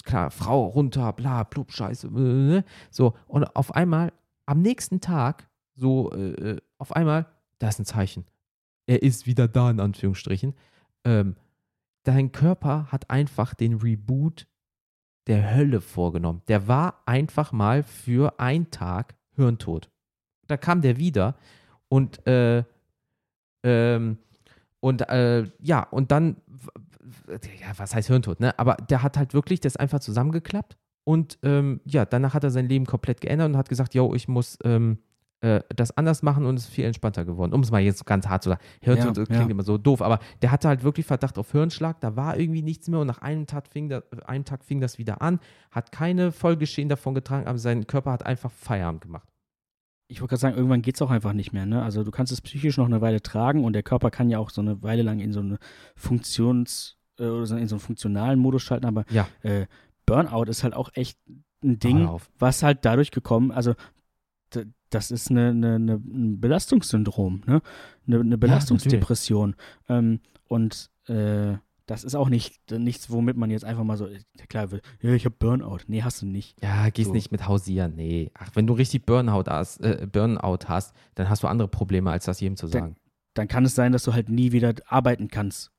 klar, Frau runter, bla, blub, scheiße. Äh, so, und auf einmal, am nächsten Tag, so, äh, äh, auf einmal, da ist ein Zeichen. Er ist wieder da, in Anführungsstrichen. Ähm, dein Körper hat einfach den Reboot der Hölle vorgenommen. Der war einfach mal für einen Tag hirntot. Da kam der wieder und äh, ähm, und äh, ja, und dann, ja, was heißt Hirntod, ne? Aber der hat halt wirklich das einfach zusammengeklappt und ähm, ja, danach hat er sein Leben komplett geändert und hat gesagt, yo, ich muss ähm, äh, das anders machen und ist viel entspannter geworden. Um es mal jetzt ganz hart zu sagen. Hirntod Ja, klingt ja. immer so doof, aber der hatte halt wirklich Verdacht auf Hirnschlag, da war irgendwie nichts mehr und nach einem Tag fing, da, einem Tag fing das wieder an, hat keine Folgeschäden davon getragen, aber sein Körper hat einfach Feierabend gemacht. ich wollte gerade sagen, irgendwann geht es auch einfach nicht mehr. Ne? Also du kannst es psychisch noch eine Weile tragen und der Körper kann ja auch so eine Weile lang in so eine Funktions- äh, oder in so einen funktionalen Modus schalten, aber Ja. äh, Burnout ist halt auch echt ein Ding, was halt dadurch gekommen, also das ist eine, eine, eine, ein Belastungssyndrom, ne? eine, eine Belastungsdepression. ähm, und äh, das ist auch nicht nichts, womit man jetzt einfach mal so, klar, ja, ich habe Burnout. Nee, hast du nicht. Ja, gehst So. nicht mit hausieren, nee. Ach, wenn du richtig Burnout hast, äh, Burnout hast, dann hast du andere Probleme, als das jedem zu Dann- sagen. dann kann es sein, dass du halt nie wieder arbeiten kannst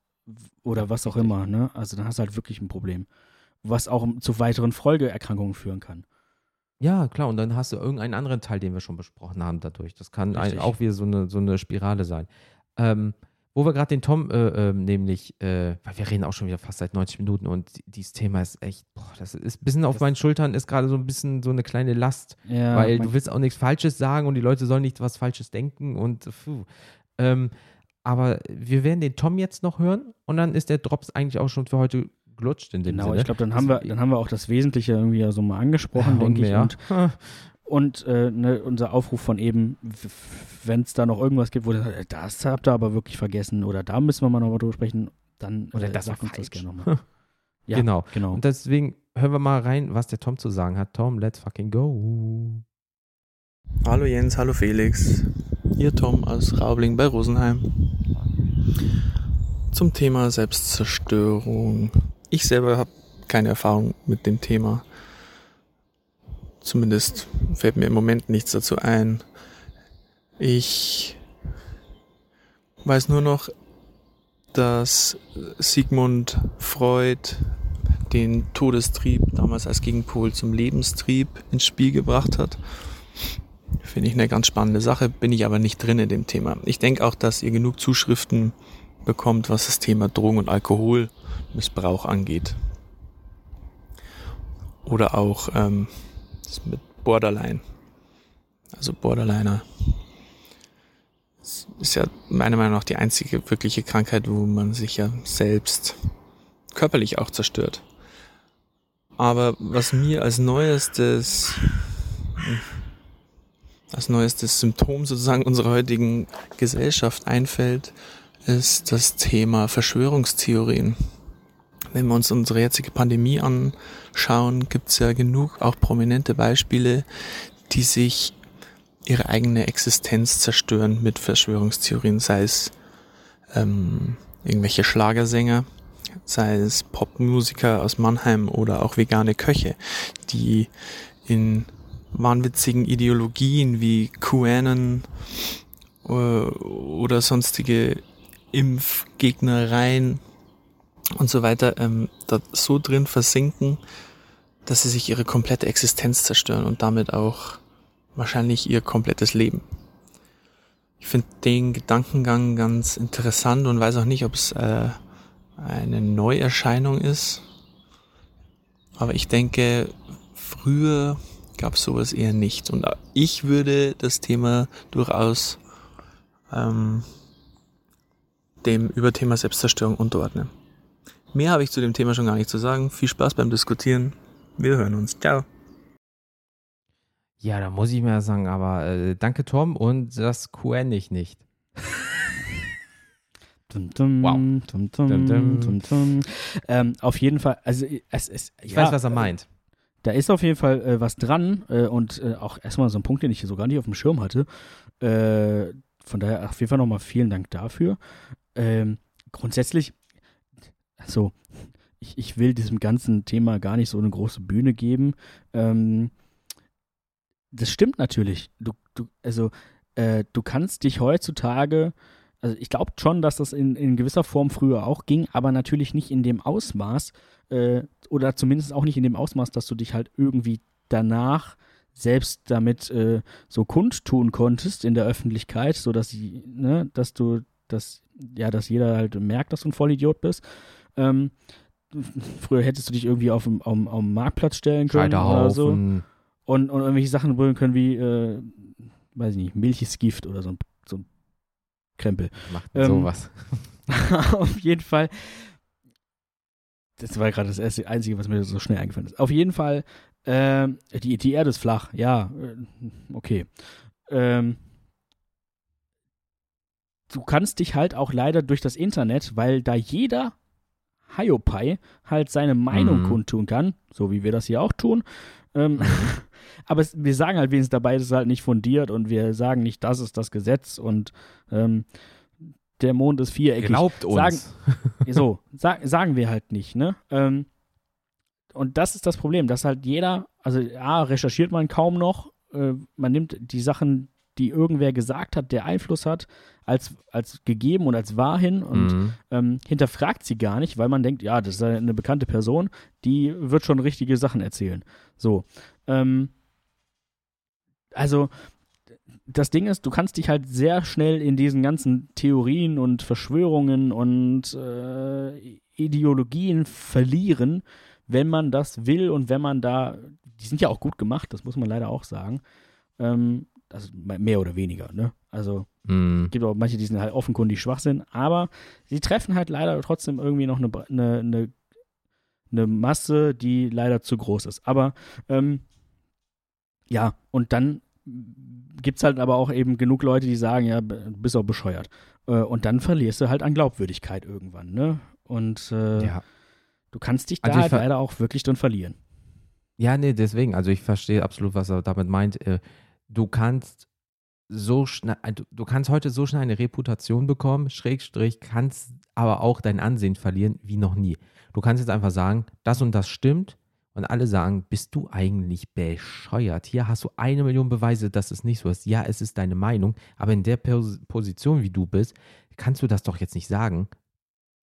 oder was auch immer. Ne? Also dann hast du halt wirklich ein Problem, was auch zu weiteren Folgeerkrankungen führen kann. Ja, klar, und dann hast du irgendeinen anderen Teil, den wir schon besprochen haben dadurch. Das kann ein, auch wieder so eine, so eine Spirale sein. Ähm, wo wir gerade den Tom äh, ähm, nämlich, äh, weil wir reden auch schon wieder fast seit 90 Minuten und die- dieses Thema ist echt, boah, das ist ein bisschen auf Das- meinen Schultern, ist gerade so ein bisschen so eine kleine Last. Ja, weil du willst auch nichts Falsches sagen und die Leute sollen nicht was Falsches denken und puh. Ähm, aber wir werden den Tom jetzt noch hören und dann ist der Drops eigentlich auch schon für heute gelutscht in dem genau, Sinne. ich glaube, dann haben wir, dann haben wir auch das Wesentliche irgendwie ja so mal angesprochen, Ja, denke ich. Und, und äh, ne, unser Aufruf von eben, wenn es da noch irgendwas gibt, wo ihr sagt, äh, das habt ihr aber wirklich vergessen oder da müssen wir mal noch mal drüber sprechen, dann Oder äh, das sagt war uns das falsch. gerne nochmal. Ja, Genau. genau. Und deswegen hören wir mal rein, was der Tom zu sagen hat. Tom, let's fucking go. Hallo Jens, hallo Felix. Hier Tom aus Raubling bei Rosenheim. Zum Thema Selbstzerstörung. Ich selber habe keine Erfahrung mit dem Thema. Zumindest fällt mir im Moment nichts dazu ein. Ich weiß nur noch, dass Sigmund Freud den Todestrieb damals als Gegenpol zum Lebenstrieb ins Spiel gebracht hat. Finde ich eine ganz spannende Sache, bin ich aber nicht drin in dem Thema. Ich denke auch, dass ihr genug Zuschriften bekommt, was das Thema Drogen- und Alkoholmissbrauch angeht. Oder auch ähm, das mit Borderline. Also Borderliner. Das ist ja meiner Meinung nach die einzige wirkliche Krankheit, wo man sich ja selbst körperlich auch zerstört. Aber was mir als neuestes als neuestes Symptom sozusagen unserer heutigen Gesellschaft einfällt, ist das Thema Verschwörungstheorien. Wenn wir uns unsere jetzige Pandemie anschauen, gibt es ja genug auch prominente Beispiele, die sich ihre eigene Existenz zerstören mit Verschwörungstheorien, sei es ähm, irgendwelche Schlagersänger, sei es Popmusiker aus Mannheim oder auch vegane Köche, die in wahnwitzigen Ideologien wie QAnon äh, oder sonstige Impfgegnereien und so weiter ähm, da so drin versinken, dass sie sich ihre komplette Existenz zerstören und damit auch wahrscheinlich ihr komplettes Leben. Ich finde den Gedankengang ganz interessant und weiß auch nicht, ob es äh, eine Neuerscheinung ist. Aber ich denke, früher gab es sowas eher nicht. Und ich würde das Thema durchaus ähm, dem Überthema Selbstzerstörung unterordnen. Mehr habe ich zu dem Thema schon gar nicht zu sagen. Viel Spaß beim Diskutieren. Wir hören uns. Ciao. Ja, da muss ich mir sagen, aber äh, danke Tom und das QN ich nicht. Dum, dum, wow. Dum, dum, dum, ähm, auf jeden Fall, also es ist. Ich ja, weiß, was er meint. Da ist auf jeden Fall äh, was dran äh, und äh, auch erstmal so ein Punkt, den ich so gar nicht auf dem Schirm hatte. Äh, von daher auf jeden Fall nochmal vielen Dank dafür. Ähm, grundsätzlich, so, ich, ich will diesem ganzen Thema gar nicht so eine große Bühne geben. Ähm, das stimmt natürlich. Du, du, also, äh, du kannst dich heutzutage also ich glaube schon, dass das in, in gewisser Form früher auch ging, aber natürlich nicht in dem Ausmaß äh, oder zumindest auch nicht in dem Ausmaß, dass du dich halt irgendwie danach selbst damit äh, so kundtun konntest in der Öffentlichkeit, so dass sie, ne, dass du, dass ja, dass jeder halt merkt, dass du ein Vollidiot bist. Ähm, früher hättest du dich irgendwie auf dem, auf, auf dem Marktplatz stellen können oder so und, und irgendwelche Sachen brüllen können wie, äh, weiß ich nicht, Milch ist Gift oder so ein Krempel. Macht ähm, sowas. auf jeden Fall. Das war gerade das erste, Einzige, was mir so schnell eingefallen ist. Auf jeden Fall, äh, die, die Erde ist flach. Ja, äh, okay. Ähm, du kannst dich halt auch leider durch das Internet, weil da jeder Hiopai halt seine Meinung mhm. kundtun kann, so wie wir das hier auch tun. Ähm, aber es, wir sagen halt wenigstens dabei, es ist halt nicht fundiert und wir sagen nicht, das ist das Gesetz und ähm, der Mond ist viereckig. Glaubt uns. Sagen, so, sag, sagen wir halt nicht, ne? Ähm, und das ist das Problem, dass halt jeder, also A, recherchiert man kaum noch, äh, man nimmt die Sachen, die irgendwer gesagt hat, der Einfluss hat, als, als gegeben und als wahr hin und mhm. ähm, hinterfragt sie gar nicht, weil man denkt, ja, das ist eine bekannte Person, die wird schon richtige Sachen erzählen. So. Ähm, also, das Ding ist, du kannst dich halt sehr schnell in diesen ganzen Theorien und Verschwörungen und äh, Ideologien verlieren, wenn man das will und wenn man da, die sind ja auch gut gemacht, das muss man leider auch sagen. Ähm, also mehr oder weniger, ne? Also mm. gibt auch manche, die sind halt offenkundig schwach sind, aber sie treffen halt leider trotzdem irgendwie noch eine, eine, eine, eine Masse, die leider zu groß ist. Aber ähm, ja, und dann gibt es halt aber auch eben genug Leute, die sagen, ja, du bist auch bescheuert. Äh, und dann verlierst du halt an Glaubwürdigkeit irgendwann, ne? Und äh, ja. du kannst dich da also halt leider auch wirklich drin verlieren. Ja, nee, deswegen, also ich verstehe absolut, was er damit meint. Äh, du kannst so schnell, äh, du kannst heute so schnell eine Reputation bekommen, Schrägstrich, kannst aber auch dein Ansehen verlieren wie noch nie. Du kannst jetzt einfach sagen, das und das stimmt und alle sagen, bist du eigentlich bescheuert? Hier hast du eine Million Beweise, dass es nicht so ist. Ja, es ist deine Meinung, aber in der Position, wie du bist, kannst du das doch jetzt nicht sagen.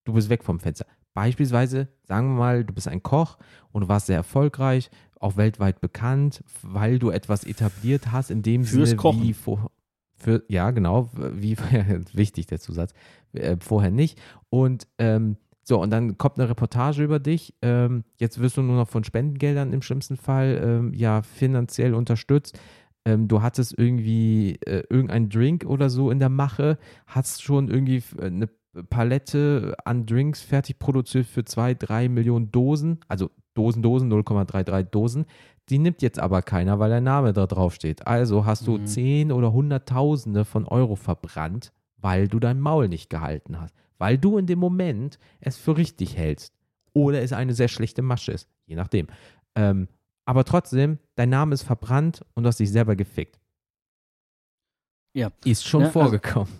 Du bist weg vom Fenster. Beispielsweise, sagen wir mal, du bist ein Koch und du warst sehr erfolgreich, auch weltweit bekannt, weil du etwas etabliert hast, in dem Fürs Sinne Kochen. wie vor, für, ja, genau, wie wichtig der Zusatz, äh, vorher nicht. Und ähm, so, und dann kommt eine Reportage über dich. Ähm, jetzt wirst du nur noch von Spendengeldern im schlimmsten Fall ähm, ja finanziell unterstützt. Ähm, du hattest irgendwie äh, irgendeinen Drink oder so in der Mache, hast schon irgendwie eine Palette an Drinks fertig produziert für zwei, drei Millionen Dosen, also Dosen, Dosen, 0,33 Dosen. Die nimmt jetzt aber keiner, weil dein Name da drauf steht. Also hast du Mhm. zehn oder hunderttausende von Euro verbrannt, weil du dein Maul nicht gehalten hast. Weil du in dem Moment es für richtig hältst. Oder es eine sehr schlechte Masche ist. Je nachdem. Ähm, aber trotzdem, dein Name ist verbrannt und du hast dich selber gefickt. Ja. Ist schon Ja, also- vorgekommen.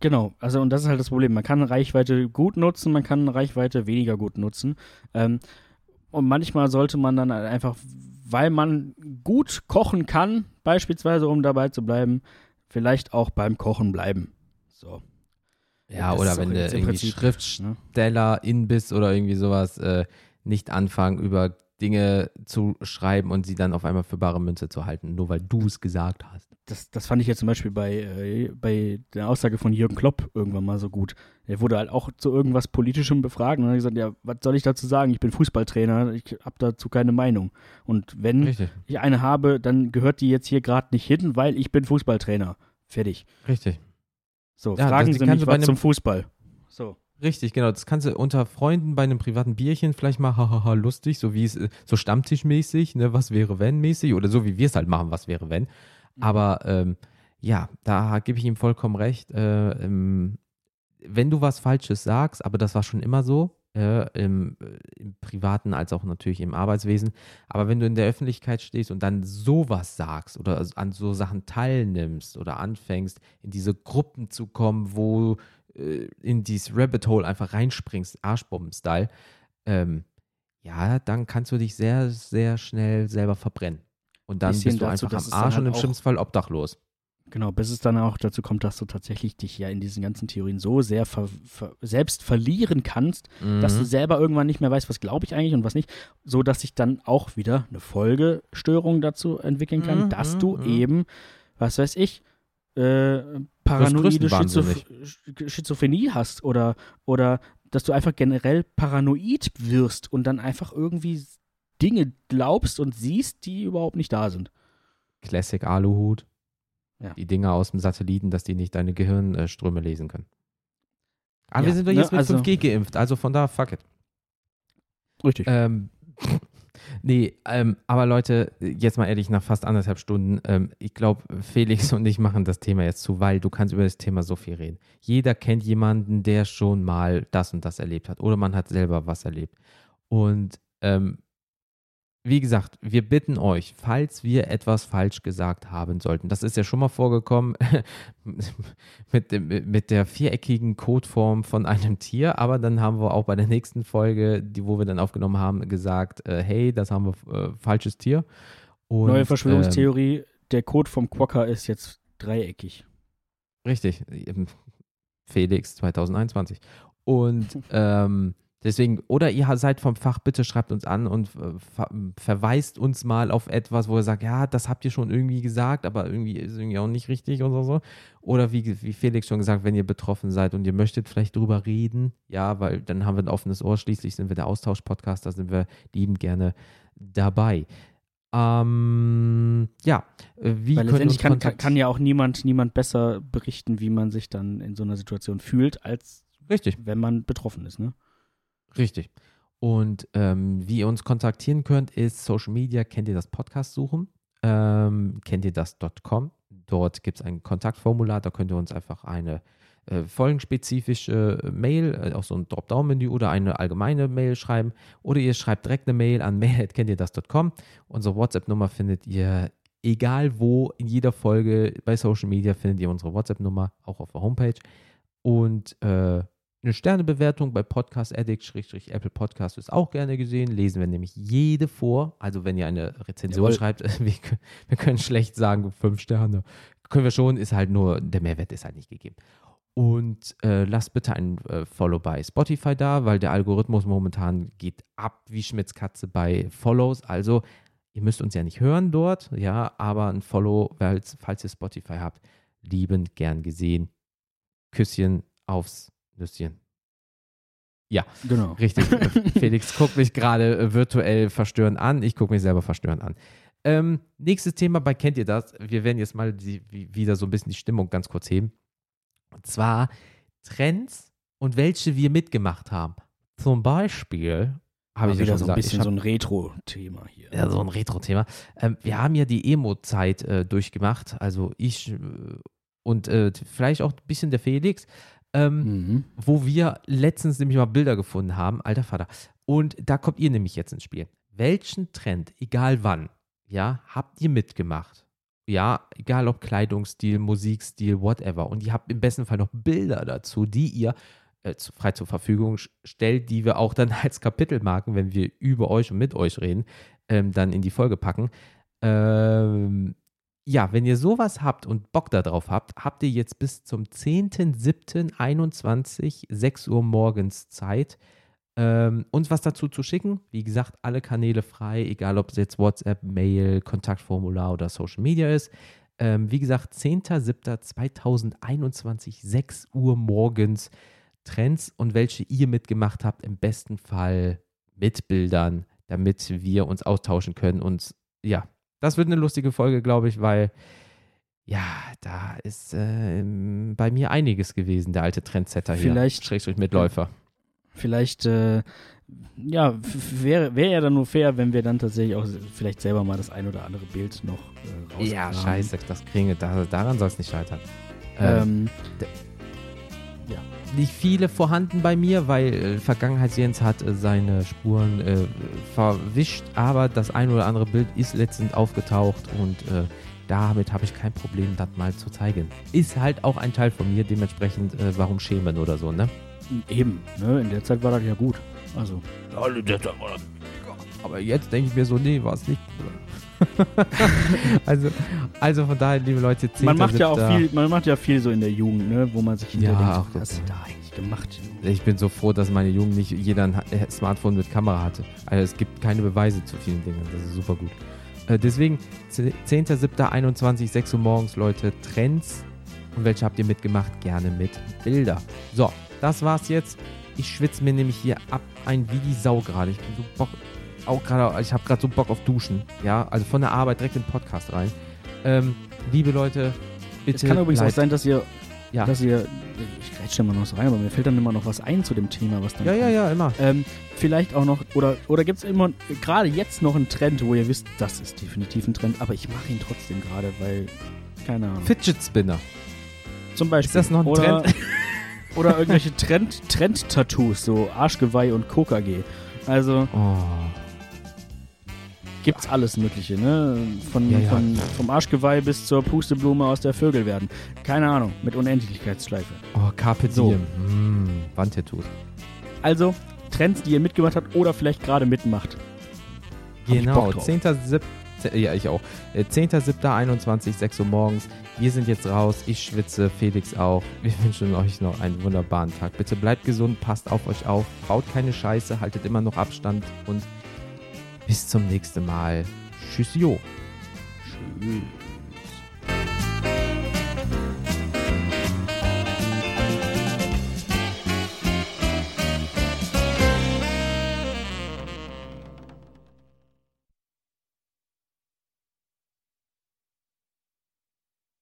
Genau, also und das ist halt das Problem. Man kann Reichweite gut nutzen, man kann Reichweite weniger gut nutzen. Ähm, und manchmal sollte man dann halt einfach, weil man gut kochen kann, beispielsweise, um dabei zu bleiben, vielleicht auch beim Kochen bleiben. So. Ja, das oder wenn du irgendwie Prinzip, Schriftsteller ne? in bist oder irgendwie sowas, äh, nicht anfangen, über Dinge zu schreiben und sie dann auf einmal für bare Münze zu halten, nur weil du es gesagt hast. Das, das fand ich jetzt zum Beispiel bei, äh, bei der Aussage von Jürgen Klopp irgendwann mal so gut. Er wurde halt auch zu irgendwas Politischem befragt und hat gesagt, ja, was soll ich dazu sagen? Ich bin Fußballtrainer, ich habe dazu keine Meinung. Und wenn Richtig, ich eine habe, dann gehört die jetzt hier gerade nicht hin, weil ich bin Fußballtrainer. Fertig. richtig. So, Ja, fragen Sie mich was zum Fußball. So. Richtig, genau. Das kannst du unter Freunden bei einem privaten Bierchen vielleicht mal hahaha lustig, so wie es äh, so Stammtischmäßig, ne, was wäre wenn mäßig oder so wie wir es halt machen, was wäre wenn. Aber ähm, ja, da gebe ich ihm vollkommen recht. Äh, ähm, wenn du was Falsches sagst, aber das war schon immer so, äh, im, äh, im Privaten als auch natürlich im Arbeitswesen, aber wenn du in der Öffentlichkeit stehst und dann sowas sagst oder an so Sachen teilnimmst oder anfängst, in diese Gruppen zu kommen, wo äh, in dieses Rabbit Hole einfach reinspringst, Arschbomben-Style, ähm, ja, dann kannst du dich sehr, sehr schnell selber verbrennen. Und dann bist du dazu, einfach am Arsch und halt im schlimmsten Fall obdachlos. Genau, bis es dann auch dazu kommt, dass du tatsächlich dich ja in diesen ganzen Theorien so sehr ver ver selbst verlieren kannst, dass du Mhm. selber irgendwann nicht mehr weißt, was glaube ich eigentlich und was nicht, so dass sich dann auch wieder eine Folgestörung dazu entwickeln kann, Mhm, dass du mhm. eben, was weiß ich, äh, paranoide. Schizoph Schizophrenie hast oder, oder dass du einfach generell paranoid wirst und dann einfach irgendwie Dinge glaubst und siehst, die überhaupt nicht da sind. Classic Aluhut. Ja. Die Dinger aus dem Satelliten, dass die nicht deine Gehirnströme lesen können. Aber Ja, wir sind doch ne, jetzt mit also- 5G geimpft, also von da, fuck it. Richtig. Ähm, nee, ähm, aber Leute, jetzt mal ehrlich, nach fast anderthalb Stunden, ähm, ich glaube, Felix und ich machen das Thema jetzt zu, weil du kannst über das Thema so viel reden. Jeder kennt jemanden, der schon mal das und das erlebt hat oder man hat selber was erlebt. Und ähm, wie gesagt, wir bitten euch, falls wir etwas falsch gesagt haben sollten, das ist ja schon mal vorgekommen mit, dem, mit der viereckigen Codeform von einem Tier, aber dann haben wir auch bei der nächsten Folge, die wo wir dann aufgenommen haben, gesagt, äh, hey, das haben wir äh, falsches Tier. Und, Neue Verschwörungstheorie, der Code vom Quokka ist jetzt dreieckig. Richtig, Felix 2021. Und ähm, deswegen, oder ihr seid vom Fach, bitte schreibt uns an und äh, ver verweist uns mal auf etwas, wo ihr sagt, ja, das habt ihr schon irgendwie gesagt, aber irgendwie ist irgendwie auch nicht richtig oder so. Oder wie, wie Felix schon gesagt, wenn ihr betroffen seid und ihr möchtet vielleicht drüber reden, ja, weil dann haben wir ein offenes Ohr, schließlich sind wir der Austausch-Podcast, da sind wir lieben gerne dabei. Ähm, ja, äh, wie Weil können letztendlich kann, kann ja auch niemand, niemand besser berichten, wie man sich dann in so einer Situation fühlt, als Richtig. wenn man betroffen ist. Ne? Richtig. Und ähm, wie ihr uns kontaktieren könnt, ist Social Media, kennt ihr das Podcast suchen, ähm, kennt ihr das.com. Dort gibt es ein Kontaktformular, da könnt ihr uns einfach eine äh, folgenspezifische Mail, äh, auch so ein Dropdown-Menü oder eine allgemeine Mail schreiben. Oder ihr schreibt direkt eine Mail an mail.kenntierdas.com. Unsere WhatsApp-Nummer findet ihr egal wo, in jeder Folge bei Social Media findet ihr unsere WhatsApp-Nummer, auch auf der Homepage. Und äh, eine Sternebewertung bei Podcast Addict, Apple Podcast ist auch gerne gesehen. Lesen wir nämlich jede vor. Also wenn ihr eine Rezension Jawohl. schreibt, wir, können- wir können schlecht sagen, fünf Sterne. Können wir schon, ist halt nur, der Mehrwert ist halt nicht gegeben. Und äh, lasst bitte ein äh, Follow bei Spotify da, weil der Algorithmus momentan geht ab wie Schmitz Katze bei Follows. Also ihr müsst uns ja nicht hören dort, ja, aber ein Follow, falls, falls ihr Spotify habt, liebend gern gesehen. Küsschen aufs Nüsschen. Genau. Richtig. Felix guckt mich gerade äh, virtuell verstörend an. Ich gucke mich selber verstörend an. Ähm, nächstes Thema bei Kennt ihr das? Wir werden jetzt mal die, wie, wieder so ein bisschen die Stimmung ganz kurz heben. Und zwar Trends und welche wir mitgemacht haben. Zum Beispiel Habe ich ja wieder schon so ein bisschen hab- so ein Retro-Thema hier. Ja, so ein Retro-Thema. Ähm, wir haben ja die Emo-Zeit äh, durchgemacht. Also ich äh, und äh, vielleicht auch ein bisschen der Felix. Ähm, Mhm. wo wir letztens nämlich mal Bilder gefunden haben, alter Vater. Und da kommt ihr nämlich jetzt ins Spiel. Welchen Trend, egal wann, ja, habt ihr mitgemacht? Ja, egal ob Kleidungsstil, Musikstil, whatever. Und ihr habt im besten Fall noch Bilder dazu, die ihr äh, frei zur Verfügung stellt, die wir auch dann als Kapitelmarken, wenn wir über euch und mit euch reden, ähm, dann in die Folge packen. Ähm, ja, wenn ihr sowas habt und Bock darauf habt, habt ihr jetzt bis zum 10.07.21, 6 Uhr morgens Zeit, ähm, uns was dazu zu schicken. Wie gesagt, alle Kanäle frei, egal ob es jetzt WhatsApp, Mail, Kontaktformular oder Social Media ist. Ähm, wie gesagt, 10.07.2021, 6 Uhr morgens Trends und welche ihr mitgemacht habt, im besten Fall mit Bildern, damit wir uns austauschen können. Und ja, das wird eine lustige Folge, glaube ich, weil ja, da ist ähm, bei mir einiges gewesen, der alte Trendsetter hier. Vielleicht- Schrägstrich Mitläufer. Vielleicht, äh, ja, wäre wär ja dann nur fair, wenn wir dann tatsächlich auch vielleicht selber mal das ein oder andere Bild noch äh, rauskramen. Ja, scheiße, das kriege da, daran soll es nicht scheitern. Ähm, Ähm, nicht viele vorhanden bei mir, weil äh, Vergangenheits-Jens hat äh, seine Spuren äh, verwischt, aber das ein oder andere Bild ist letztens aufgetaucht und äh, damit habe ich kein Problem, das mal zu zeigen. Ist halt auch ein Teil von mir, dementsprechend, äh, warum schämen oder so, ne? eben, ne? In der Zeit war das ja gut. Also, Aber jetzt denke ich mir so, nee, war es nicht. also, also von daher, liebe Leute, 10. man macht ja auch 7.. viel, man macht ja viel so in der Jugend, ne? Wo man sich Ja, hinterher auch denkt, was hast du ja. da eigentlich gemacht? Ich bin so froh, dass meine Jugend nicht jeder ein äh, Smartphone mit Kamera hatte. Also es gibt keine Beweise zu vielen Dingen. Das ist super gut. Äh, deswegen 10.07.21, 6 Uhr morgens, Leute, Trends. Und welche habt ihr mitgemacht? Gerne mit Bilder. So, das war's jetzt. Ich schwitze mir nämlich hier ab ein wie die Sau gerade. Ich bin so Bock, auch gerade, ich habe gerade so Bock auf Duschen. Ja, also von der Arbeit direkt in den Podcast rein. Ähm, liebe Leute, bitte. Es kann übrigens auch bleibt- sein, dass ihr, Ja. dass ihr, ich grätsche immer noch so rein, aber mir fällt dann immer noch was ein zu dem Thema, was dann Ja, ja, kommt. ja, immer. Ähm, vielleicht auch noch, oder, oder gibt es immer, gerade jetzt noch einen Trend, wo ihr wisst, das ist definitiv ein Trend, aber ich mache ihn trotzdem gerade, weil, keine Ahnung. Fidget Spinner. Zum Beispiel. Ist das noch ein oder, Trend? oder irgendwelche Trend- Trend-Tattoos, so Arschgeweih und KKG. Also Oh. Gibt's alles Mögliche, ne? Von, Ja, ja. Von, vom Arschgeweih bis zur Pusteblume aus der Vögel werden. Keine Ahnung, mit Unendlichkeitsschleife. Oh, Carpe So. Diem. Mm, Wandtattoos. Also, Trends, die ihr mitgemacht habt oder vielleicht gerade mitmacht. Genau, Bock drauf. 10.7. Ja, ich auch. Äh, 10.7.21, 6 Uhr morgens. Wir sind jetzt raus. Ich schwitze, Felix auch. Wir wünschen euch noch einen wunderbaren Tag. Bitte bleibt gesund, passt auf euch auf, baut keine Scheiße, haltet immer noch Abstand und bis zum nächsten Mal. Tschüss, jo. Tschüss.